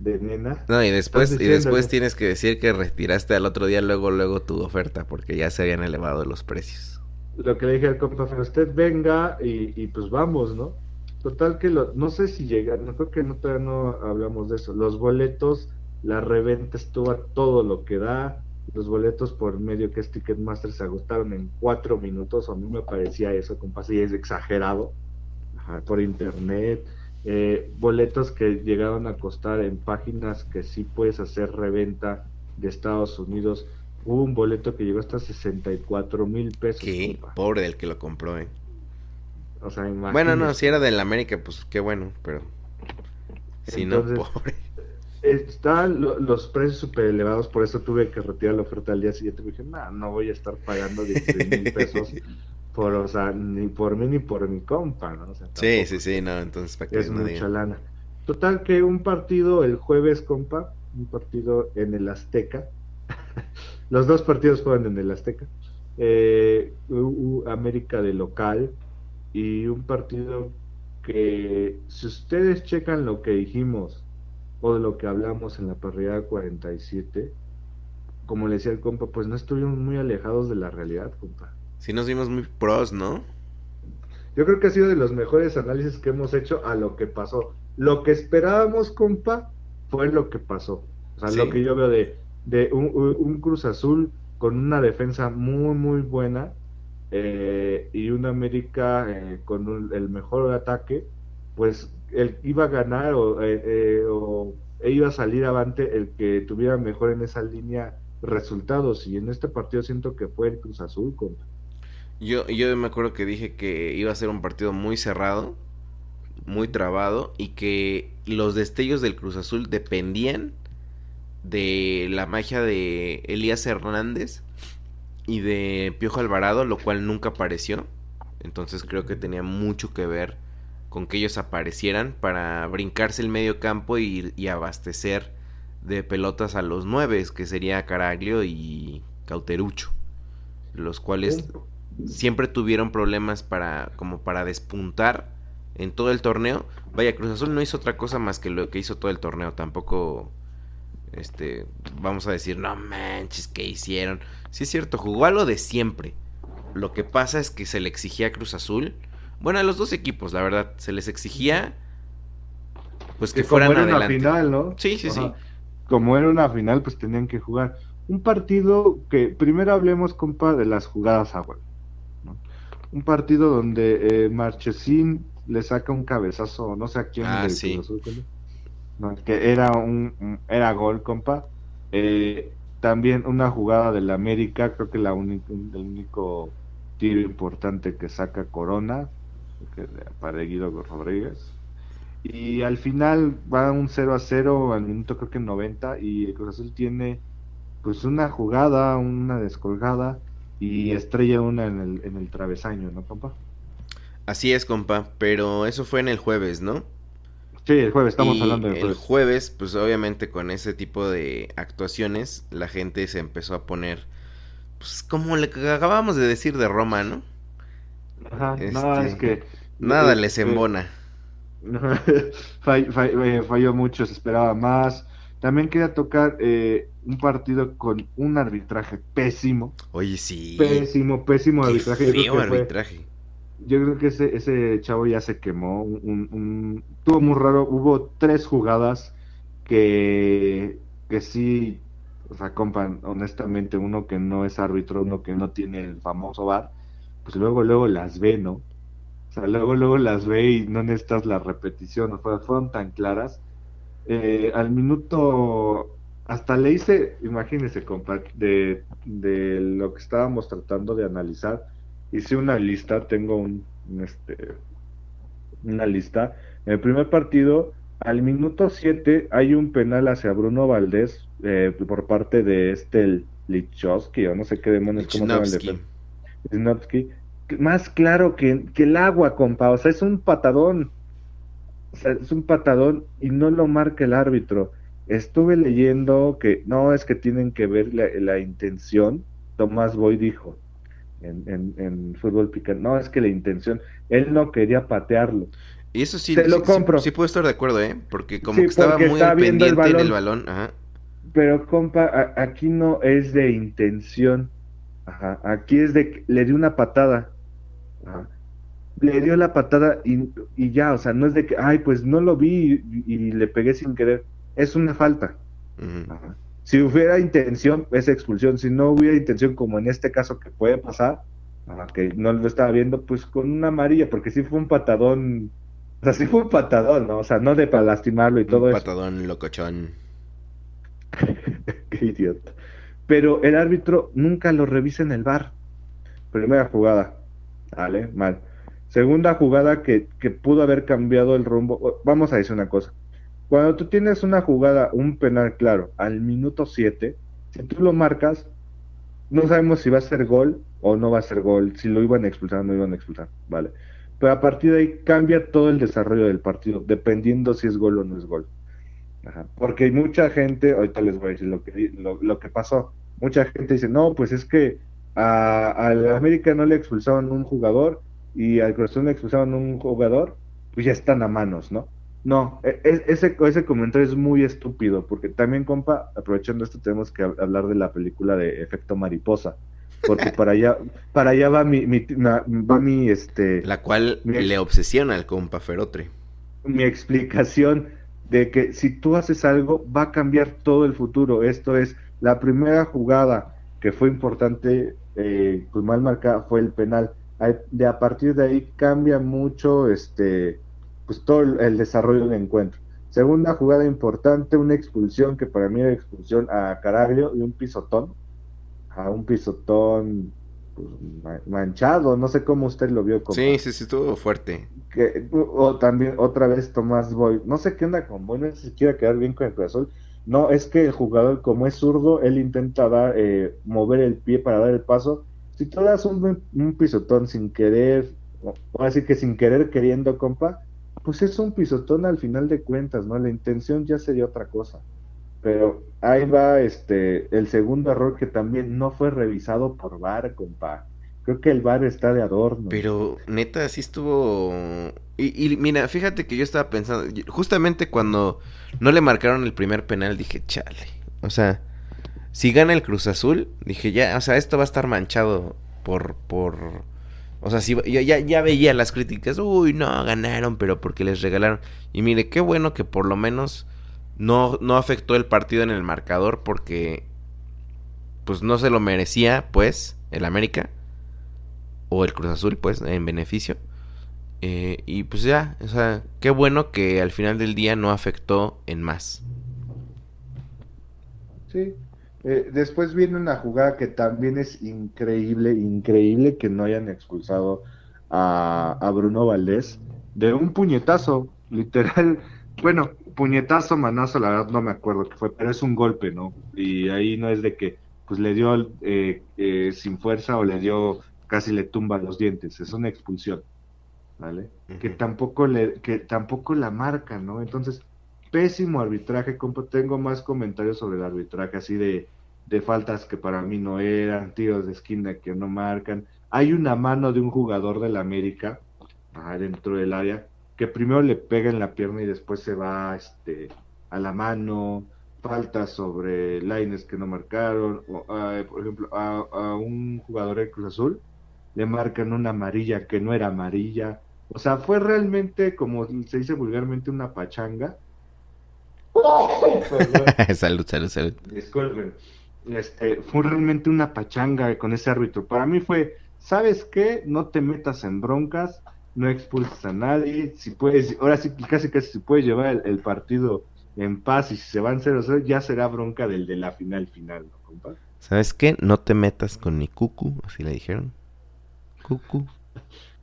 Speaker 4: de nena.
Speaker 3: No, y después, y después tienes que decir que retiraste al otro día luego, luego tu oferta, porque ya se habían elevado los precios.
Speaker 4: Lo que le dije al compa fue, usted venga y, pues vamos, ¿no? Total que lo, no sé si llega, no creo que no, todavía no hablamos de eso. Los boletos, la reventa estuvo a todo lo que da. Los boletos por medio que es Ticketmaster se agotaron en cuatro minutos. A mí me parecía eso, compa, y es exagerado. por internet eh, boletos que llegaron a costar en páginas que sí puedes hacer reventa de Estados Unidos. Hubo un boleto que llegó hasta 64 mil pesos.
Speaker 3: Qué pobre del que lo compró, ¿eh? O sea, Bueno, no, si era del América, pues qué bueno, pero. Si no, pobre.
Speaker 4: Están los precios súper elevados, por eso tuve que retirar la oferta al día siguiente. Me dije, no, no voy a estar pagando 16 mil pesos por, o sea, ni por mí ni por mi compa, ¿no?
Speaker 3: sí, sí, sí, no, entonces para
Speaker 4: Es mucha lana. Total que un partido el jueves, compa, un partido en el Azteca. Los dos partidos fueron en el Azteca. Eh, América de local y un partido que si ustedes checan lo que dijimos o de lo que hablamos en la parrilla 47, como le decía el compa, pues no estuvimos muy alejados de la realidad, compa.
Speaker 3: Sí nos vimos muy pros, ¿no?
Speaker 4: Yo creo que ha sido de los mejores análisis que hemos hecho a lo que pasó. Lo que esperábamos, compa, fue lo que pasó. O sea, lo que yo veo de, de un, Cruz Azul con una defensa muy, muy buena eh, y un América eh, con el mejor ataque, pues él iba a ganar o, eh, o iba a salir avante el que tuviera mejor en esa línea resultados. Y en este partido siento que fue el Cruz Azul, compa.
Speaker 3: Yo, yo me acuerdo que dije que iba a ser un partido muy cerrado, muy trabado, y que los destellos del Cruz Azul dependían de la magia de Elías Hernández y de Piojo Alvarado, lo cual nunca apareció. Entonces creo que tenía mucho que ver con que ellos aparecieran para brincarse el medio campo y, y abastecer de pelotas a los nueve, que sería Caraglio y Cauterucho, los cuales siempre tuvieron problemas para como para despuntar en todo el torneo. Vaya, Cruz Azul no hizo otra cosa más que lo que hizo todo el torneo. Tampoco este, vamos a decir, no manches, ¿qué hicieron? Sí es cierto, jugó a lo de siempre. Lo que pasa es que se le exigía a Cruz Azul, bueno, a los dos equipos, la verdad, se les exigía pues que, fueran
Speaker 4: como era
Speaker 3: adelante.
Speaker 4: una final, ¿no?
Speaker 3: Sí, sí, sí.
Speaker 4: Como era una final, pues tenían que jugar. Un partido que, primero hablemos, compa, de las jugadas a gol. Un partido donde eh, Marchesín le saca un cabezazo, no sé a quién.
Speaker 3: Ah, sí.
Speaker 4: Cruz Azul. No, que era un, un- era gol, compa. Eh, también una jugada del América, creo que la uni- el único tiro importante que saca Corona, que para Guido Rodríguez. Y al final va un 0 a 0 al minuto creo que 90 y el Cruz Azul tiene pues una jugada, una descolgada y estrella una en el, en el travesaño, ¿no, compa?
Speaker 3: Así es, compa, pero eso fue en el jueves, ¿no?
Speaker 4: Sí, el jueves, estamos
Speaker 3: Y
Speaker 4: hablando del
Speaker 3: el
Speaker 4: jueves.
Speaker 3: jueves, pues obviamente con ese tipo de actuaciones, la gente se empezó a poner, pues como le acabamos de decir de Roma, ¿no?
Speaker 4: Ajá, no,
Speaker 3: este,
Speaker 4: es que...
Speaker 3: Nada les embona.
Speaker 4: Fall- fall- eh, falló mucho, se esperaba más. También quería tocar eh, un partido con un arbitraje pésimo,
Speaker 3: Oye, sí.
Speaker 4: pésimo, pésimo
Speaker 3: Qué
Speaker 4: arbitraje. Yo creo
Speaker 3: feo
Speaker 4: que fue-
Speaker 3: arbitraje.
Speaker 4: Yo creo que ese, ese chavo ya se quemó. Un, un- Estuvo muy raro. Hubo tres jugadas que, que sí, o sea, compa, honestamente, uno que no es árbitro, uno que no tiene el famoso VAR, pues luego, luego las ve, ¿no? O sea, luego, luego las ve y no necesitas la repetición. O sea, fueron tan claras. Eh, al minuto, hasta le hice, imagínese, compa, de, de lo que estábamos tratando de analizar hice una lista, tengo un, un, este, una lista. En el primer partido, al minuto 7, hay un penal hacia Bruno Valdés eh, por parte de este Lichowski, o no sé qué demonios, cómo se llama
Speaker 3: Lichnowsky.
Speaker 4: Más claro que, que el agua, compa. O sea, es un patadón. O sea, es un patadón y no lo marca el árbitro. Estuve leyendo que no es que tienen que ver la, la intención. Tomás Boy dijo en, en, en fútbol picante. No, es que la intención, él no quería patearlo.
Speaker 3: Y eso sí,
Speaker 4: lo
Speaker 3: sí- sí-
Speaker 4: compro.
Speaker 3: Sí, puedo estar de acuerdo, ¿eh? Porque como que estaba muy al
Speaker 4: viendo el
Speaker 3: pendiente en el
Speaker 4: balón.
Speaker 3: balón. Ajá.
Speaker 4: Pero, compa, a- aquí no es de intención. Ajá. Aquí es de que le dio una patada. Ajá. Le dio la patada y, y ya, o sea, no es de que, ay, pues no lo vi y, y le pegué sin querer. Es una falta. Si hubiera intención, es expulsión. Si no hubiera intención, como en este caso que puede pasar, que no lo estaba viendo, pues con una amarilla, porque sí fue un patadón. O sea, sí fue un patadón, ¿no? O sea, no de para lastimarlo y todo
Speaker 3: Un
Speaker 4: eso.
Speaker 3: patadón locochón.
Speaker 4: Qué idiota. Pero el árbitro nunca lo revisa en el bar. Primera jugada. Vale, mal. Segunda jugada que, que pudo haber cambiado el rumbo. Vamos a decir una cosa. Cuando tú tienes una jugada, un penal claro, al minuto 7, si tú lo marcas, no sabemos si va a ser gol o no va a ser gol, si lo iban a expulsar o no iban a expulsar, ¿vale? Pero a partir de ahí cambia todo el desarrollo del partido, dependiendo si es gol o no es gol. Ajá. Porque hay mucha gente, ahorita les voy a decir lo que, lo, que pasó. Mucha gente dice, no, pues es que a, al América no le expulsaron un jugador y al Cruz le expulsaron un jugador, pues ya están a manos, ¿no? No, e- e- ese, ese comentario es muy estúpido, porque también, compa, aprovechando esto, tenemos que hab- hablar de la película de Efecto Mariposa, porque para allá, para allá va mi, mi, va mi, este,
Speaker 3: La cual
Speaker 4: Mi
Speaker 3: le obsesiona al compa Ferotre.
Speaker 4: mi explicación de que si tú haces algo va a cambiar todo el futuro. Esto es, la primera jugada que fue importante, eh, pues mal marcada, fue el penal. De a partir de ahí cambia mucho este, pues todo el, desarrollo del encuentro. Segunda jugada importante, una expulsión que para mí era expulsión a Caraglio y un pisotón. A un pisotón pues, ma- manchado, no sé cómo usted lo vio. compa
Speaker 3: Sí, sí, sí, estuvo fuerte.
Speaker 4: que o también otra vez Tomás Boy, no sé qué onda con Boy, no sé si quiere quedar bien con el Azul. No, es que el jugador, como es zurdo, él intenta dar, eh, mover el pie para dar el paso. Si tú das un, un pisotón sin querer, o o así que sin querer queriendo, compa, pues es un pisotón al final de cuentas, ¿no? La intención ya sería otra cosa. Pero ahí va este el segundo error que también no fue revisado por VAR, compa. Creo que el VAR está de adorno.
Speaker 3: Pero neta, sí estuvo... Y, y mira, fíjate que yo estaba pensando, justamente cuando no le marcaron el primer penal, dije, chale. O sea, si gana el Cruz Azul, dije ya, o sea, esto va a estar manchado por, por, o sea, si ya, ya veía las críticas, uy, no, ganaron, pero porque les regalaron. Y mire, qué bueno que por lo menos no, no afectó el partido en el marcador porque, pues no se lo merecía, pues, el América o el Cruz Azul, pues, en beneficio. Eh, y pues ya, o sea, qué bueno que al final del día no afectó en más.
Speaker 4: Sí. Eh, después viene una jugada que también es increíble, increíble que no hayan expulsado a, a Bruno Valdés de un puñetazo, literal. Bueno, puñetazo, manazo, la verdad no me acuerdo qué fue, pero es un golpe, ¿no? Y ahí no es de que pues le dio eh, eh, sin fuerza o le dio casi le tumba los dientes, es una expulsión, ¿vale? Que tampoco le, que tampoco la marca, ¿no? Entonces, pésimo arbitraje, tengo más comentarios sobre el arbitraje, así de, de faltas que para mí no eran, tiros de esquina que no marcan. Hay una mano de un jugador del América, dentro del área, que primero le pega en la pierna y después se va este, a la mano, faltas sobre lines que no marcaron, o, por ejemplo, a, un jugador de Cruz Azul le marcan una amarilla que no era amarilla. O sea, fue realmente, como se dice vulgarmente, una pachanga.
Speaker 3: salud, salud, salud.
Speaker 4: Disculpen. Este, fue realmente una pachanga con ese árbitro. Para mí fue, ¿sabes qué? No te metas en broncas, no expulses a nadie. Si puedes, ahora sí, casi casi si puedes llevar el, partido en paz y si se van 0-0, ya será bronca del de la final final, ¿no, compa?
Speaker 3: ¿Sabes qué? No te metas con mi cucu, así le dijeron. Cucu.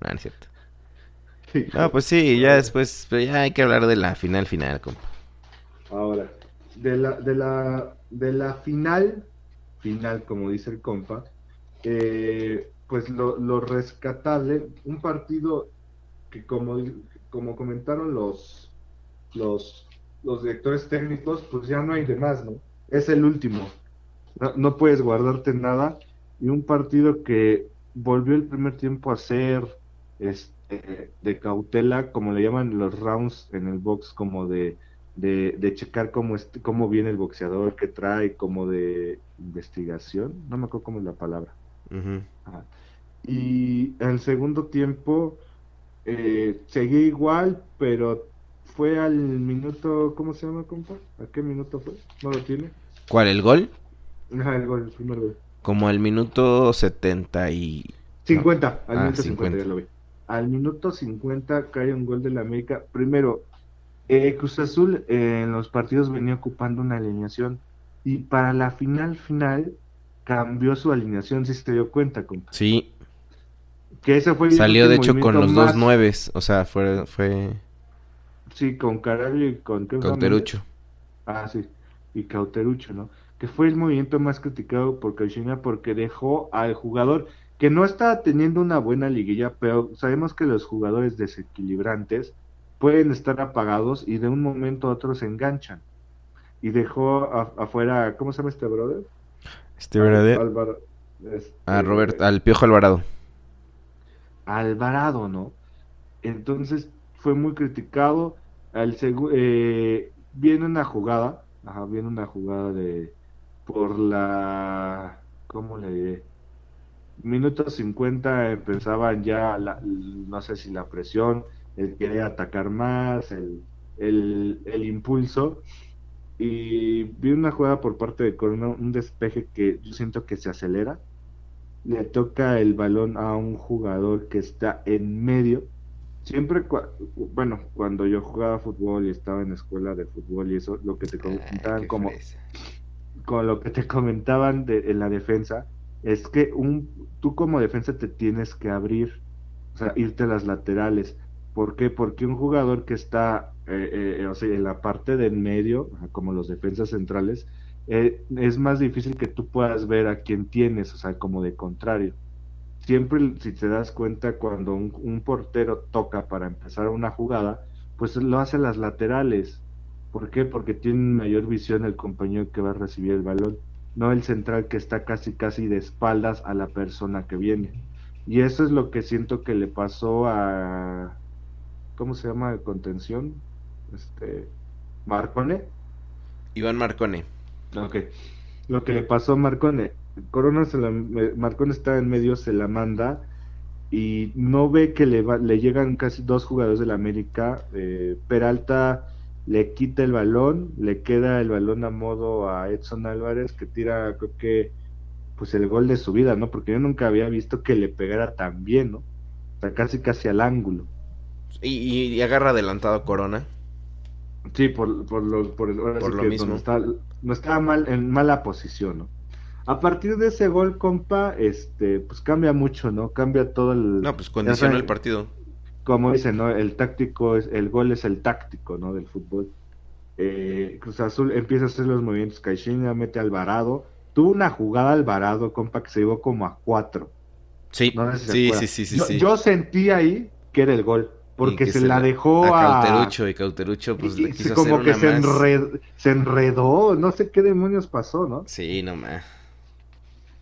Speaker 3: No, no es cierto. No, pues sí, ya después, pero ya hay que hablar de la final final, compa.
Speaker 4: Ahora, de la, de la, de la final, final, como dice el compa, eh, pues lo, lo, rescatable, un partido que como, como comentaron los, los, los directores técnicos, pues ya no hay de más, ¿no? Es el último. No, no puedes guardarte nada. Y un partido que volvió el primer tiempo a ser este, de cautela, como le llaman los rounds en el box, como de, de, checar cómo, cómo viene el boxeador, que trae, como de investigación, no me acuerdo cómo es la palabra. Y en el segundo tiempo eh, seguí igual, pero fue al minuto, ¿cómo se llama, compa? ¿A qué minuto fue? ¿No lo tiene?
Speaker 3: ¿Cuál, el gol?
Speaker 4: Ajá, el gol, el primer gol.
Speaker 3: Como al minuto 70 y...
Speaker 4: 50, al ah, minuto 50. ya lo vi. Al minuto 50 cae un gol de la América. Primero, eh, Cruz Azul eh, en los partidos venía ocupando una alineación y para la final final cambió su alineación, si se te dio cuenta, compa.
Speaker 3: Sí.
Speaker 4: Que ese fue
Speaker 3: Salió de hecho con los dos nueves, o sea, fue... fue...
Speaker 4: Sí, con Caraglio y con...
Speaker 3: Cauterucho.
Speaker 4: Ah, sí, y Cauterucho, ¿no? que fue el movimiento más criticado por Caixinha porque dejó al jugador que no estaba teniendo una buena liguilla, pero sabemos que los jugadores desequilibrantes pueden estar apagados y de un momento a otro se enganchan. Y dejó afuera, ¿cómo se llama este brother?
Speaker 3: Este brother. Este, ah, Robert, al Piojo Alvarado.
Speaker 4: Alvarado, ¿no? Entonces fue muy criticado. Al eh, viene una jugada, ajá, viene una jugada de, por la, ¿cómo le diré? Minuto 50 empezaban ya, la, no sé si la presión, el querer atacar más, el, el, el impulso. Y vi una jugada por parte de Corona, un despeje que yo siento que se acelera. Le toca el balón a un jugador que está en medio. Siempre, bueno, cuando yo jugaba fútbol y estaba en escuela de fútbol y eso, lo que te comentaban como con lo que te comentaban de, en la defensa, es que un, tú como defensa te tienes que abrir, o sea, irte a las laterales. ¿Por qué? Porque un jugador que está eh, eh, o sea, en la parte del medio, como los defensas centrales, eh, es más difícil que tú puedas ver a quién tienes, o sea, como de contrario. Siempre, si te das cuenta, cuando un, un portero toca para empezar una jugada, pues lo hace las laterales ¿Por qué? Porque tiene mayor visión el compañero que va a recibir el balón, no el central que está casi casi de espaldas a la persona que viene. Y eso es lo que siento que le pasó a ¿cómo se llama? Contención, este Marcone.
Speaker 3: Iván Marcone.
Speaker 4: Ok. Lo que le pasó a Marcone. Corona se la, Marcone está en medio, se la manda y no ve que le, le llegan casi dos jugadores de la América. Eh, Peralta le quita el balón, le queda el balón a modo a Edson Álvarez que tira, creo que, pues el gol de su vida, ¿no? Porque yo nunca había visto que le pegara tan bien, ¿no? O sea, casi casi al ángulo.
Speaker 3: Y, agarra adelantado Corona.
Speaker 4: Sí, por, por lo, por, lo mismo. No, estaba mal, en mala posición, ¿no? A partir de ese gol, compa, este, pues cambia mucho, ¿no? Cambia todo el...
Speaker 3: No, pues condiciona el partido.
Speaker 4: Como dicen, ¿no? El táctico, es, el gol es el táctico, ¿no? Del fútbol. Eh, Cruz Azul empieza a hacer los movimientos, Caixinha mete Alvarado. Tuvo una jugada Alvarado, compa, que se llevó como a cuatro.
Speaker 3: Sí, sí, sí, sí, sí,
Speaker 4: yo, sentí ahí que era el gol porque se, la dejó
Speaker 3: a, Cauterucho y Cauterucho pues le quiso como que
Speaker 4: se, se enredó, no sé qué demonios pasó, ¿no?
Speaker 3: Sí, no más.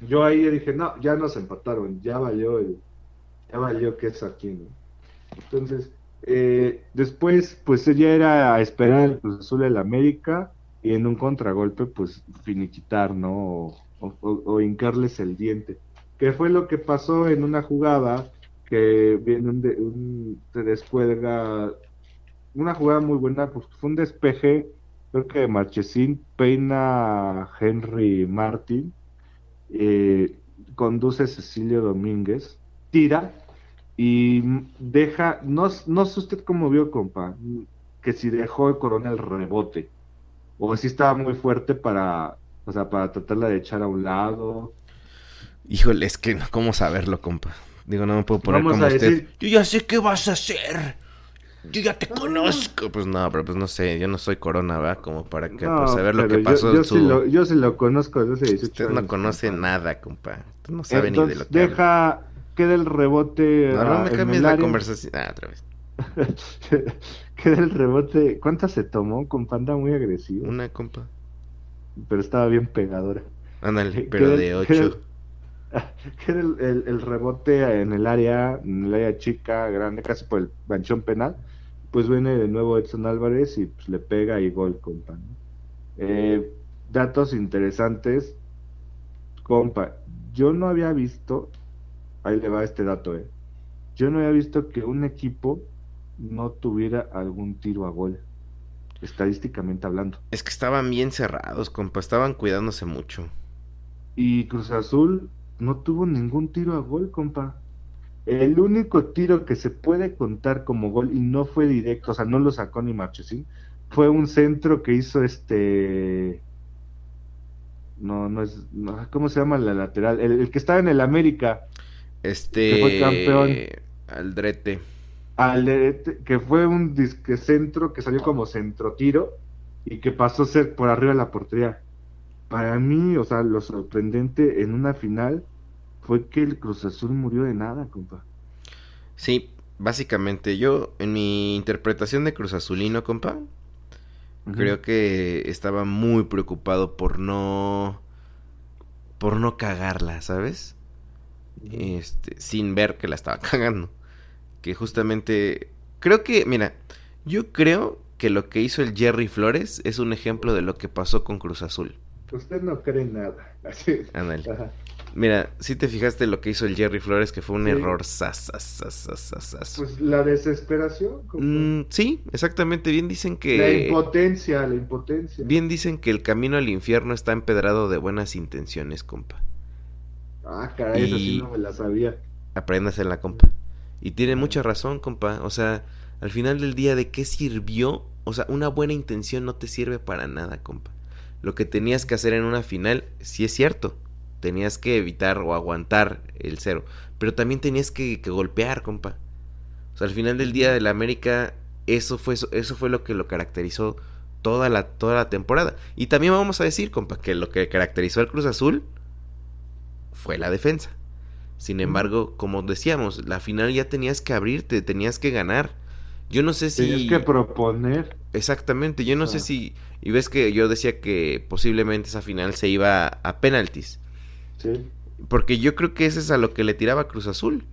Speaker 4: Yo ahí dije, no, ya nos empataron, ya valió el, ya valió que es aquí, ¿no? Entonces, eh, después, pues ya era a esperar el Cruz Azul del América y en un contragolpe, pues finiquitar, ¿no? O, hincarles el diente. Que fue lo que pasó en una jugada que viene un, un, se descuelga, una jugada muy buena, pues fue un despeje, creo que de Marchesín peina Henry Martin eh, conduce Cecilio Domínguez, tira y deja, no, no sé usted cómo vio, compa, que si dejó el coronel rebote, o si estaba muy fuerte para, o sea, para tratarla de echar a un lado.
Speaker 3: Híjole, es que no, ¿cómo saberlo, compa? Digo, no me puedo poner como usted. Yo ya sé qué vas a hacer yo ya te conozco. Pues no, pero pues no sé, yo no soy corona, ¿verdad? Como para que pues, saber lo que pasó.
Speaker 4: Yo, sí lo, yo sí lo conozco desde 18
Speaker 3: Usted no conoce nada, compa. Usted no sabe ni de lo
Speaker 4: que deja, queda el rebote.
Speaker 3: No, no me cambies la conversación. Ah, otra vez.
Speaker 4: queda el rebote. ¿Cuántas se tomó? Compa, anda muy agresivo.
Speaker 3: Una, compa.
Speaker 4: Pero estaba bien pegadora.
Speaker 3: Ándale, pero de 8.
Speaker 4: Queda el, el, el, rebote en el área, en el área chica, grande, casi por el manchón penal pues viene de nuevo Edson Álvarez y pues, le pega y gol, compa. Eh, datos interesantes, compa. Yo no había visto, ahí le va este dato, eh. Yo no había visto que un equipo no tuviera algún tiro a gol, estadísticamente hablando.
Speaker 3: Es que estaban bien cerrados, compa, estaban cuidándose mucho.
Speaker 4: Y Cruz Azul no tuvo ningún tiro a gol, compa. El único tiro que se puede contar como gol y no fue directo, o sea, no lo sacó ni Marchesín, fue un centro que hizo este. No, no es. ¿Cómo se llama la lateral? El, que estaba en el América.
Speaker 3: Este. Que fue campeón. Aldrete.
Speaker 4: Aldrete, que fue un disque centro que salió como centro tiro y que pasó a ser por arriba de la portería. Para mí, o sea, lo sorprendente en una final fue que el Cruz Azul murió de nada, compa.
Speaker 3: Sí, básicamente yo, en mi interpretación de Cruz Azulino, compa, creo que estaba muy preocupado por no. por no cagarla, ¿sabes? Este, sin ver que la estaba cagando. Que justamente. Creo que, mira, yo creo que lo que hizo el Jerry Flores es un ejemplo de lo que pasó con Cruz Azul.
Speaker 4: Usted no cree nada.
Speaker 3: Ándale. Mira, si te fijaste lo que hizo el Jerry Flores, que fue un error
Speaker 4: Pues la desesperación.
Speaker 3: Mm, sí, exactamente. Bien dicen que.
Speaker 4: La impotencia, la impotencia.
Speaker 3: Bien dicen que el camino al infierno está empedrado de buenas intenciones, compa.
Speaker 4: Ah, caray, eso sí no me la sabía.
Speaker 3: la compa. Y tiene mucha razón, compa. O sea, al final del día, ¿de qué sirvió? O sea, una buena intención no te sirve para nada, compa. Lo que tenías que hacer en una final, sí es cierto tenías que evitar o aguantar el cero. Pero también tenías que, golpear, compa. O sea, al final del día de la América, eso fue, eso fue lo que lo caracterizó toda la, toda la temporada. Y también vamos a decir, compa, que lo que caracterizó al Cruz Azul fue la defensa. Sin embargo, como decíamos, la final ya tenías que abrirte, tenías que ganar. Yo no sé si...
Speaker 4: Tenías que proponer.
Speaker 3: Exactamente, yo no sé si... Y ves que yo decía que posiblemente esa final se iba a penaltis. Porque yo creo que ese es a lo que le tiraba Cruz Azul.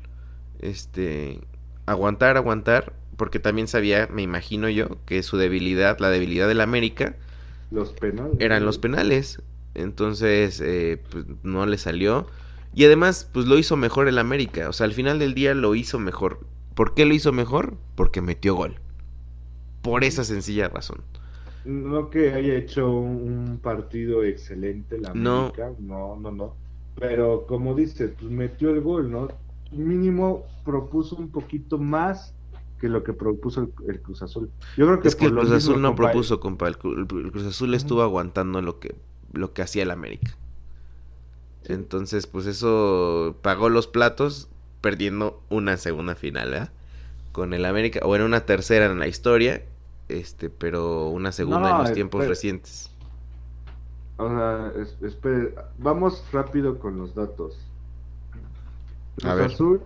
Speaker 3: Este, aguantar, aguantar, porque también sabía, me imagino yo, que su debilidad, la debilidad del América,
Speaker 4: Los penales.
Speaker 3: Eran los penales. Entonces, eh, pues no le salió. Y además, pues lo hizo mejor el América. O sea, al final del día lo hizo mejor. ¿Por qué lo hizo mejor? Porque metió gol. Por esa sencilla razón.
Speaker 4: No que haya hecho un partido excelente la América, no, no, no. Pero como dice, pues metió el gol, ¿no? Mínimo propuso un poquito más que lo que propuso el, Cruz Azul.
Speaker 3: Yo creo que es que el Cruz Azul no propuso, compa. El, Cruz Azul estuvo aguantando lo que, lo que hacía el América. Entonces, pues eso pagó los platos perdiendo una segunda final, ¿eh? Con el América, o en una tercera en la historia, este, pero una segunda en los tiempos recientes.
Speaker 4: O sea, espere, vamos rápido con los datos. Cruz A ver. Azul,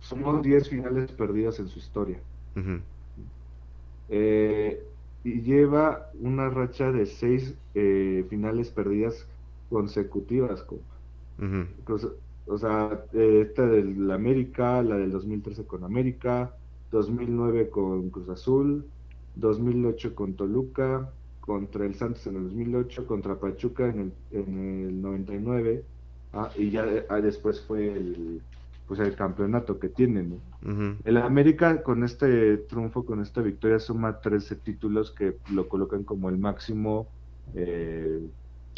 Speaker 4: somos 10 finales perdidas en su historia. Eh, y lleva una racha de 6 eh, finales perdidas consecutivas. o sea, eh, esta del América, la del 2013 con América, 2009 con Cruz Azul, 2008 con Toluca, contra el Santos en el 2008, contra Pachuca en el, en el 99, ah, y ya ah, después fue el pues el campeonato que tienen. El América con este triunfo, con esta victoria, suma 13 títulos que lo colocan como el máximo
Speaker 3: eh,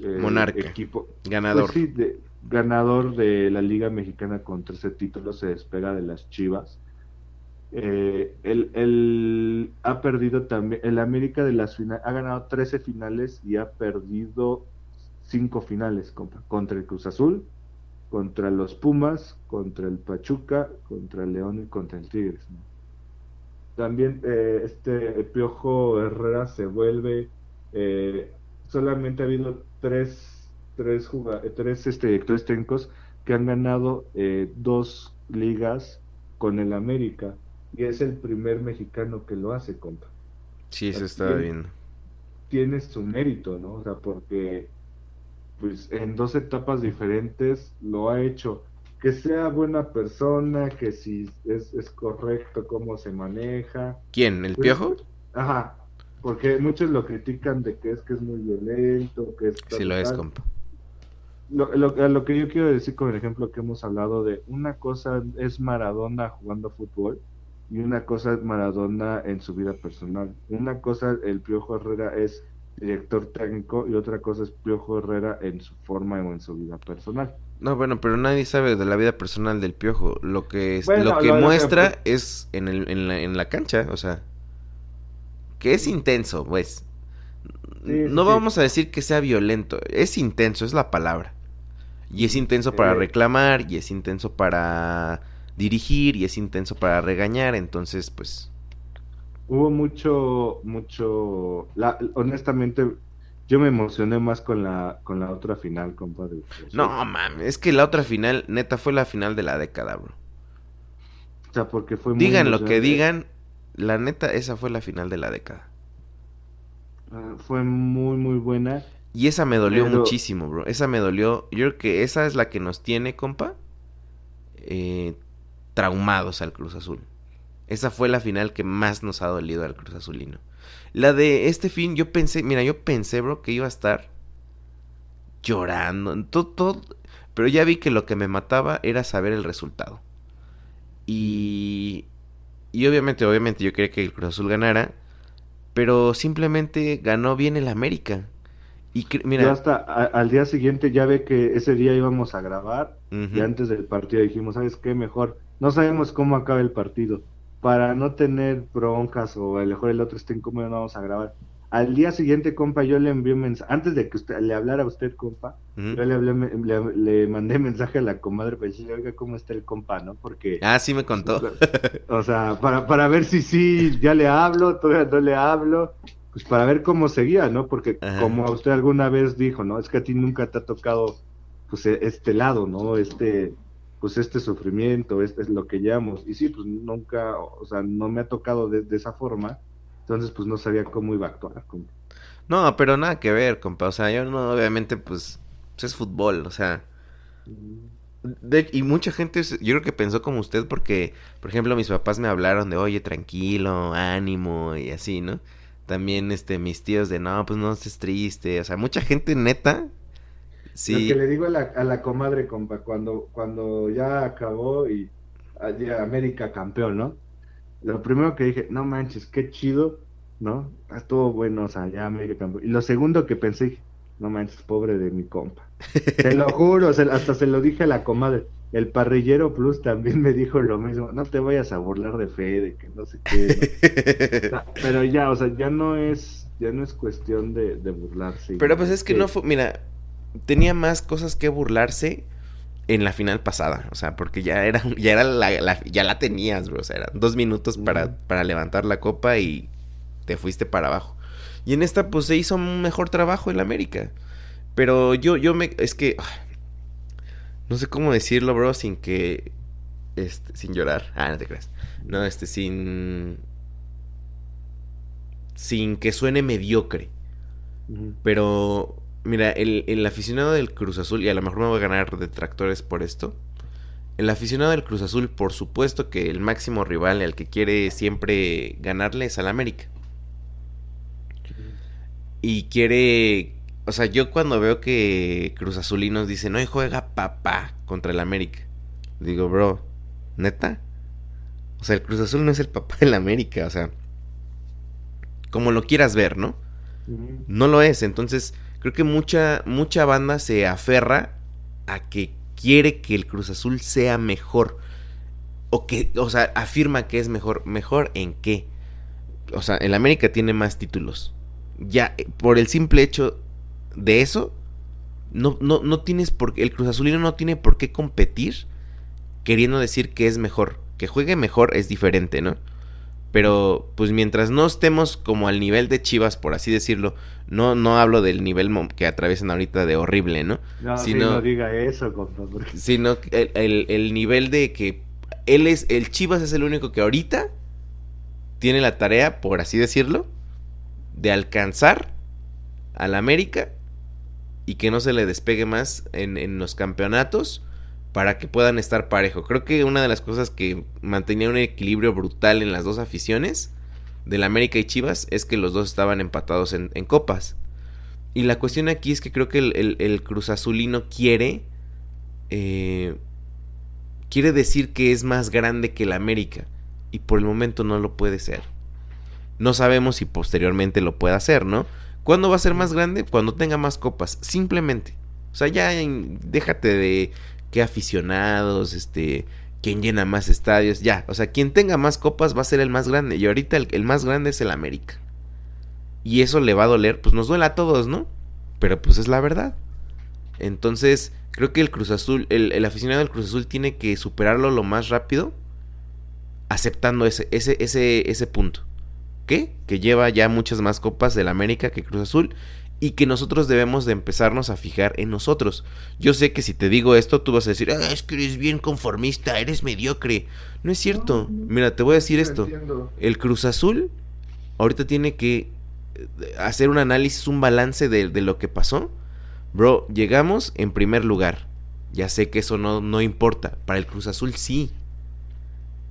Speaker 3: eh monarca,
Speaker 4: equipo.
Speaker 3: Ganador.
Speaker 4: Pues de, ganador de la Liga Mexicana con 13 títulos, se despega de las Chivas. Eh, el, ha perdido también, el América de las finales, ha ganado 13 finales y ha perdido 5 finales contra, el Cruz Azul, contra los Pumas, contra el Pachuca, contra el León y contra el Tigres. También eh, este Piojo Herrera se vuelve, eh, solamente ha habido tres, tres, tres este, directores técnicos que han ganado eh, dos ligas con el América y es el primer mexicano que lo hace, compa.
Speaker 3: Sí, se está viendo.
Speaker 4: Tiene su mérito, ¿no? O sea, porque pues en dos etapas diferentes lo ha hecho. Que sea buena persona, que si es, es correcto cómo se maneja.
Speaker 3: ¿Quién? ¿El
Speaker 4: pues,
Speaker 3: piojo?
Speaker 4: Ajá, porque muchos lo critican de que es que es muy violento, que es...
Speaker 3: Sí lo es, compa.
Speaker 4: Lo, lo, lo, que yo quiero decir con el ejemplo que hemos hablado de una cosa es Maradona jugando fútbol y una cosa es Maradona en su vida personal. Una cosa, el Piojo Herrera es director técnico y otra cosa es Piojo Herrera en su forma o en su vida personal.
Speaker 3: No, bueno, pero nadie sabe de la vida personal del Piojo. Lo que, lo que muestra es en, el, en, la, en la cancha, o sea, que es intenso, pues. no vamos a decir que sea violento, es intenso, es la palabra. Y es intenso para reclamar, y es intenso para dirigir, y es intenso para regañar, entonces, pues
Speaker 4: hubo mucho, mucho, la, honestamente, yo me emocioné más con la, con la otra final, compadre.
Speaker 3: No, mames, es que la otra final, neta, fue la final de la década, bro.
Speaker 4: O sea, porque fue
Speaker 3: muy Digan lo que digan, la neta, esa fue la final de la década.
Speaker 4: Ah, fue muy, muy buena.
Speaker 3: Y esa me dolió muchísimo, bro. Esa me dolió. Yo creo que esa es la que nos tiene, compa, eh, traumados al Cruz Azul. Esa fue la final que más nos ha dolido al Cruz Azulino. La de este fin, yo pensé, mira, yo pensé, bro, que iba a estar llorando, todo, todo, pero ya vi que lo que me mataba era saber el resultado. Y, y obviamente, obviamente yo quería que el Cruz Azul ganara, pero simplemente ganó bien el América. Y mira,
Speaker 4: hasta al día siguiente ya ve que ese día íbamos a grabar y antes del partido dijimos, ¿sabes qué? Mejor, no sabemos cómo acaba el partido para no tener broncas o a lo mejor el otro esté incómodo, no vamos a grabar. Al día siguiente, compa, yo le envié un mensaje, antes de que usted le hablara a usted, compa, yo le, hablé, le, mandé mensaje a la comadre para decirle, oiga, ¿cómo está el compa, no? Porque...
Speaker 3: Ah, sí me contó.
Speaker 4: O sea, para, para ver si sí, ya le hablo, todavía no le hablo, pues para ver cómo seguía, ¿no? Porque como usted alguna vez dijo, ¿no? Es que a ti nunca te ha tocado, pues, e, este lado, ¿no? Este pues este sufrimiento, este es lo que llamamos. Y sí, pues nunca, o sea, no me ha tocado de, esa forma, entonces pues no sabía cómo iba a actuar.
Speaker 3: No, pero nada que ver, compa, o sea, yo no, obviamente, pues, pues es fútbol, o sea... y mucha gente, yo creo que pensó como usted porque, por ejemplo, mis papás me hablaron de, oye, tranquilo, ánimo y así, ¿no? También este mis tíos de no, pues no estés triste. O sea, mucha gente neta. Sí.
Speaker 4: Lo que le digo a la, a la comadre, compa, cuando, cuando ya acabó y allá América campeón, ¿no? Lo primero que dije, no manches, qué chido, ¿no? Estuvo bueno, o sea, ya América campeón. Y lo segundo que pensé, no manches, pobre de mi compa. Te lo juro, se- hasta se lo dije a la comadre. El parrillero plus también me dijo lo mismo. No te vayas a burlar de Fede, que no sé qué. ¿no? Pero ya, o sea, ya no es, ya no es cuestión de, de burlarse.
Speaker 3: Pero pues es que no fue, mira, tenía más cosas que burlarse en la final pasada, o sea, porque ya era, ya era la, la- ya la tenías, bro, o sea, eran dos minutos para, para levantar la copa y te fuiste para abajo. Y en esta, pues, se hizo un mejor trabajo en la América. Pero yo, yo me, es que, no sé cómo decirlo, bro, sin que, este, sin llorar. Ah, no te creas. No, este, sin, sin que suene mediocre. Pero, mira, el, el aficionado del Cruz Azul, y a lo mejor me voy a ganar detractores por esto. El aficionado del Cruz Azul, por supuesto que el máximo rival al que quiere siempre ganarle es al América. Y quiere. O sea, yo cuando veo que Cruz Azulinos dicen, hoy juega papá contra el América. Digo, bro, ¿neta? O sea, el Cruz Azul no es el papá del América, o sea. Como lo quieras ver, ¿no? No lo es. Entonces, creo que mucha, mucha banda se aferra a que quiere que el Cruz Azul sea mejor. O que, o sea, afirma que es mejor. ¿Mejor en qué? O sea, el América tiene más títulos. Ya, eh, por el simple hecho de eso, no, no, no tienes por el Cruz Azulino no tiene por qué competir queriendo decir que es mejor. Que juegue mejor es diferente, ¿no? Pero, pues mientras no estemos como al nivel de Chivas, por así decirlo, no, no hablo del nivel que atraviesan ahorita de horrible, ¿no?
Speaker 4: No,
Speaker 3: Si
Speaker 4: sí,
Speaker 3: no-
Speaker 4: diga eso, compa. porque-
Speaker 3: Sino que el, el- el nivel de que él es, el Chivas es el único que ahorita tiene la tarea, por así decirlo, de alcanzar al América y que no se le despegue más en, en los campeonatos para que puedan estar parejo. Creo que una de las cosas que mantenía un equilibrio brutal en las dos aficiones, del América y Chivas, es que los dos estaban empatados en, copas. Y la cuestión aquí es que creo que el, el- Cruz Azulino quiere. eh, quiere decir que es más grande que el América. Y por el momento no lo puede ser. No sabemos si posteriormente lo pueda hacer, ¿no? ¿Cuándo va a ser más grande? Cuando tenga más copas. Simplemente. O sea, ya déjate de qué aficionados, este, quién llena más estadios, ya. O sea, quien tenga más copas va a ser el más grande. Y ahorita el, más grande es el América. Y eso le va a doler, pues nos duele a todos, ¿no? Pero pues es la verdad. Entonces, creo que el Cruz Azul, el, el aficionado del Cruz Azul tiene que superarlo lo más rápido, aceptando ese, ese, ese, ese punto. ¿Qué? Que lleva ya muchas más copas del América que Cruz Azul y que nosotros debemos de empezarnos a fijar en nosotros. Yo sé que si te digo esto, tú vas a decir, ah, es que eres bien conformista, eres mediocre. No es cierto. Mira, te voy a decir esto. El Cruz Azul ahorita tiene que eh, hacer un análisis, un balance de, de lo que pasó. Bro, llegamos en primer lugar. Ya sé que eso no, no importa. Para el Cruz Azul sí.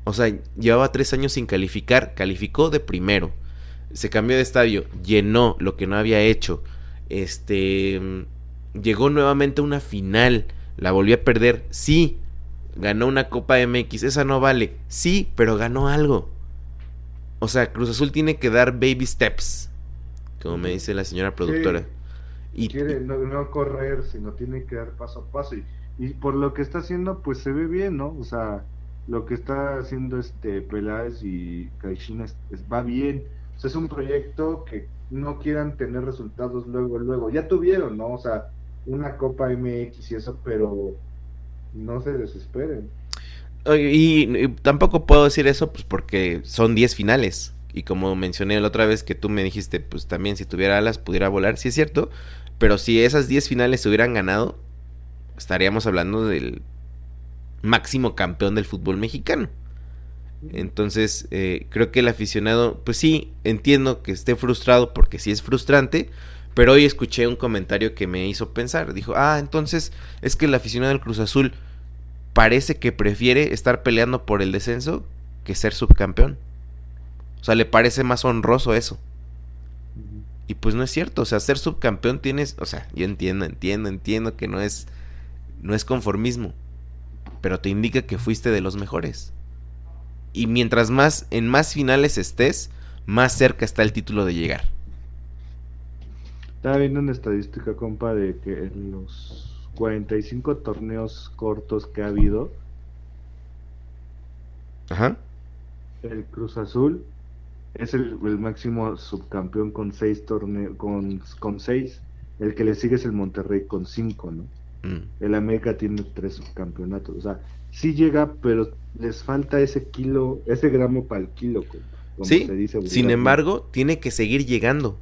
Speaker 3: O sea, llevaba tres años sin calificar. Calificó de primero. Se cambió de estadio. Llenó lo que no había hecho. Este. Llegó nuevamente a una final. La volvió a perder. Sí. Ganó una Copa MX. Esa no vale. Sí, pero ganó algo. O sea, Cruz Azul tiene que dar baby steps. Como me dice la señora productora. Y,
Speaker 4: Quiere no, no correr, sino tiene que dar paso a paso. Y, y por lo que está haciendo, pues se ve bien, ¿no? O sea, lo que está haciendo este Peláez y es- va bien. O sea, es un proyecto que no quieran tener resultados luego, luego. Ya tuvieron, ¿no? O sea, una Copa MX y eso, pero no se desesperen.
Speaker 3: Y tampoco puedo decir eso pues porque son 10 finales. Y como mencioné la otra vez que tú me dijiste, pues también si tuviera alas pudiera volar, sí es cierto. Pero si esas 10 finales se hubieran ganado, estaríamos hablando del máximo campeón del fútbol mexicano. Entonces, eh, creo que el aficionado, pues sí, entiendo que esté frustrado porque sí es frustrante, pero hoy escuché un comentario que me hizo pensar. Dijo, ah, entonces es que el aficionado del Cruz Azul parece que prefiere estar peleando por el descenso que ser subcampeón. O sea, le parece más honroso eso. Y pues no es cierto, o sea, ser subcampeón tienes, o sea, yo entiendo, entiendo, entiendo que no es no es conformismo, pero te indica que fuiste de los mejores. Y mientras más en más finales estés, más cerca está el título de llegar.
Speaker 4: Estaba viendo una estadística, compa, de que en los 45 torneos cortos que ha habido,
Speaker 3: Ajá.
Speaker 4: el Cruz Azul es el, el máximo subcampeón con seis torneos, con, con seis. El que le sigue es el Monterrey con cinco, ¿no?
Speaker 3: Mm.
Speaker 4: El América tiene tres subcampeonatos. O sea, sí llega, pero les falta ese kilo, ese gramo para el kilo, como,
Speaker 3: Sí,
Speaker 4: se dice
Speaker 3: sin embargo, tiene que seguir llegando.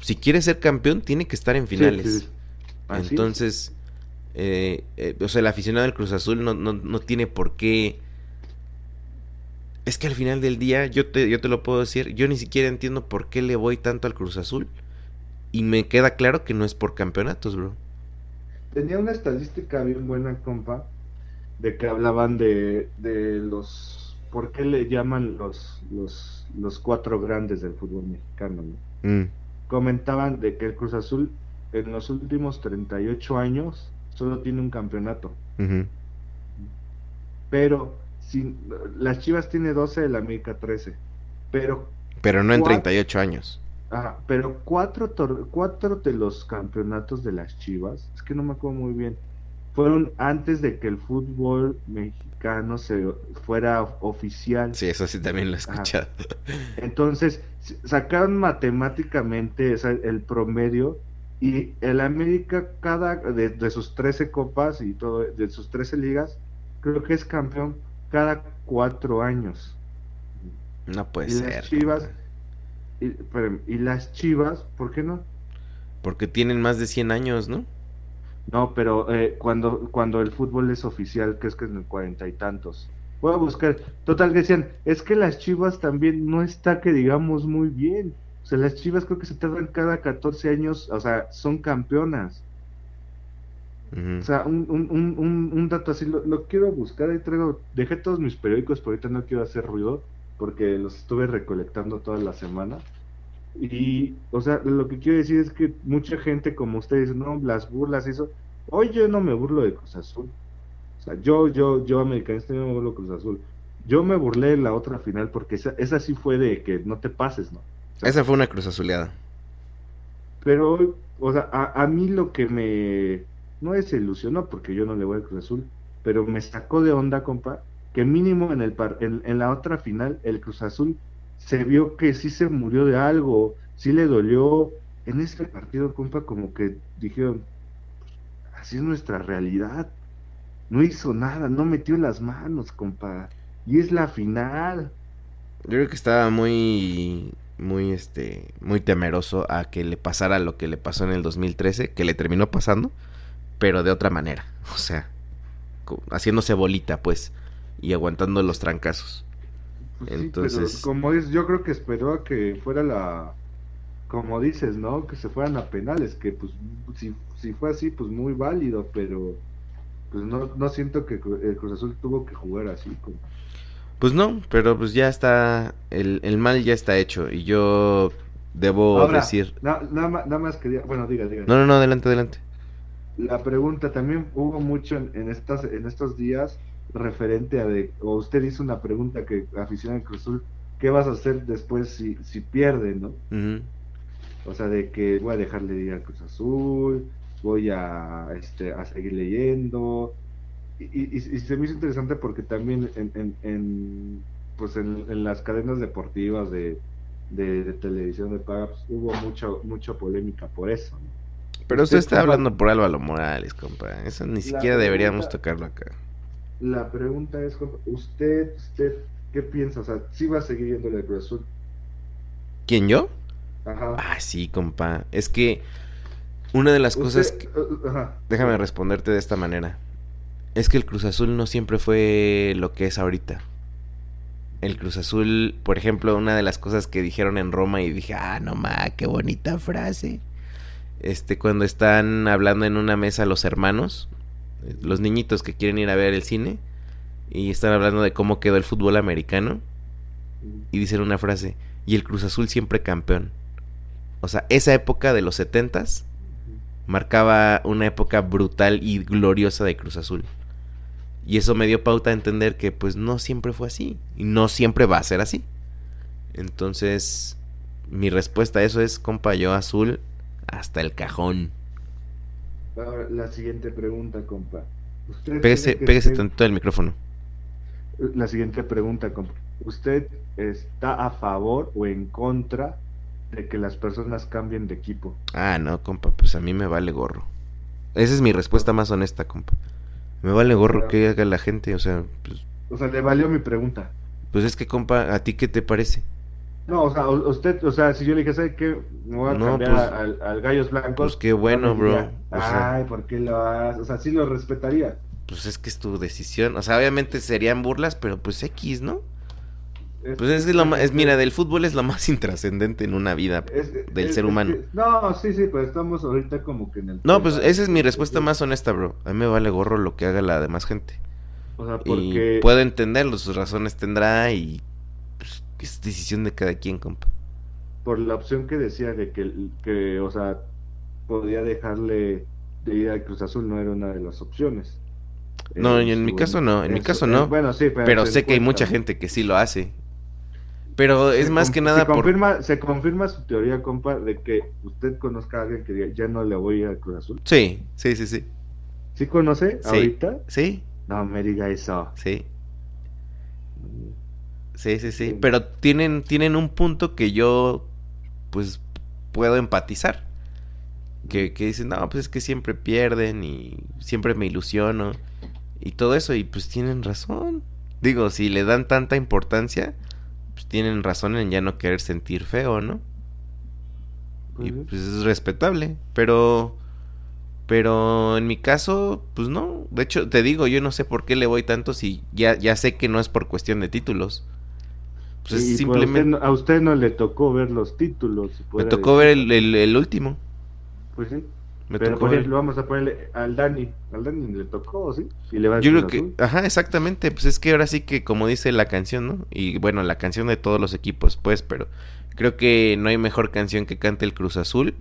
Speaker 3: Si quiere ser campeón, tiene que estar en finales.
Speaker 4: sí, sí.
Speaker 3: Entonces, eh, eh, o sea, el aficionado del Cruz Azul no, no, no tiene por qué. Es que al final del día, yo te, yo te lo puedo decir, yo ni siquiera entiendo por qué le voy tanto al Cruz Azul. Y me queda claro que no es por campeonatos, bro.
Speaker 4: Tenía una estadística bien buena, compa, de que hablaban de, de los... ¿Por qué le llaman los, los, los cuatro grandes del fútbol mexicano? ¿no?
Speaker 3: Mm,
Speaker 4: Comentaban de que el Cruz Azul en los últimos 38 años solo tiene un campeonato, pero sin, las Chivas tiene 12, el América 13, pero
Speaker 3: Pero no en
Speaker 4: Cuatro.
Speaker 3: 38 años.
Speaker 4: Ajá, pero cuatro, cuatro de los campeonatos de las Chivas, es que no me acuerdo muy bien, fueron antes de que el fútbol mexicano se fuera oficial.
Speaker 3: Sí, eso sí también lo he escuchado.
Speaker 4: Entonces, sacaron matemáticamente o sea, el promedio y el América cada de, de sus 13 copas y todo, de sus 13 ligas, creo que es campeón cada cuatro años.
Speaker 3: No puede
Speaker 4: y las
Speaker 3: ser.
Speaker 4: Chivas,
Speaker 3: compa.
Speaker 4: y, y las Chivas, ¿por qué no?
Speaker 3: Porque tienen más de 100 años, ¿no?
Speaker 4: No, pero eh, cuando, cuando el fútbol es oficial, que es que en el cuarenta y tantos. Voy a buscar. Total, que decían, es que las chivas también no está que digamos muy bien. O sea, las chivas creo que se tardan cada 14 años, o sea, son campeonas. O sea, un, un, un, un, dato así, lo, lo quiero buscar, ahí traigo, dejé todos mis periódicos, pero ahorita no quiero hacer ruido, porque los estuve recolectando toda la semana. Y, o sea, lo que quiero decir es que mucha gente como ustedes, no, las burlas eso, hoy yo no me burlo de Cruz Azul. O sea, yo, yo, yo americanista, no me burlo de Cruz Azul. Yo me burlé en la otra final porque esa, esa sí fue de que no te pases, ¿no? O sea,
Speaker 3: Esa fue una cruz azuleada.
Speaker 4: pero, o sea, a, a mí lo que me, no desilusionó, porque yo no le voy al Cruz Azul, pero me sacó de onda, compa, que mínimo en, el par- en, en la otra final, el Cruz Azul se vio que sí se murió de algo, sí le dolió. En ese partido, compa, como que dijeron, así es nuestra realidad. No hizo nada, no metió las manos, compa. Y es la final.
Speaker 3: Yo creo que estaba muy, muy, este, muy temeroso a que le pasara lo que le pasó en el 2013, que le terminó pasando, pero de otra manera. O sea, haciéndose bolita, pues, y aguantando los trancazos.
Speaker 4: Pues sí,
Speaker 3: Entonces-
Speaker 4: pero como es, yo creo que esperó a que fuera la, como dices, ¿no? Que se fueran a penales, que pues si, si fue así, pues muy válido, pero pues no, no siento que el Cruz Azul tuvo que jugar así. como-
Speaker 3: Pues no, pero pues ya está, el, el mal ya está hecho, y yo debo
Speaker 4: Ahora,
Speaker 3: decir...
Speaker 4: na- nada, más, nada más quería, bueno, diga, diga.
Speaker 3: No, no, no, adelante, adelante.
Speaker 4: La pregunta también hubo mucho en, en estas, en estos días referente a de, o usted hizo una pregunta que aficionado al Cruz Azul, ¿qué vas a hacer después si, si pierde, no? O sea, de que voy a dejarle de ir al Cruz Azul, voy a, este, a seguir leyendo. Y, y- y- y se me hizo interesante porque también en, en, en, pues en, en las cadenas deportivas de, de, de televisión de paga pues, hubo mucho, mucha polémica por eso. ¿no?
Speaker 3: Pero usted
Speaker 4: Usted
Speaker 3: está hablando por Álvaro Morales, compa. Eso ni siquiera deberíamos tocarlo acá.
Speaker 4: La pregunta es, ¿usted, usted qué piensa? O sea, ¿sí va a seguir yéndole al Cruz Azul?
Speaker 3: ¿Quién, yo?
Speaker 4: Ajá.
Speaker 3: Ah, sí, compa. Es que una de las cosas que...
Speaker 4: uh, ajá.
Speaker 3: Déjame responderte de esta manera. Es que el Cruz Azul no siempre fue lo que es ahorita. El Cruz Azul, por ejemplo, una de las cosas que dijeron en Roma y dije, ah, no ma, qué bonita frase. Este, cuando están hablando en una mesa los hermanos, eh, los niñitos que quieren ir a ver el cine, y están hablando de cómo quedó el fútbol americano, y dicen una frase, y el Cruz Azul siempre campeón. O sea, esa época de los setentas marcaba una época brutal y gloriosa de Cruz Azul. Y eso me dio pauta a entender que pues no siempre fue así. Y no siempre va a ser así. Entonces, mi respuesta a eso es, compa, yo azul hasta el cajón.
Speaker 4: Ahora, la siguiente pregunta, compa. ¿Usted
Speaker 3: Pégese,
Speaker 4: cree que
Speaker 3: pégese
Speaker 4: esté-
Speaker 3: tantito al micrófono.
Speaker 4: La siguiente pregunta, compa. ¿Usted está a favor o en contra de que las personas cambien de equipo?
Speaker 3: Ah, no, compa, pues a mí me vale gorro. Esa es mi respuesta más honesta, compa. Me vale gorro
Speaker 4: Pero-
Speaker 3: que haga la gente, o sea, pues,
Speaker 4: O sea, le valió mi pregunta.
Speaker 3: pues es que, compa, ¿a ti qué te parece?
Speaker 4: No, o sea, usted, o sea, si yo le dije, ¿sabe qué? Me voy a
Speaker 3: No,
Speaker 4: cambiar
Speaker 3: pues-
Speaker 4: al, al Gallos Blancos.
Speaker 3: Pues qué bueno, bro.
Speaker 4: diría,
Speaker 3: O sea,
Speaker 4: Ay, ¿por qué lo haces? O sea, sí lo respetaría.
Speaker 3: pues es que es tu decisión. O sea, obviamente serían burlas, pero pues X, ¿no?
Speaker 4: Es-
Speaker 3: Pues es que lo más, es, mira, del fútbol es lo más intrascendente en una vida
Speaker 4: es-
Speaker 3: del ser humano.
Speaker 4: no, sí, sí, pero estamos ahorita como que en el...
Speaker 3: No, pues esa es mi respuesta más honesta, bro. A mí me vale gorro lo que haga la demás gente.
Speaker 4: O sea, porque...
Speaker 3: Y puedo entenderlo, sus razones tendrá y pues, es decisión de cada quien, compa.
Speaker 4: por la opción que decía de que, que, o sea, podía dejarle de ir al Cruz Azul, no era una de las opciones.
Speaker 3: No,
Speaker 4: En
Speaker 3: mi caso no, en mi caso no.
Speaker 4: bueno, sí, pero,
Speaker 3: Pero sé que hay mucha gente que sí lo hace. Pero es
Speaker 4: Se
Speaker 3: más que nada
Speaker 4: se
Speaker 3: por...
Speaker 4: confirma, Se confirma su teoría, compa, de que usted conozca a alguien que diga, ya no le voy a ir al Cruz Azul.
Speaker 3: Sí, sí, sí, sí.
Speaker 4: ¿Sí conoce
Speaker 3: Sí.
Speaker 4: ahorita?
Speaker 3: Sí,
Speaker 4: No me diga eso.
Speaker 3: sí. Sí, sí, sí. Pero tienen, tienen un punto que yo, pues, puedo empatizar. Que, que dicen, no, pues es que siempre pierden y siempre me ilusiono. Y todo eso, y pues tienen razón. Digo, si le dan tanta importancia, pues tienen razón en ya no querer sentir feo, ¿no? Y pues es respetable, pero pero en mi caso, pues no, de hecho te digo, yo no sé por qué le voy tanto si ya ya sé que no es por cuestión de títulos. Pues
Speaker 4: pues
Speaker 3: simplemente
Speaker 4: a, usted no, a usted no le tocó ver los títulos. si
Speaker 3: me tocó ver el, el, el último,
Speaker 4: Pues sí.
Speaker 3: me
Speaker 4: Pero
Speaker 3: tocó
Speaker 4: por
Speaker 3: ver-
Speaker 4: ejemplo, vamos a ponerle al Dani. Al Dani le tocó, ¿sí? Y le va
Speaker 3: Yo creo que,
Speaker 4: Azul.
Speaker 3: ajá, exactamente, pues es que ahora sí que como dice la canción, ¿no? Y bueno, la canción de todos los equipos, pues, pero creo que no hay mejor canción que cante el Cruz Azul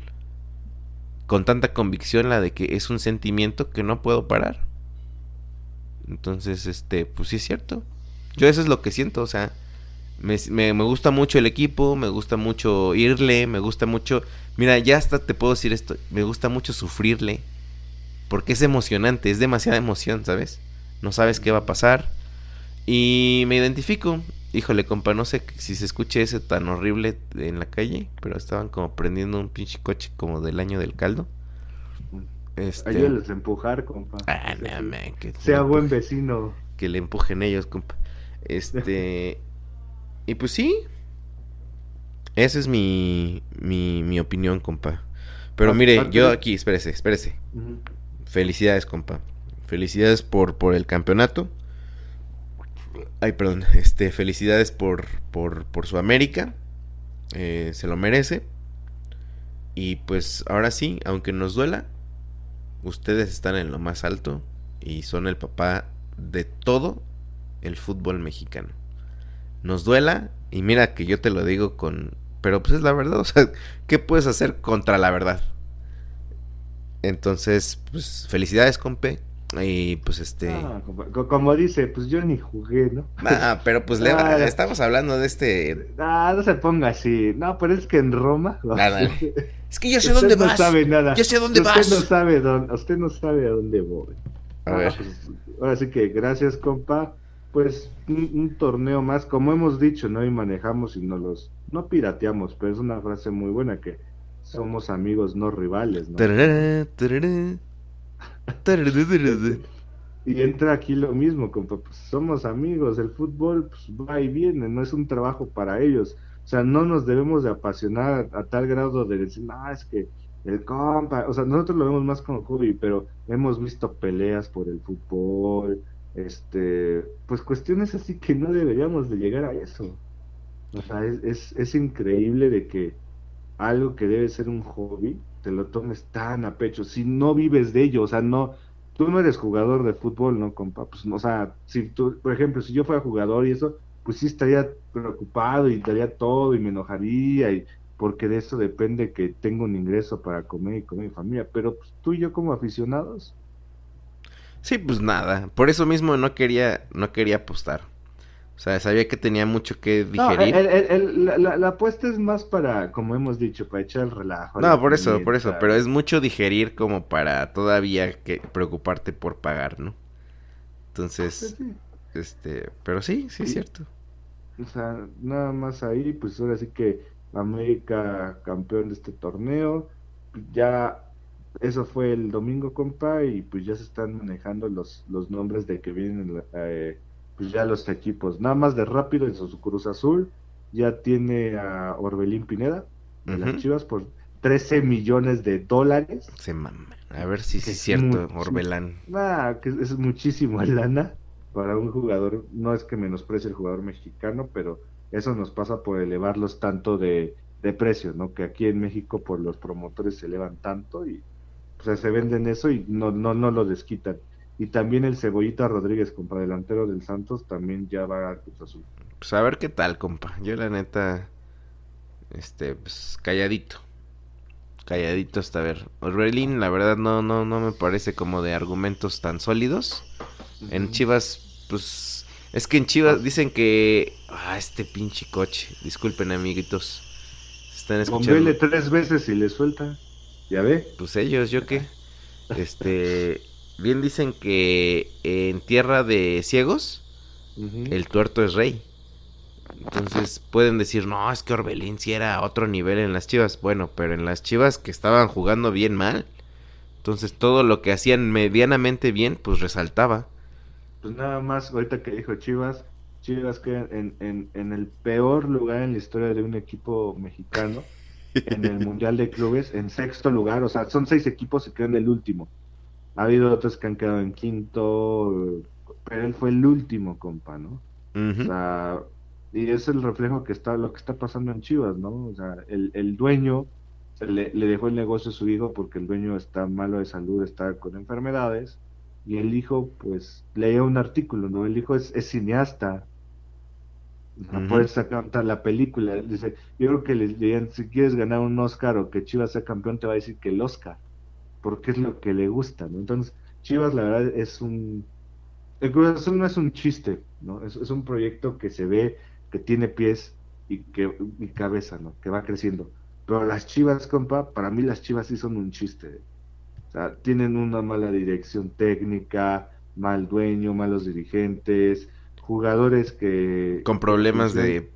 Speaker 3: con tanta convicción la de que es un sentimiento que no puedo parar. Entonces, este, pues sí es cierto. Yo eso es lo que siento, o sea, me, me- me gusta mucho el equipo, me gusta mucho irle, me gusta mucho... Mira, ya hasta te puedo decir esto, me gusta mucho sufrirle, porque es emocionante, es demasiada emoción, ¿sabes? No sabes qué va a pasar. Y me identifico. Híjole, compa, no sé si se escuche ese tan horrible en la calle, pero estaban como prendiendo un pinche coche como del año del caldo. Este...
Speaker 4: Ayúdales a empujar, compa.
Speaker 3: Ah,
Speaker 4: Sea-
Speaker 3: no, man, que,
Speaker 4: Sea
Speaker 3: le
Speaker 4: buen
Speaker 3: empuje-
Speaker 4: vecino.
Speaker 3: que le empujen ellos, compa. Este... y pues sí. Esa es mi, mi, mi opinión, compa. Pero
Speaker 4: Ah,
Speaker 3: mire, yo aquí, espérese, espérese. Felicidades, compa. Felicidades por, por el campeonato. Ay, perdón. Este, felicidades por, por, por su América. Eh, se lo merece. Y pues ahora sí, aunque nos duela, ustedes están en lo más alto y son el papá de todo el fútbol mexicano. Nos duela, y mira que yo te lo digo con... Pero pues es la verdad, o sea, ¿qué puedes hacer contra la verdad? Entonces, pues felicidades, compe. Y pues este...
Speaker 4: Ah, compa, co- como dice, pues yo ni jugué, ¿no?
Speaker 3: Ah, pero pues le
Speaker 4: Ah,
Speaker 3: estamos hablando de este...
Speaker 4: Ah, no se ponga así. No, pero es que en Roma.
Speaker 3: Ándale. Es que yo sé
Speaker 4: Usted
Speaker 3: dónde
Speaker 4: no
Speaker 3: vas.
Speaker 4: sabe nada.
Speaker 3: Yo sé dónde
Speaker 4: usted
Speaker 3: vas.
Speaker 4: No sabe dónde, usted no sabe a dónde voy.
Speaker 3: A
Speaker 4: Ah,
Speaker 3: ver.
Speaker 4: pues, ahora sí que gracias, compa. Pues un, un torneo más, como hemos dicho, ¿no? Y manejamos y no los. No pirateamos, pero es una frase muy buena que somos amigos, no rivales, ¿no?
Speaker 3: Tarará, tarará. Tarará, tarará.
Speaker 4: Y entra aquí lo mismo, compa, pues somos amigos, el fútbol pues, va y viene, no es un trabajo para ellos. O sea, no nos debemos de apasionar a, a tal grado de decir, no, es que el compa, o sea, nosotros lo vemos más como hobby, pero hemos visto peleas por el fútbol, este, pues cuestiones así que no deberíamos de llegar a eso. O sea, es, es, es increíble de que algo que debe ser un hobby, te lo tomes tan a pecho, si no vives de ello, o sea, no, tú no eres jugador de fútbol, ¿no, compa? Pues, no, o sea, si tú, por ejemplo, si yo fuera jugador y eso, pues sí estaría preocupado y daría todo y me enojaría y porque de eso depende que tenga un ingreso para comer y comer mi familia. Pero pues, tú y yo como aficionados.
Speaker 3: Sí, pues nada. Por eso mismo no quería, no quería apostar. O sea, sabía que tenía mucho que digerir.
Speaker 4: No, la, apuesta es más para, como hemos dicho, para echar el relajo.
Speaker 3: No, por eso, por eso. Pero es mucho digerir como para todavía que preocuparte por pagar, ¿no? Entonces, pues este, pero sí, sí, es cierto.
Speaker 4: O sea, nada más ahí, pues ahora sí que América campeón de este torneo. Ya eso fue el domingo, compa, y pues ya se están manejando los, los nombres de que vienen eh, pues ya los equipos. Nada más de rápido en su Cruz Azul ya tiene a Orbelín Pineda de las Chivas por 13 millones de dólares.
Speaker 3: Se A ver si es cierto, Orbelán.
Speaker 4: Ah, que es muchísimo lana para un jugador. No es que menosprecie el jugador mexicano, pero eso nos pasa por elevarlos tanto de, de precio, ¿no? Que aquí en México por los promotores se elevan tanto y pues, se venden eso y no, no, no lo desquitan. Y también el Cebollita Rodríguez, compa delantero del Santos, también ya va a Cruz Azul.
Speaker 3: Pues a ver qué tal, compa. Yo la neta, este, pues calladito. Calladito hasta ver. Orbelín, la verdad, no, no, no me parece como de argumentos tan sólidos. En Chivas, pues, es que en Chivas dicen que, ah, este pinche coche. Disculpen, amiguitos.
Speaker 4: Están escuchando. tres veces y le suelta. ¿Ya ve?
Speaker 3: Pues ellos, ¿yo qué? Este, bien dicen que en tierra de ciegos, el tuerto es rey. Entonces pueden decir, no, es que Orbelín sí era otro nivel en las chivas. Bueno, pero en las chivas que estaban jugando bien mal. Entonces todo lo que hacían medianamente bien, pues resaltaba.
Speaker 4: Pues nada más, ahorita que dijo Chivas, Chivas queda en, en, en el peor lugar en la historia de un equipo mexicano. En el Mundial de Clubes, en sexto lugar. O sea, son seis equipos y quedan el último. Ha habido otros que han quedado en quinto, pero él fue el último, compa, ¿no? O sea, y es el reflejo que está, lo que está pasando en Chivas, ¿no? O sea, el, el dueño le, dejó el negocio a su hijo porque el dueño está malo de salud, está con enfermedades, y el hijo, pues, leía un artículo, ¿no? El hijo es, es cineasta, no puedes sacar la película. Dice, yo creo que les dirían, si quieres ganar un Oscar o que Chivas sea campeón, te va a decir que el Oscar, porque es lo que le gusta, ¿no? Entonces, Chivas, la verdad, es un... El Cruz no es un chiste, ¿no? Es, un proyecto que se ve, que tiene pies y, que, y cabeza, ¿no? Que va creciendo. Pero las Chivas, compa, para mí las Chivas sí son un chiste. O sea, tienen una mala dirección técnica, mal dueño, malos dirigentes, jugadores que...
Speaker 3: Con problemas de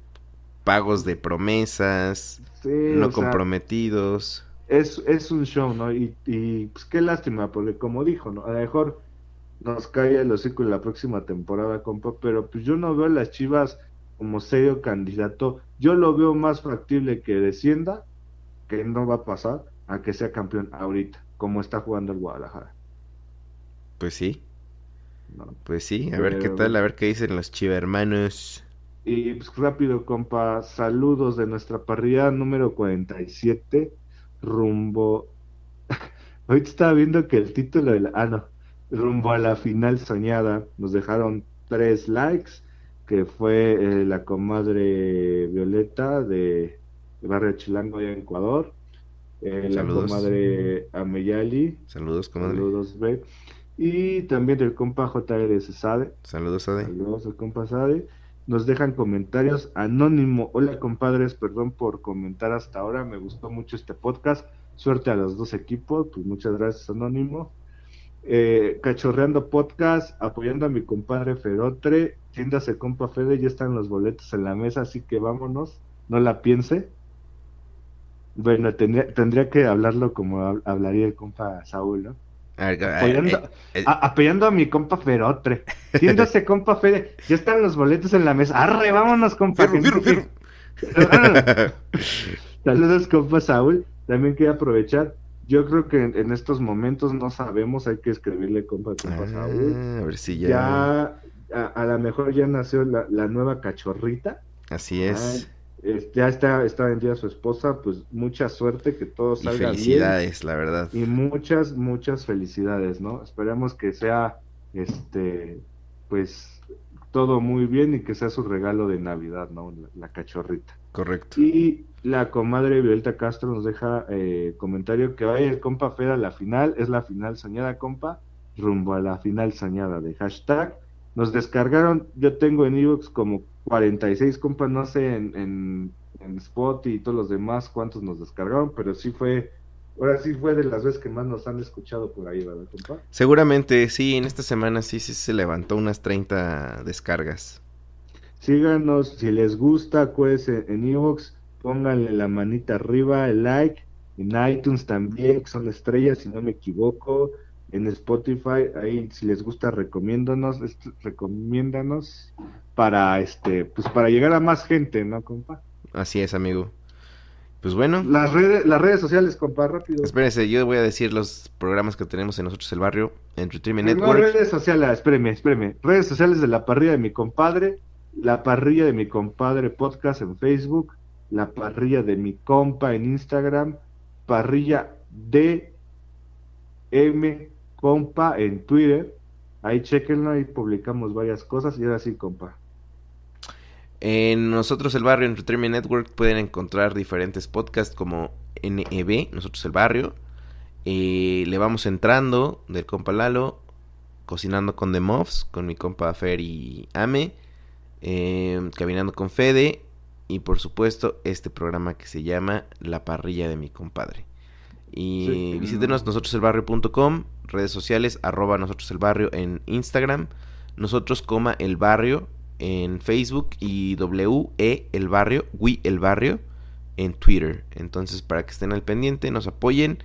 Speaker 3: pagos de promesas, no comprometidos.
Speaker 4: es, es un show, ¿no? Y, y pues qué lástima, porque como dijo, ¿no? A lo mejor nos cae el hocico en la próxima temporada, compa, pero pues yo no veo a las Chivas como serio candidato. Yo lo veo más factible que descienda, que no va a pasar, a que sea campeón ahorita, como está jugando el Guadalajara.
Speaker 3: Pues sí. Pues sí, a ver qué tal, a ver qué dicen los chivermanos.
Speaker 4: Y pues rápido, compa, saludos de nuestra parrilla número 47, rumbo... Ahorita estaba viendo que el título de la... Ah, no, rumbo a la final soñada. Nos dejaron tres likes, que fue eh, la comadre Violeta de, Barrio Chilango allá en Ecuador. Eh, la comadre Ameyali.
Speaker 3: Saludos, comadre.
Speaker 4: Saludos, B. Y también del compa JR Sade.
Speaker 3: Saludos, Sade.
Speaker 4: Saludos al compa Sade. Nos dejan comentarios anónimo. Hola, compadres, perdón por comentar hasta ahora. Me gustó mucho este podcast. Suerte a los dos equipos. Pues muchas gracias, anónimo. Eh, cachorreando podcast, apoyando a mi compadre Ferotre. Tiéndase, compa Fede, ya están los boletos en la mesa, así que vámonos. No la piense. Bueno, tendría, tendría que hablarlo como hablaría el compa Saúl, ¿no? Apoyando, eh, eh, a, mi compa Ferotre. Siéndose, compa Fede. Ya están los boletos en la mesa. Arre, vámonos, compa. Saludos, compa Saúl. También quiero aprovechar. Yo creo que en, estos momentos no sabemos, hay que escribirle compa, compa ah, Saúl.
Speaker 3: A ver si ya.
Speaker 4: Ya, a, lo mejor ya nació la, la nueva cachorrita.
Speaker 3: Así es
Speaker 4: ya está, está vendida su esposa, pues mucha suerte, que todo salga
Speaker 3: y felicidades, la verdad.
Speaker 4: Y muchas, muchas felicidades, ¿no? Esperemos que sea, este, pues, todo muy bien y que sea su regalo de Navidad, ¿no? La, la cachorrita.
Speaker 3: Correcto.
Speaker 4: Y la comadre Violeta Castro nos deja eh, comentario que vaya el compa Fed a la final, es la final soñada, compa, rumbo a la final soñada de hashtag. Nos descargaron, yo tengo en Evox como 46 compas, no sé en, en, en Spot y todos los demás cuántos nos descargaron, pero sí fue, ahora sí fue de las veces que más nos han escuchado por ahí, ¿verdad, compa?
Speaker 3: Seguramente, sí, en esta semana sí, sí se levantó unas 30 descargas.
Speaker 4: Síganos, si les gusta, acuérdense en Evox, pónganle la manita arriba, el like, en iTunes también, que son estrellas, si no me equivoco, en Spotify, ahí si les gusta, recomiéndanos, recomiéndanos para este, pues para llegar a más gente, ¿no, compa?
Speaker 3: Así es, amigo. Pues bueno,
Speaker 4: Las redes, las redes sociales, compa, rápido.
Speaker 3: espérense, yo voy a decir los programas que tenemos en nosotros el barrio, Entertainment Network.
Speaker 4: redes sociales, espéreme, espéreme. Redes sociales de la parrilla de mi compadre, la parrilla de mi compadre podcast en Facebook, la parrilla de mi compa en Instagram, parrilla de M compa en Twitter. Ahí chequenlo, ahí publicamos varias cosas y ahora sí, compa.
Speaker 3: En nosotros el barrio Entertainment Network pueden encontrar diferentes podcasts como NEB, nosotros el barrio. Le vamos entrando del compa Lalo, cocinando con The Muffs, con mi compa Fer y Ame, eh, caminando con Fede y por supuesto este programa que se llama La parrilla de mi compadre. Y
Speaker 4: Sí.
Speaker 3: visítenos nosotroselbarrio.com, redes sociales, arroba nosotros el barrio en Instagram, nosotros coma el barrio en Facebook y W E el barrio, We el barrio en Twitter. Entonces, para que estén al pendiente, nos apoyen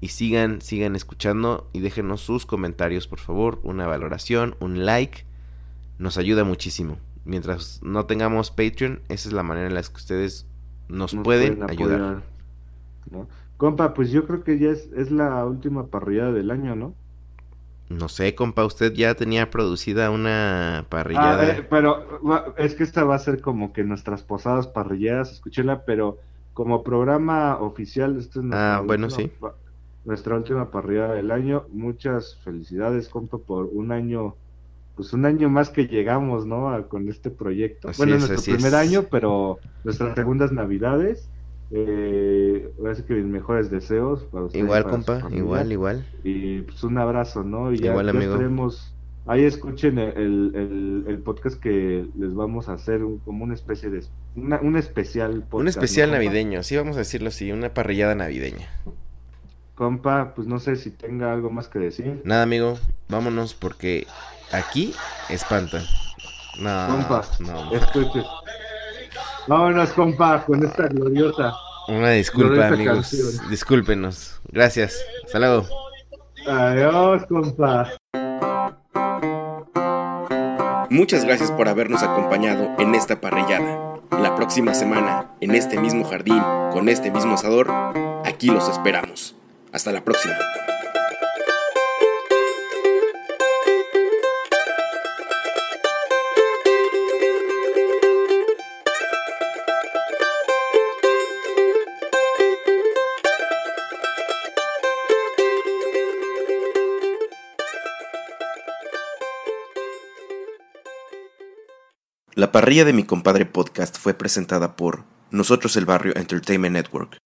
Speaker 3: y sigan sigan escuchando y déjenos sus comentarios, por favor, una valoración, un like, nos ayuda muchísimo. Mientras no tengamos Patreon, esa es la manera en la que ustedes nos,
Speaker 4: Nos
Speaker 3: pueden,
Speaker 4: pueden
Speaker 3: ayudar.
Speaker 4: apoyar, ¿no? Compa, pues yo creo que ya es, es la última parrillada del año, ¿no?
Speaker 3: No sé, compa, usted ya tenía producida una
Speaker 4: Ah,
Speaker 3: parrillada.
Speaker 4: eh, pero es que esta va a ser como que nuestras posadas parrilleras, escúchela, pero como programa oficial, esta es nuestra
Speaker 3: Ah, bueno,
Speaker 4: última
Speaker 3: sí.
Speaker 4: Nuestra última parrillada del año. Muchas felicidades, compa, por un año, pues un año más que llegamos, ¿no? A- con este proyecto.
Speaker 3: Así
Speaker 4: bueno,
Speaker 3: es,
Speaker 4: nuestro primer
Speaker 3: es.
Speaker 4: año, pero nuestras segundas navidades. Eh, que mis mejores deseos para usted y
Speaker 3: igual,
Speaker 4: para
Speaker 3: compa, igual, igual.
Speaker 4: Y pues un abrazo, ¿no? Y ya,
Speaker 3: Igual,
Speaker 4: ya
Speaker 3: amigo.
Speaker 4: Ahí escuchen el, el, el podcast que les vamos a hacer, un- como una especie de. Una, un especial podcast.
Speaker 3: Un especial navideño, sí, vamos a decirlo así, una parrillada navideña.
Speaker 4: Compa, pues no sé si tenga algo más que decir.
Speaker 3: Nada, amigo, vámonos porque aquí espantan. No,
Speaker 4: Compa,
Speaker 3: no.
Speaker 4: escuche. Vámonos, compa, con esta gloriosa.
Speaker 3: Una disculpa,
Speaker 4: Gloriosa
Speaker 3: amigos.
Speaker 4: canción.
Speaker 3: Discúlpenos. Gracias. Hasta luego.
Speaker 4: Adiós, compa.
Speaker 1: Muchas gracias por habernos acompañado en esta parrillada. La próxima semana, en este mismo jardín, con este mismo asador, aquí los esperamos. Hasta la próxima. La parrilla de mi compadre podcast fue presentada por Nosotros el Barrio Entertainment Network.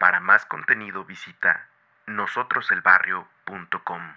Speaker 3: Para más contenido visita nosotroselbarrio.com.